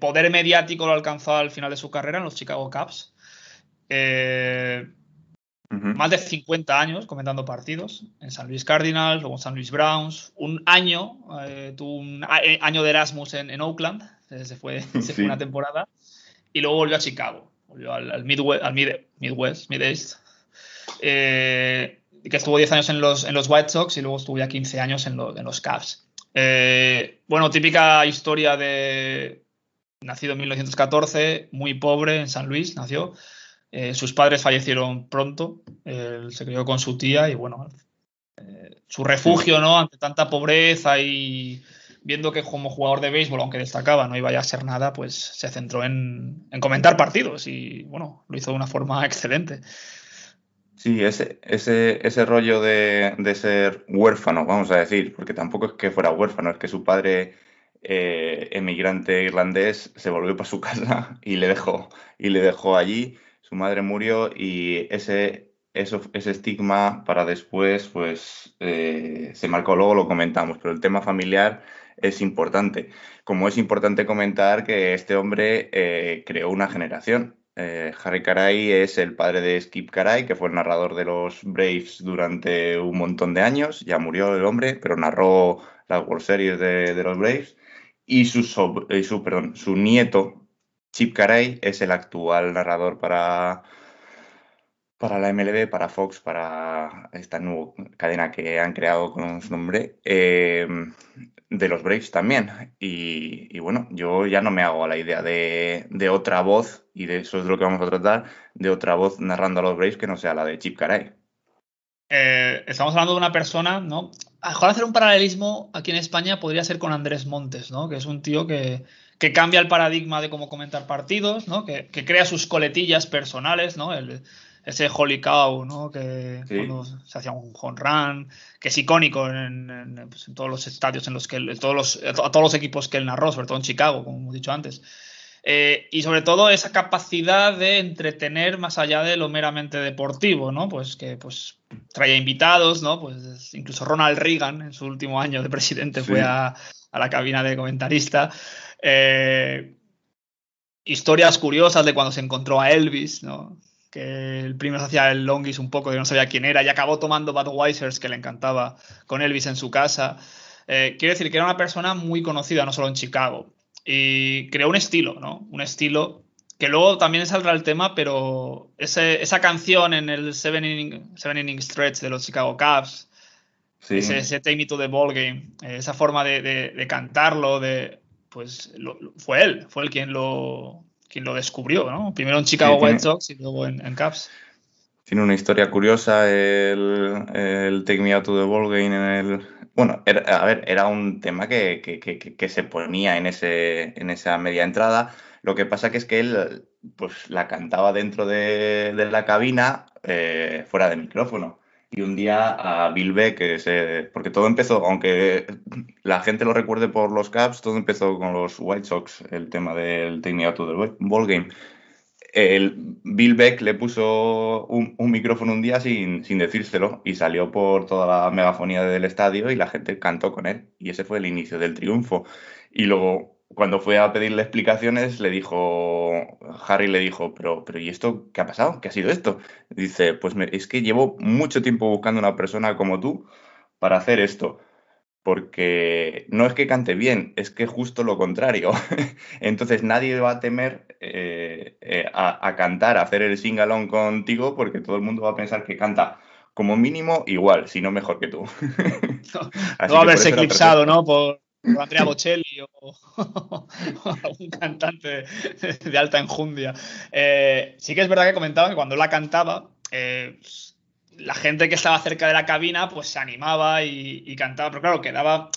poder mediático lo alcanzó al final de su carrera en los Chicago Cubs. Eh, más de 50 años comentando partidos en San Luis Cardinals, luego en San Luis Browns. Un año, eh, tuvo un eh, año de Erasmus en, Oakland, eh, se fue, se fue una temporada. Y luego volvió a Chicago, volvió al, Midwest, al Mid, Midwest, Mid-East. que estuvo 10 años en los, en los White Sox y luego estuvo ya 15 años en, en los Cavs. bueno, típica historia de nacido en 1914, muy pobre en San Luis, nació. Eh, sus padres fallecieron pronto, él se crió con su tía y bueno, eh, su refugio, ¿no? Ante tanta pobreza y viendo que como jugador de béisbol, aunque destacaba, no iba a ser nada, pues se centró en, comentar partidos y bueno, lo hizo de una forma excelente. Sí, ese, ese, ese rollo de, ser huérfano, vamos a decir, porque tampoco es que fuera huérfano, es que su padre eh, emigrante irlandés se volvió para su casa y le dejó, y le dejó allí su madre murió y ese, eso, ese estigma para después, pues eh, se marcó, luego lo comentamos, pero el tema familiar es importante. Como es importante comentar que este hombre eh, creó una generación. Eh, Harry Caray es el padre de Skip Caray, que fue el narrador de los Braves durante un montón de años. Ya murió el hombre, pero narró las World Series de, los Braves. Y su, su, perdón, su nieto, Chip Caray es el actual narrador para, para la MLB, para Fox, para esta nueva cadena que han creado con su nombre, eh, de los Braves también. Y, bueno, yo ya no me hago a la idea de, otra voz, y de eso es lo que vamos a tratar, de otra voz narrando a los Braves que no sea la de Chip Caray. Eh, estamos hablando de una persona, ¿no? A mejor hacer un paralelismo aquí en España podría ser con Andrés Montes, ¿no? Que es un tío que, que cambia el paradigma de cómo comentar partidos, ¿no? que, crea sus coletillas personales, ¿no? El, ese Holy Cow, ¿no? que cuando se hacía un home run, que es icónico en, pues, todos los estadios en los que todos los, a todos los equipos que él narró, sobre todo en Chicago, como hemos dicho antes. Eh, y sobre todo esa capacidad de entretener más allá de lo meramente deportivo, ¿no? Pues que pues traía invitados, ¿no? Pues incluso Ronald Reagan en su último año de presidente fue a, a, la cabina de comentarista. Eh, historias curiosas de cuando se encontró a Elvis, ¿no? que el primero se hacía el longis un poco, que no sabía quién era, y acabó tomando Budweiser's, que le encantaba, con Elvis en su casa. Eh, quiero decir que era una persona muy conocida, no solo en Chicago, y creó un estilo, ¿no? Un estilo que luego también saldrá el tema, pero esa canción en el Seven Inning, Stretch de los Chicago Cubs, ese, Take Me to the Ball Game, eh, esa forma de cantarlo, de, pues fue él, fue él quien lo, quien lo descubrió, ¿no? Primero en Chicago White Sox y luego en, en, Cubs. Tiene una historia curiosa el, el, Take Me Out to the Ball Game en el... Bueno, a ver, era un tema que, que, que, se ponía en, ese, en esa media entrada. Lo que pasa que es que él pues la cantaba dentro de, de la cabina eh, fuera de micrófono y un día a Bill Beck, que se, porque todo empezó, aunque la gente lo recuerde por los Caps, todo empezó con los White Sox, el tema del Take Me Out to the Ball Game. El Bill Beck le puso un, micrófono un día sin, sin, decírselo y salió por toda la megafonía del estadio y la gente cantó con él. Y ese fue el inicio del triunfo. Y luego cuando fue a pedirle explicaciones, le dijo, Harry le dijo, pero, pero ¿y esto qué ha pasado? ¿Qué ha sido esto? Dice, pues es que llevo mucho tiempo buscando una persona como tú para hacer esto. porque no es que cante bien, es que justo lo contrario. Entonces nadie va a temer eh, eh, a, cantar, a hacer el sing-along contigo, porque todo el mundo va a pensar que canta como mínimo igual, si no mejor que tú. no, va a haberse eclipsado, ¿no? Por, Andrea Bocelli o, algún cantante de alta enjundia. Eh, sí que es verdad que comentaba que cuando la cantaba, la gente que estaba cerca de la cabina pues se animaba y, cantaba, pero claro, quedaba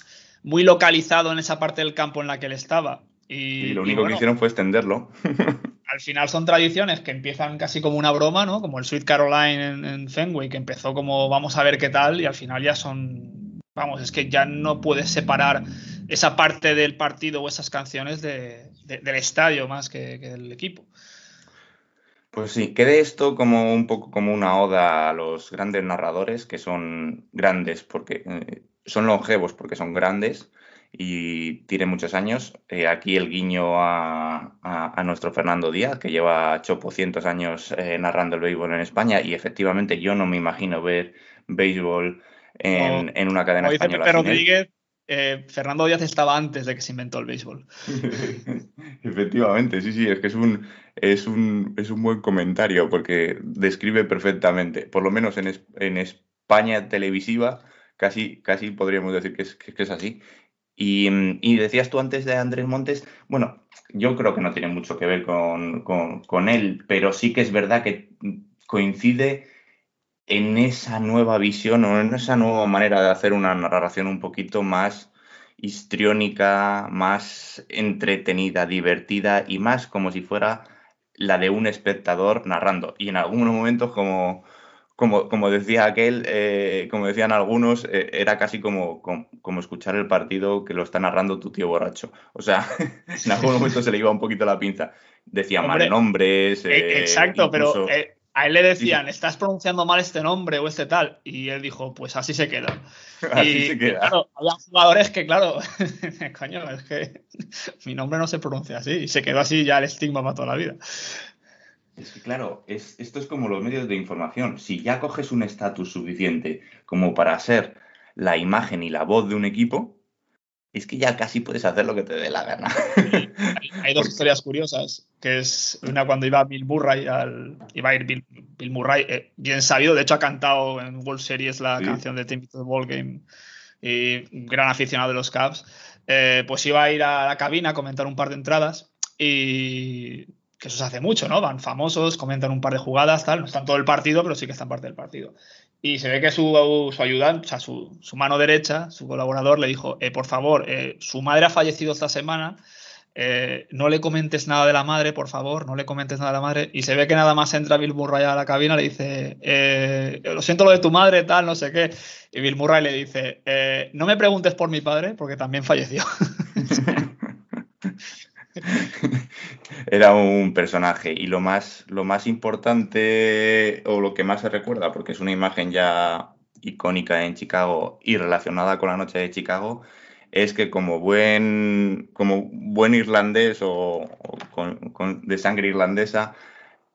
muy localizado en esa parte del campo en la que él estaba. Y, lo único que hicieron fue extenderlo. al final son tradiciones que empiezan casi como una broma, ¿no? Como el Sweet Caroline en, Fenway, que empezó como vamos a ver qué tal y al final ya son, vamos, es que ya no puedes separar esa parte del partido o esas canciones del estadio más que del equipo. Pues sí, quede esto como un poco como una oda a los grandes narradores, que son grandes porque eh, son longevos porque son grandes y tienen muchos años. Eh, aquí el guiño a, nuestro Fernando Díaz, que lleva chopocientos años eh, narrando el béisbol en España y efectivamente yo no me imagino ver béisbol en, una cadena española. Eh, Fernando Díaz estaba antes de que se inventó el béisbol. Efectivamente, sí, sí, es que es un, es un, es un buen comentario porque describe perfectamente, por lo menos en, en España televisiva, casi, casi podríamos decir que es, que es así. Y, y, decías tú antes de Andrés Montes, bueno, yo creo que no tiene mucho que ver con, con, con él, pero sí que es verdad que coincide en esa nueva visión o en esa nueva manera de hacer una narración un poquito más histriónica, más entretenida, divertida y más como si fuera la de un espectador narrando. Y en algunos momentos, como, como, como decía aquel, eh, como decían algunos, eh, era casi como, como, escuchar el partido que lo está narrando tu tío borracho. O sea, en algunos momentos se le iba un poquito la pinza. Decía mal nombres. Eh, exacto, pero a él le decían, estás pronunciando mal este nombre o este tal. Y él dijo, pues así se queda. así se queda. Claro, había jugadores que, claro, coño, es que mi nombre no se pronuncia así. Y se quedó así ya el estigma para toda la vida. Es que, claro, es, esto es como los medios de información. Si ya coges un estatus suficiente como para ser la imagen y la voz de un equipo, es que ya casi puedes hacer lo que te dé la gana. Hay, dos historias curiosas, que es una cuando iba Bill Murray, al, iba a ir Bill, Murray, eh, bien sabido, de hecho ha cantado en World Series la canción de Team to the Ball Game, y gran aficionado de los Cavs, eh, pues iba a ir a la cabina a comentar un par de entradas y que eso se hace mucho, ¿no? Van famosos, comentan un par de jugadas, tal, no están todo el partido, pero sí que están parte del partido. Y se ve que su, su ayudante, o sea, su, su, mano derecha, su colaborador, le dijo, eh, por favor, eh, su madre ha fallecido esta semana, eh, no le comentes nada de la madre, por favor, no le comentes nada de la madre. Y se ve que nada más entra Bill Murray a la cabina, le dice, lo siento lo de tu madre, tal, no sé qué. Y Bill Murray le dice, no me preguntes por mi padre, porque también falleció. Era un personaje y lo más, lo más importante o lo que más se recuerda, porque es una imagen ya icónica en Chicago y relacionada con la noche de Chicago, es que como buen, como buen irlandés o, con, de sangre irlandesa,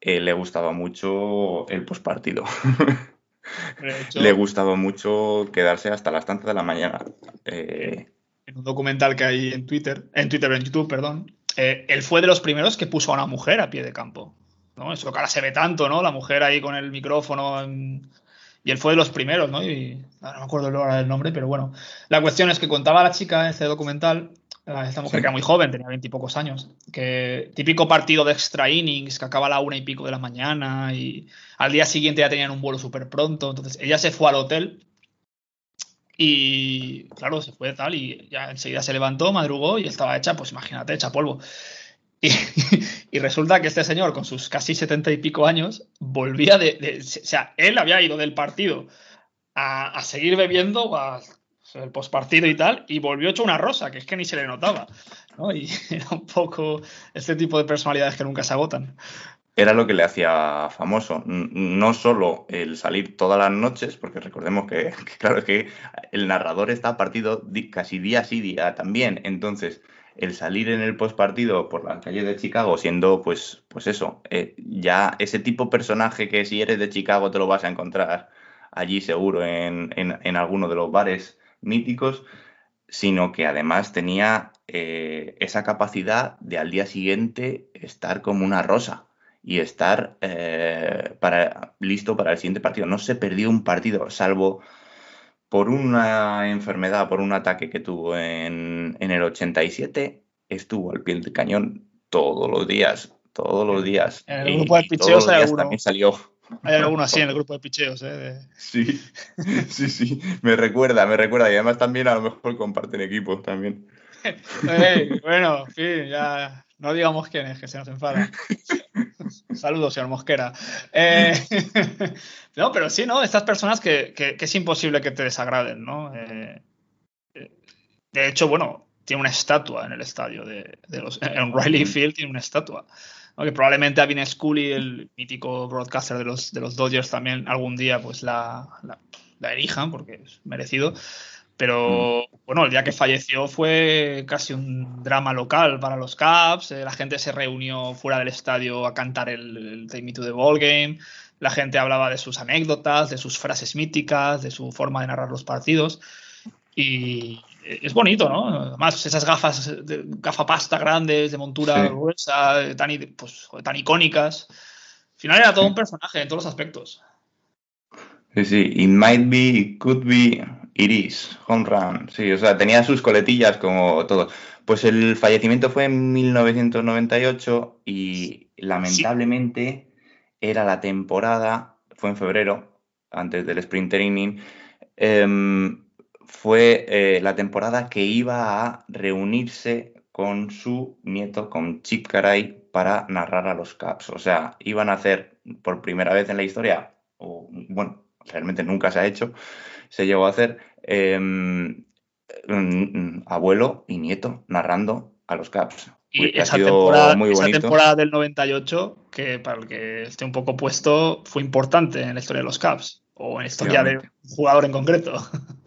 eh, le gustaba mucho el postpartido. le gustaba mucho quedarse hasta las tantas de la mañana. Eh, en un documental que hay en Twitter, en Twitter, en YouTube, perdón, eh, él fue de los primeros que puso a una mujer a pie de campo. ¿no? Eso que ahora se ve tanto, ¿no? La mujer ahí con el micrófono. Y él fue de los primeros, ¿no? Y no me acuerdo ahora el nombre, pero bueno. La cuestión es que contaba la chica en este documental, esta mujer que era muy joven, tenía veintipocos años, que típico partido de extra innings que acaba a la una y pico de la mañana y al día siguiente ya tenían un vuelo súper pronto. Entonces ella se fue al hotel y claro, se fue tal y ya enseguida se levantó, madrugó y estaba hecha, pues imagínate, hecha polvo. Y, resulta que este señor, con sus casi setenta y pico años, volvía de, O sea, él había ido del partido a, seguir bebiendo, a, el postpartido y tal, y volvió hecho una rosa, que es que ni se le notaba. Y era un poco este tipo de personalidades que nunca se agotan era lo que le hacía famoso. No solo el salir todas las noches, porque recordemos que, claro, que el narrador está partido casi día sí día también. Entonces, el salir en el postpartido por las calles de Chicago siendo, pues, pues eso, eh, ya ese tipo de personaje que si eres de Chicago te lo vas a encontrar allí seguro en, en, en alguno de los bares míticos, sino que además tenía eh, esa capacidad de al día siguiente estar como una rosa y estar eh, para, listo para el siguiente partido. No se perdió un partido, salvo por una enfermedad, por un ataque que tuvo en, en el 87, estuvo al pie del cañón todos los días, todos los días. En el grupo de picheos hay alguno. También salió. Hay alguno así en el grupo de picheos, ¿eh? Sí, sí, sí. Me recuerda, me recuerda. Y además también a lo mejor comparten equipos también. bueno, en fin, ya no digamos quién es, que se nos enfada. Saludos, señor Mosquera. Eh, no, pero sí, ¿no? Estas personas que, que, es imposible que te desagraden, ¿no? Eh, de hecho, bueno, tiene una estatua en el estadio de, de los. En Riley Field tiene una estatua que probablemente a Vin Scully, el mítico broadcaster de los, de los Dodgers, también algún día pues la, la, erijan, porque es merecido. Pero mm. bueno, el día que falleció fue casi un drama local para los Cubs. Eh, la gente se reunió fuera del estadio a cantar el, el Take Me to the Ball Game. La gente hablaba de sus anécdotas, de sus frases míticas, de su forma de narrar los partidos. Y, es bonito, ¿no? Además, esas gafas, de, gafapasta grandes, de montura gruesa, tan, pues, tan icónicas. Al final era todo un personaje en todos los aspectos. Sí, sí, it might be, it could be, it is, home run. Sí, o sea, tenía sus coletillas como todo. Pues el fallecimiento fue en 1998 y lamentablemente era la temporada, fue en febrero, antes del sprint training. Em, fue eh, la temporada que iba a reunirse con su nieto, con Chip Caray, para narrar a los Caps. O sea, iban a hacer por primera vez en la historia, o bueno, realmente nunca se ha hecho, se llegó a hacer em, abuelo y nieto narrando a los Caps. Y esa, temporada, esa temporada, del 98, que para el que esté un poco puesto, fue importante en la historia de los Caps, o en la historia de un jugador en concreto.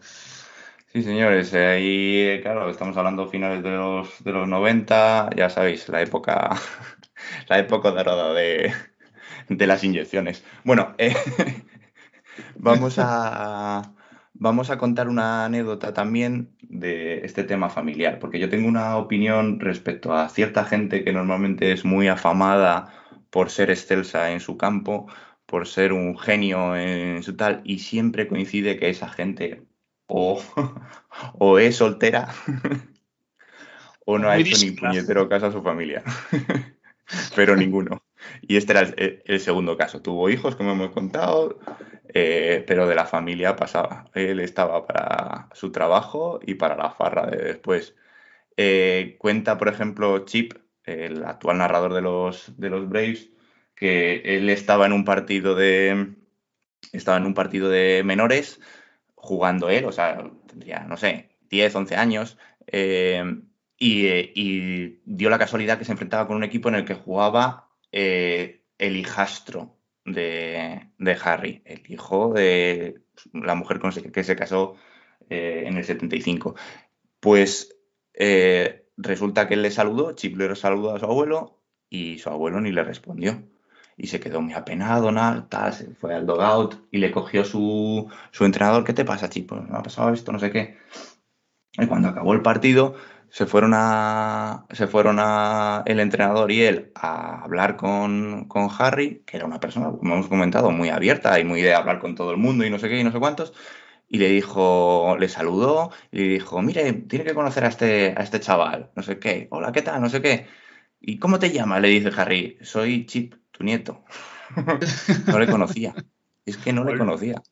Sí, señores, eh, ahí, claro, estamos hablando finales de los, de los 90, ya sabéis, la época, la época dorada de, de las inyecciones. Bueno, eh, vamos, a, vamos a contar una anécdota también de este tema familiar, porque yo tengo una opinión respecto a cierta gente que normalmente es muy afamada por ser excelsa en su campo, por ser un genio en su tal, y siempre coincide que esa gente o, es soltera o no ha hecho ni puñetero caso a su familia. Pero ninguno. Y este era el, segundo caso. Tuvo hijos, como hemos contado, eh, pero de la familia pasaba. Él estaba para su trabajo y para la farra de después. Eh, cuenta, por ejemplo, Chip, el actual narrador de los, de los Braves, que él estaba en un partido de. Estaba en un partido de menores jugando él, o sea, tendría, no sé, 10, 11 años, eh, y, dio la casualidad que se enfrentaba con un equipo en el que jugaba el hijastro de, Harry, el hijo de la mujer con que se casó eh, en el 75. Pues resulta que él le saludó, Chip saludó a su abuelo y su abuelo ni le respondió y se quedó muy apenado, nada, se fue al dogout y le cogió su, su entrenador, ¿qué te pasa, chico? ¿Me ha pasado esto? No sé qué. Y cuando acabó el partido, se fueron a, se fueron a el entrenador y él a hablar con, con Harry, que era una persona, como hemos comentado, muy abierta y muy de hablar con todo el mundo y no sé qué y no sé cuántos. Y le dijo, le saludó y le dijo, mire, tiene que conocer a este, a este chaval, no sé qué, hola, ¿qué tal? No sé qué. ¿Y cómo te llamas? Le dice Harry, soy Chip tu nieto. no le conocía. Es que no le conocía.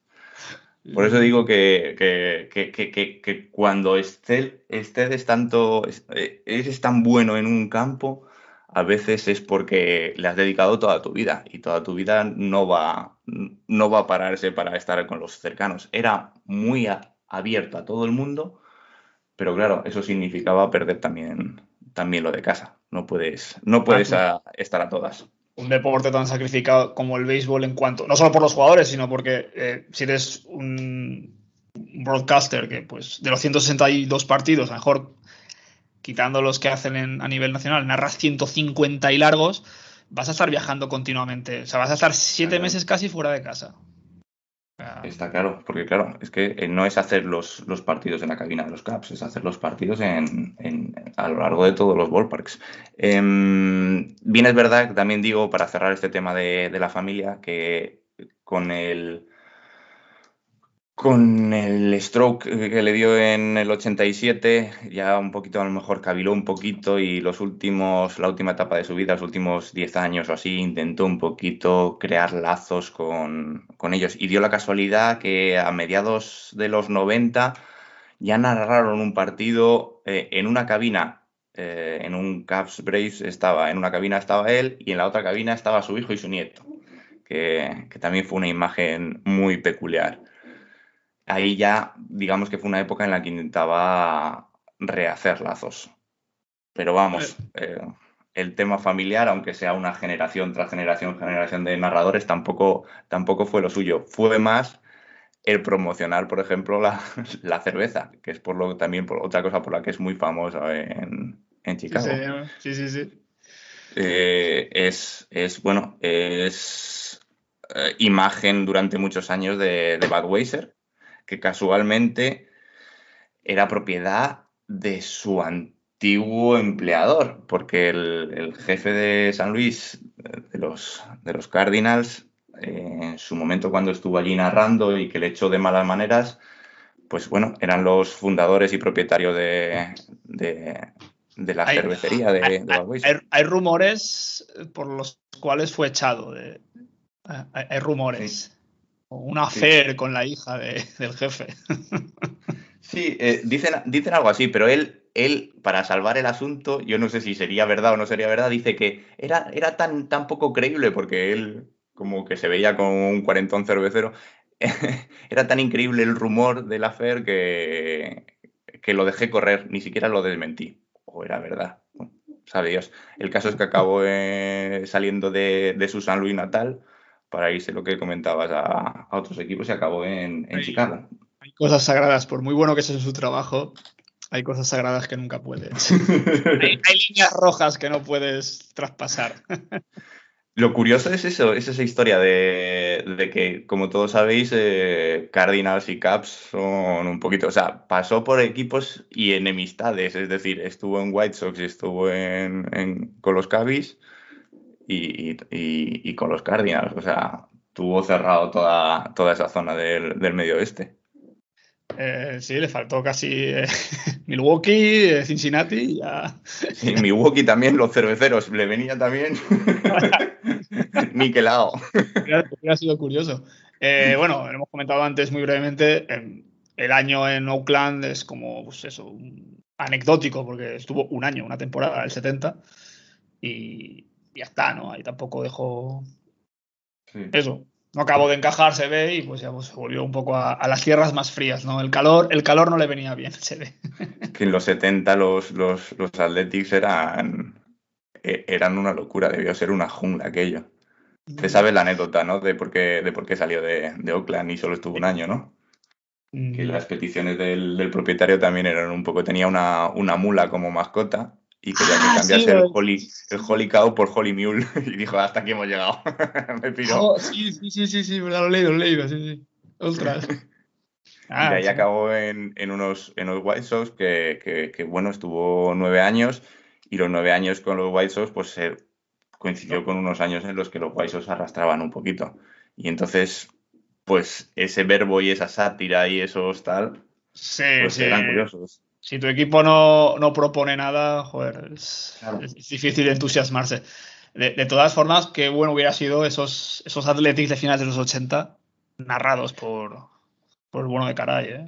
Por eso digo que, que, cuando estés, tanto, eh, eres tan bueno en un campo, a veces es porque le has dedicado toda tu vida y toda tu vida no va, no va a pararse para estar con los cercanos. Era muy abierto a todo el mundo, pero claro, eso significaba perder también, también lo de casa. No puedes, no puedes estar a todas un deporte tan sacrificado como el béisbol en cuanto, no solo por los jugadores, sino porque eh, si eres un broadcaster que pues de los 162 partidos, a lo mejor quitando los que hacen a nivel nacional, narras 150 y largos, vas a estar viajando continuamente. O sea, vas a estar siete meses casi fuera de casa. Está claro, porque claro, es que eh, no es hacer los, los partidos en la cabina de los Caps, es hacer los partidos en, en- a lo largo de todos los ballparks. Em, bien es verdad, también digo, para cerrar este tema de, de la familia, que con el, con el stroke que le dio en el 87, ya un poquito a lo mejor caviló un poquito y los últimos, la última etapa de su vida, los últimos 10 años o así, intentó un poquito crear lazos con, con ellos. Y dio la casualidad que a mediados de los 90 ya narraron un partido eh, en una cabina. eh, en un Cavs Braves estaba, en una cabina estaba él y en la otra cabina estaba su hijo y su nieto, que, que también fue una imagen muy peculiar ahí ya, digamos que fue una época en la que intentaba rehacer lazos. Pero vamos, eh, el tema familiar, aunque sea una generación tras generación, generación de narradores, tampoco, tampoco fue lo suyo. Fue más el promocionar, por ejemplo, la, la cerveza, que es por lo también por otra cosa por la que es muy famoso en, en Sí, Chicago. sí, sí, sí. Eh, es, es, bueno, es eh, imagen durante muchos años de, de Budweiser, que casualmente era propiedad de su antiguo empleador, porque el, el jefe de San Luis, de los, de los Cardinals, eh, en su momento cuando estuvo allí narrando y que le echó de malas maneras, pues bueno, eran los fundadores y propietarios de, de, de la Hay- cervecería de, Hay, de hay- hay rumores por los cuales fue echado. hay, rumores. Un affair con la hija de- del jefe. Sí, eh, dicen, dicen algo así, pero él, él, para salvar el asunto, yo no sé si sería verdad o no sería verdad, dice que era, era tan, tan poco creíble porque él como que se veía con un cuarentón cervecero, era tan increíble el rumor del affair que, que lo dejé correr, ni siquiera lo desmentí, o era verdad, sabe Dios. El caso es que acabó eh, saliendo de, de su San Luis natal para irse, lo que comentabas, a, a otros equipos y acabó en, en Ahí. Chicago. Hay cosas sagradas, por muy bueno que sea su trabajo, hay cosas sagradas que nunca puedes. hay, hay líneas rojas que no puedes traspasar. Lo curioso es eso, es esa historia de, de que, como todos sabéis, eh, Cardinals y Caps son un poquito, o sea, pasó por equipos y enemistades, es decir, estuvo en White Sox y estuvo en, en- con los Cubbies y, y- y- con los Cardinals, o sea, tuvo cerrado toda, toda esa zona del, del medio oeste. Eh, sí, le faltó casi eh, Milwaukee, eh, Cincinnati y ya. Y Milwaukee también, los cerveceros, le venía también niquelado. Hubiera, sido curioso. Eh, bueno, hemos comentado antes muy brevemente, em, el año en Oakland es como, pues eso, anecdótico, porque estuvo un año, una temporada, el 70, y ya está, ¿no? Ahí tampoco dejó Sí. eso. No acabó de encajar, se ve, y pues ya pues, se volvió un poco a, a las tierras más frías, ¿no? El calor, el calor no le venía bien, se ve. que en los 70 los, los, los Athletics eran, e- eran una locura, debió ser una jungla aquello. Te sabes la anécdota, ¿no? De por qué, de por qué salió de, de Oakland y solo estuvo un año, ¿no? Que Mm, las peticiones del, del propietario también eran un poco, tenía una, una mula como mascota y quería Ah, que cambiase sí, el, Holy, el Holy Cow por Holy Mule y dijo, hasta aquí hemos llegado. Me piró. Oh, sí, sí, sí, sí, sí, lo he leído, lo he leído, sí, sí. Ostras. Y de ahí sí. acabó en, en unos, en los White Sox, que, que- que, bueno, estuvo nueve años, y los nueve años con los White Sox, pues se coincidió con unos años en los que los White Sox arrastraban un poquito. Y entonces, pues ese verbo y esa sátira y esos tal, Sí, pues sí. eran curiosos. Si tu equipo no, no propone nada, joder, es, Claro. es difícil entusiasmarse. De, de todas formas, qué bueno hubiera sido esos, esos Athletics de finales de los 80 narrados por, por el bueno de Caray, ¿eh?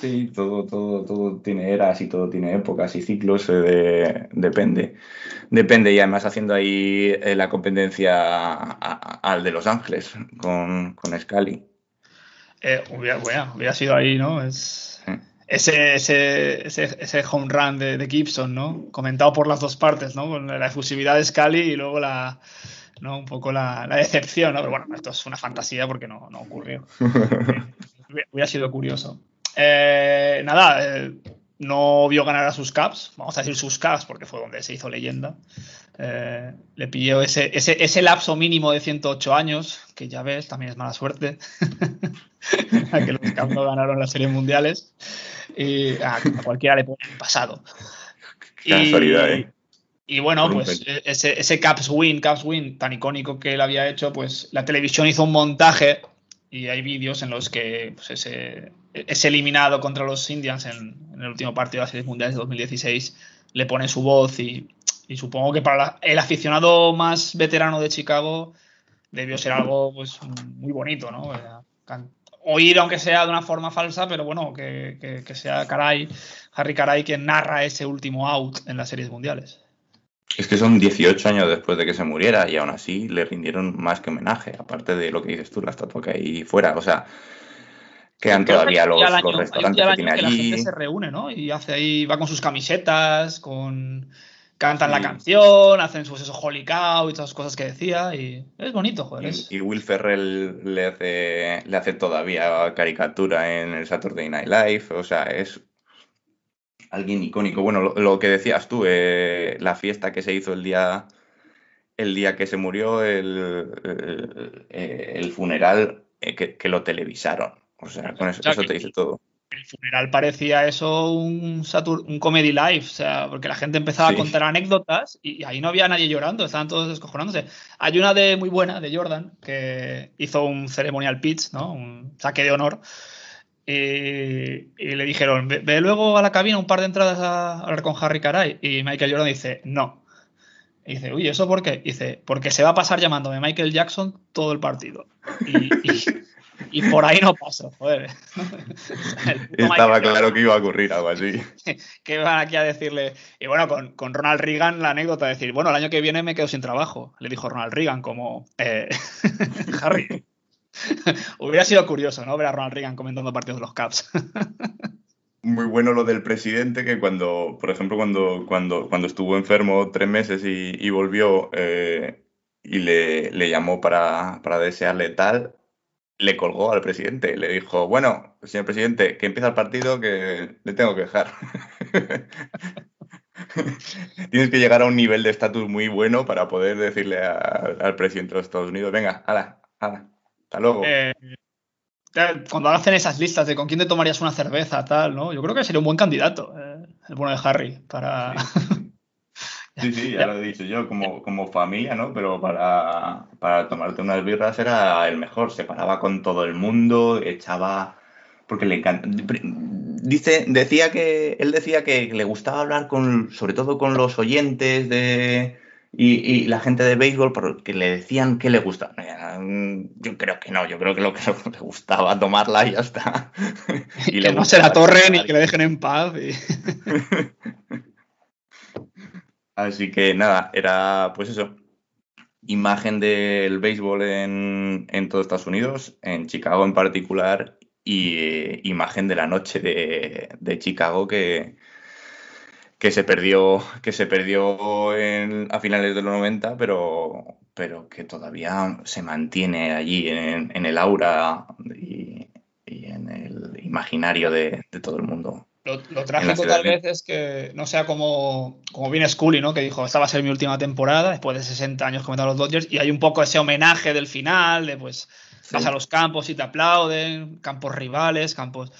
Sí, todo, todo, todo tiene eras y todo tiene épocas y ciclos, eh, de- depende. Depende, y además haciendo ahí eh, la competencia al de Los Ángeles con, con Scully. Eh, hubiera, bueno, hubiera sido ahí, ¿no? Es. Ese, ese, ese, ese home run de, de Gibson, ¿no? Comentado por las dos partes, ¿no? Con la efusividad de Scully y luego la, ¿no? Un poco la, la decepción, ¿no? Pero bueno, esto es una fantasía porque no, no ocurrió. Hubiera- Hubiera sido curioso. Eh, nada, eh, no vio ganar a sus Caps, vamos a decir sus Caps porque fue donde se hizo leyenda. Eh, le pilló ese, ese, ese, lapso mínimo de 108 años, que ya ves, también es mala suerte, a que los Caps no ganaron las series mundiales. Y a, cualquiera le pone el pasado. Qué casualidad, ¿eh? Y bueno, pues ese, ese Caps Win, Caps Win tan icónico que él había hecho, pues la televisión hizo un montaje y hay vídeos en los que pues, ese, ese, eliminado contra los Indians en, en, el último partido de las series mundiales de 2016 le pone su voz y y supongo que para el aficionado más veterano de Chicago debió ser algo pues muy bonito, ¿no? Oír, aunque sea de una forma falsa, pero bueno, que, sea Caray, Harry Caray quien narra ese último out en las series mundiales. Es que son 18 años después de que se muriera y aún así le rindieron más que homenaje, aparte de lo que dices tú, la estatua que hay fuera. O sea, quedan todavía los, restaurantes que tiene allí. la gente se reúne, ¿no? Y hace ahí, va con sus camisetas, con cantan la canción, hacen sus esos Holy Cow y todas las cosas que decía y es bonito, joder. Y, Will Ferrell le hace, le hace todavía caricatura en el Saturday Night Live, o sea, es alguien icónico. Bueno, lo, que decías tú, eh, la fiesta que se hizo el día, el día que se murió, el, el, funeral eh, que, lo televisaron. O sea, con eso, eso te dice todo funeral parecía eso un, un comedy live, o sea, porque la gente empezaba a contar anécdotas y, ahí no había nadie llorando, estaban todos descojonándose. Hay una de muy buena de Jordan que hizo un ceremonial pitch, ¿no? Un saque de honor. Y, le dijeron, ve, luego a la cabina un par de entradas a hablar con Harry Caray. Y Michael Jordan dice, no. Y dice, uy, ¿eso por qué? dice, porque se va a pasar llamándome Michael Jackson todo el partido. y, y por ahí no pasó, joder. Estaba claro que iba a ocurrir algo así. ¿Qué van aquí a decirle? Y bueno, con, con, Ronald Reagan la anécdota de decir, bueno, el año que viene me quedo sin trabajo, le dijo Ronald Reagan como eh, Harry. Hubiera sido curioso, ¿no? Ver a Ronald Reagan comentando partidos de los Caps. Muy bueno lo del presidente, que cuando, por ejemplo, cuando, cuando, cuando estuvo enfermo tres meses y, volvió eh, y le, le llamó para, para desearle tal, le colgó al presidente. Le dijo, bueno, señor presidente, que empieza el partido que le tengo que dejar. Tienes que llegar a un nivel de estatus muy bueno para poder decirle al presidente de los Estados Unidos, venga, hala, hala, hasta luego. Eh, cuando hacen esas listas de con quién te tomarías una cerveza, tal, ¿no? Yo creo que sería un buen candidato, eh, el bueno de Harry, para... Sí, sí, ya lo he dicho yo, como, como familia, ¿no? Pero para, para tomarte unas birras era el mejor, se paraba con todo el mundo, echaba... Porque le encanta... Dice, decía que, él decía que le gustaba hablar con, sobre todo con los oyentes de... Y, la gente de béisbol porque le decían que le gustaba. Yo creo que no, yo creo que lo que le gustaba tomarla y ya está. Y que no se la torren y que le dejen en paz. Y... Así que nada, era pues eso. Imagen del béisbol en, en todo Estados Unidos, en Chicago en particular, y eh, imagen de la noche de, de Chicago que, que se perdió, que se perdió en, a finales de los 90, pero, pero que todavía se mantiene allí en, el aura y, en el imaginario de todo el mundo. Lo, trágico tal vez es que no sea como, como viene Scully, ¿no? Que dijo, esta va a ser mi última temporada, después de 60 años comentando los Dodgers, y hay un poco ese homenaje del final, de pues vas a los campos y te aplauden, campos rivales, campos...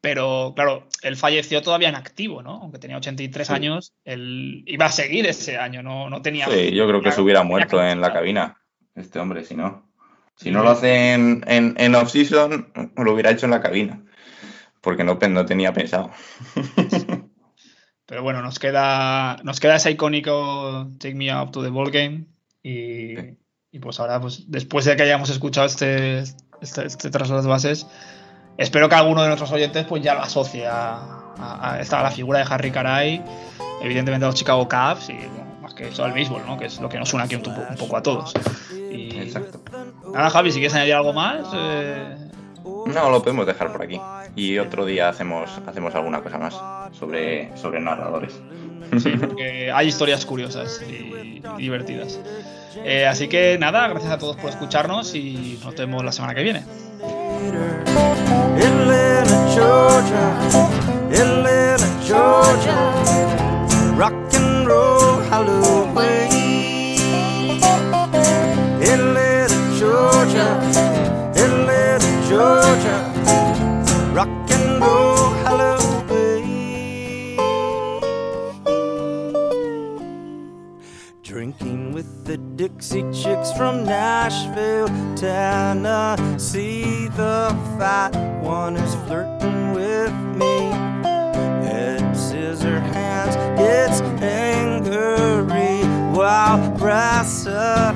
Pero claro, él falleció todavía en activo, ¿no? Aunque tenía 83 años, él iba a seguir ese año, no, no tenía... Sí, yo creo que se hubiera muerto en la cabina, este hombre, si no. Si no lo hace en, en, en off-season, lo hubiera hecho en la cabina porque no, no tenía pensado. Pero bueno, nos queda, nos queda ese icónico Take Me Up to the Ball Game. Y, y pues ahora, pues después de que hayamos escuchado este, este, este, tras las bases, espero que alguno de nuestros oyentes pues ya lo asocie a, a, a, la figura de Harry Caray, evidentemente a los Chicago Cubs y más que eso al béisbol, ¿no? que es lo que nos une aquí un, un poco a todos. Y, Exacto. Nada, Javi, si quieres añadir algo más. Eh... No, lo podemos dejar por aquí y otro día hacemos, hacemos alguna cosa más sobre, sobre narradores. Sí, porque hay historias curiosas y, divertidas. Eh, así que nada, gracias a todos por escucharnos y nos vemos la semana que viene. Georgia, the Dixie Chicks from Nashville, Tennessee. The fat one is flirting with me. Head scissor hands gets angry while Brassa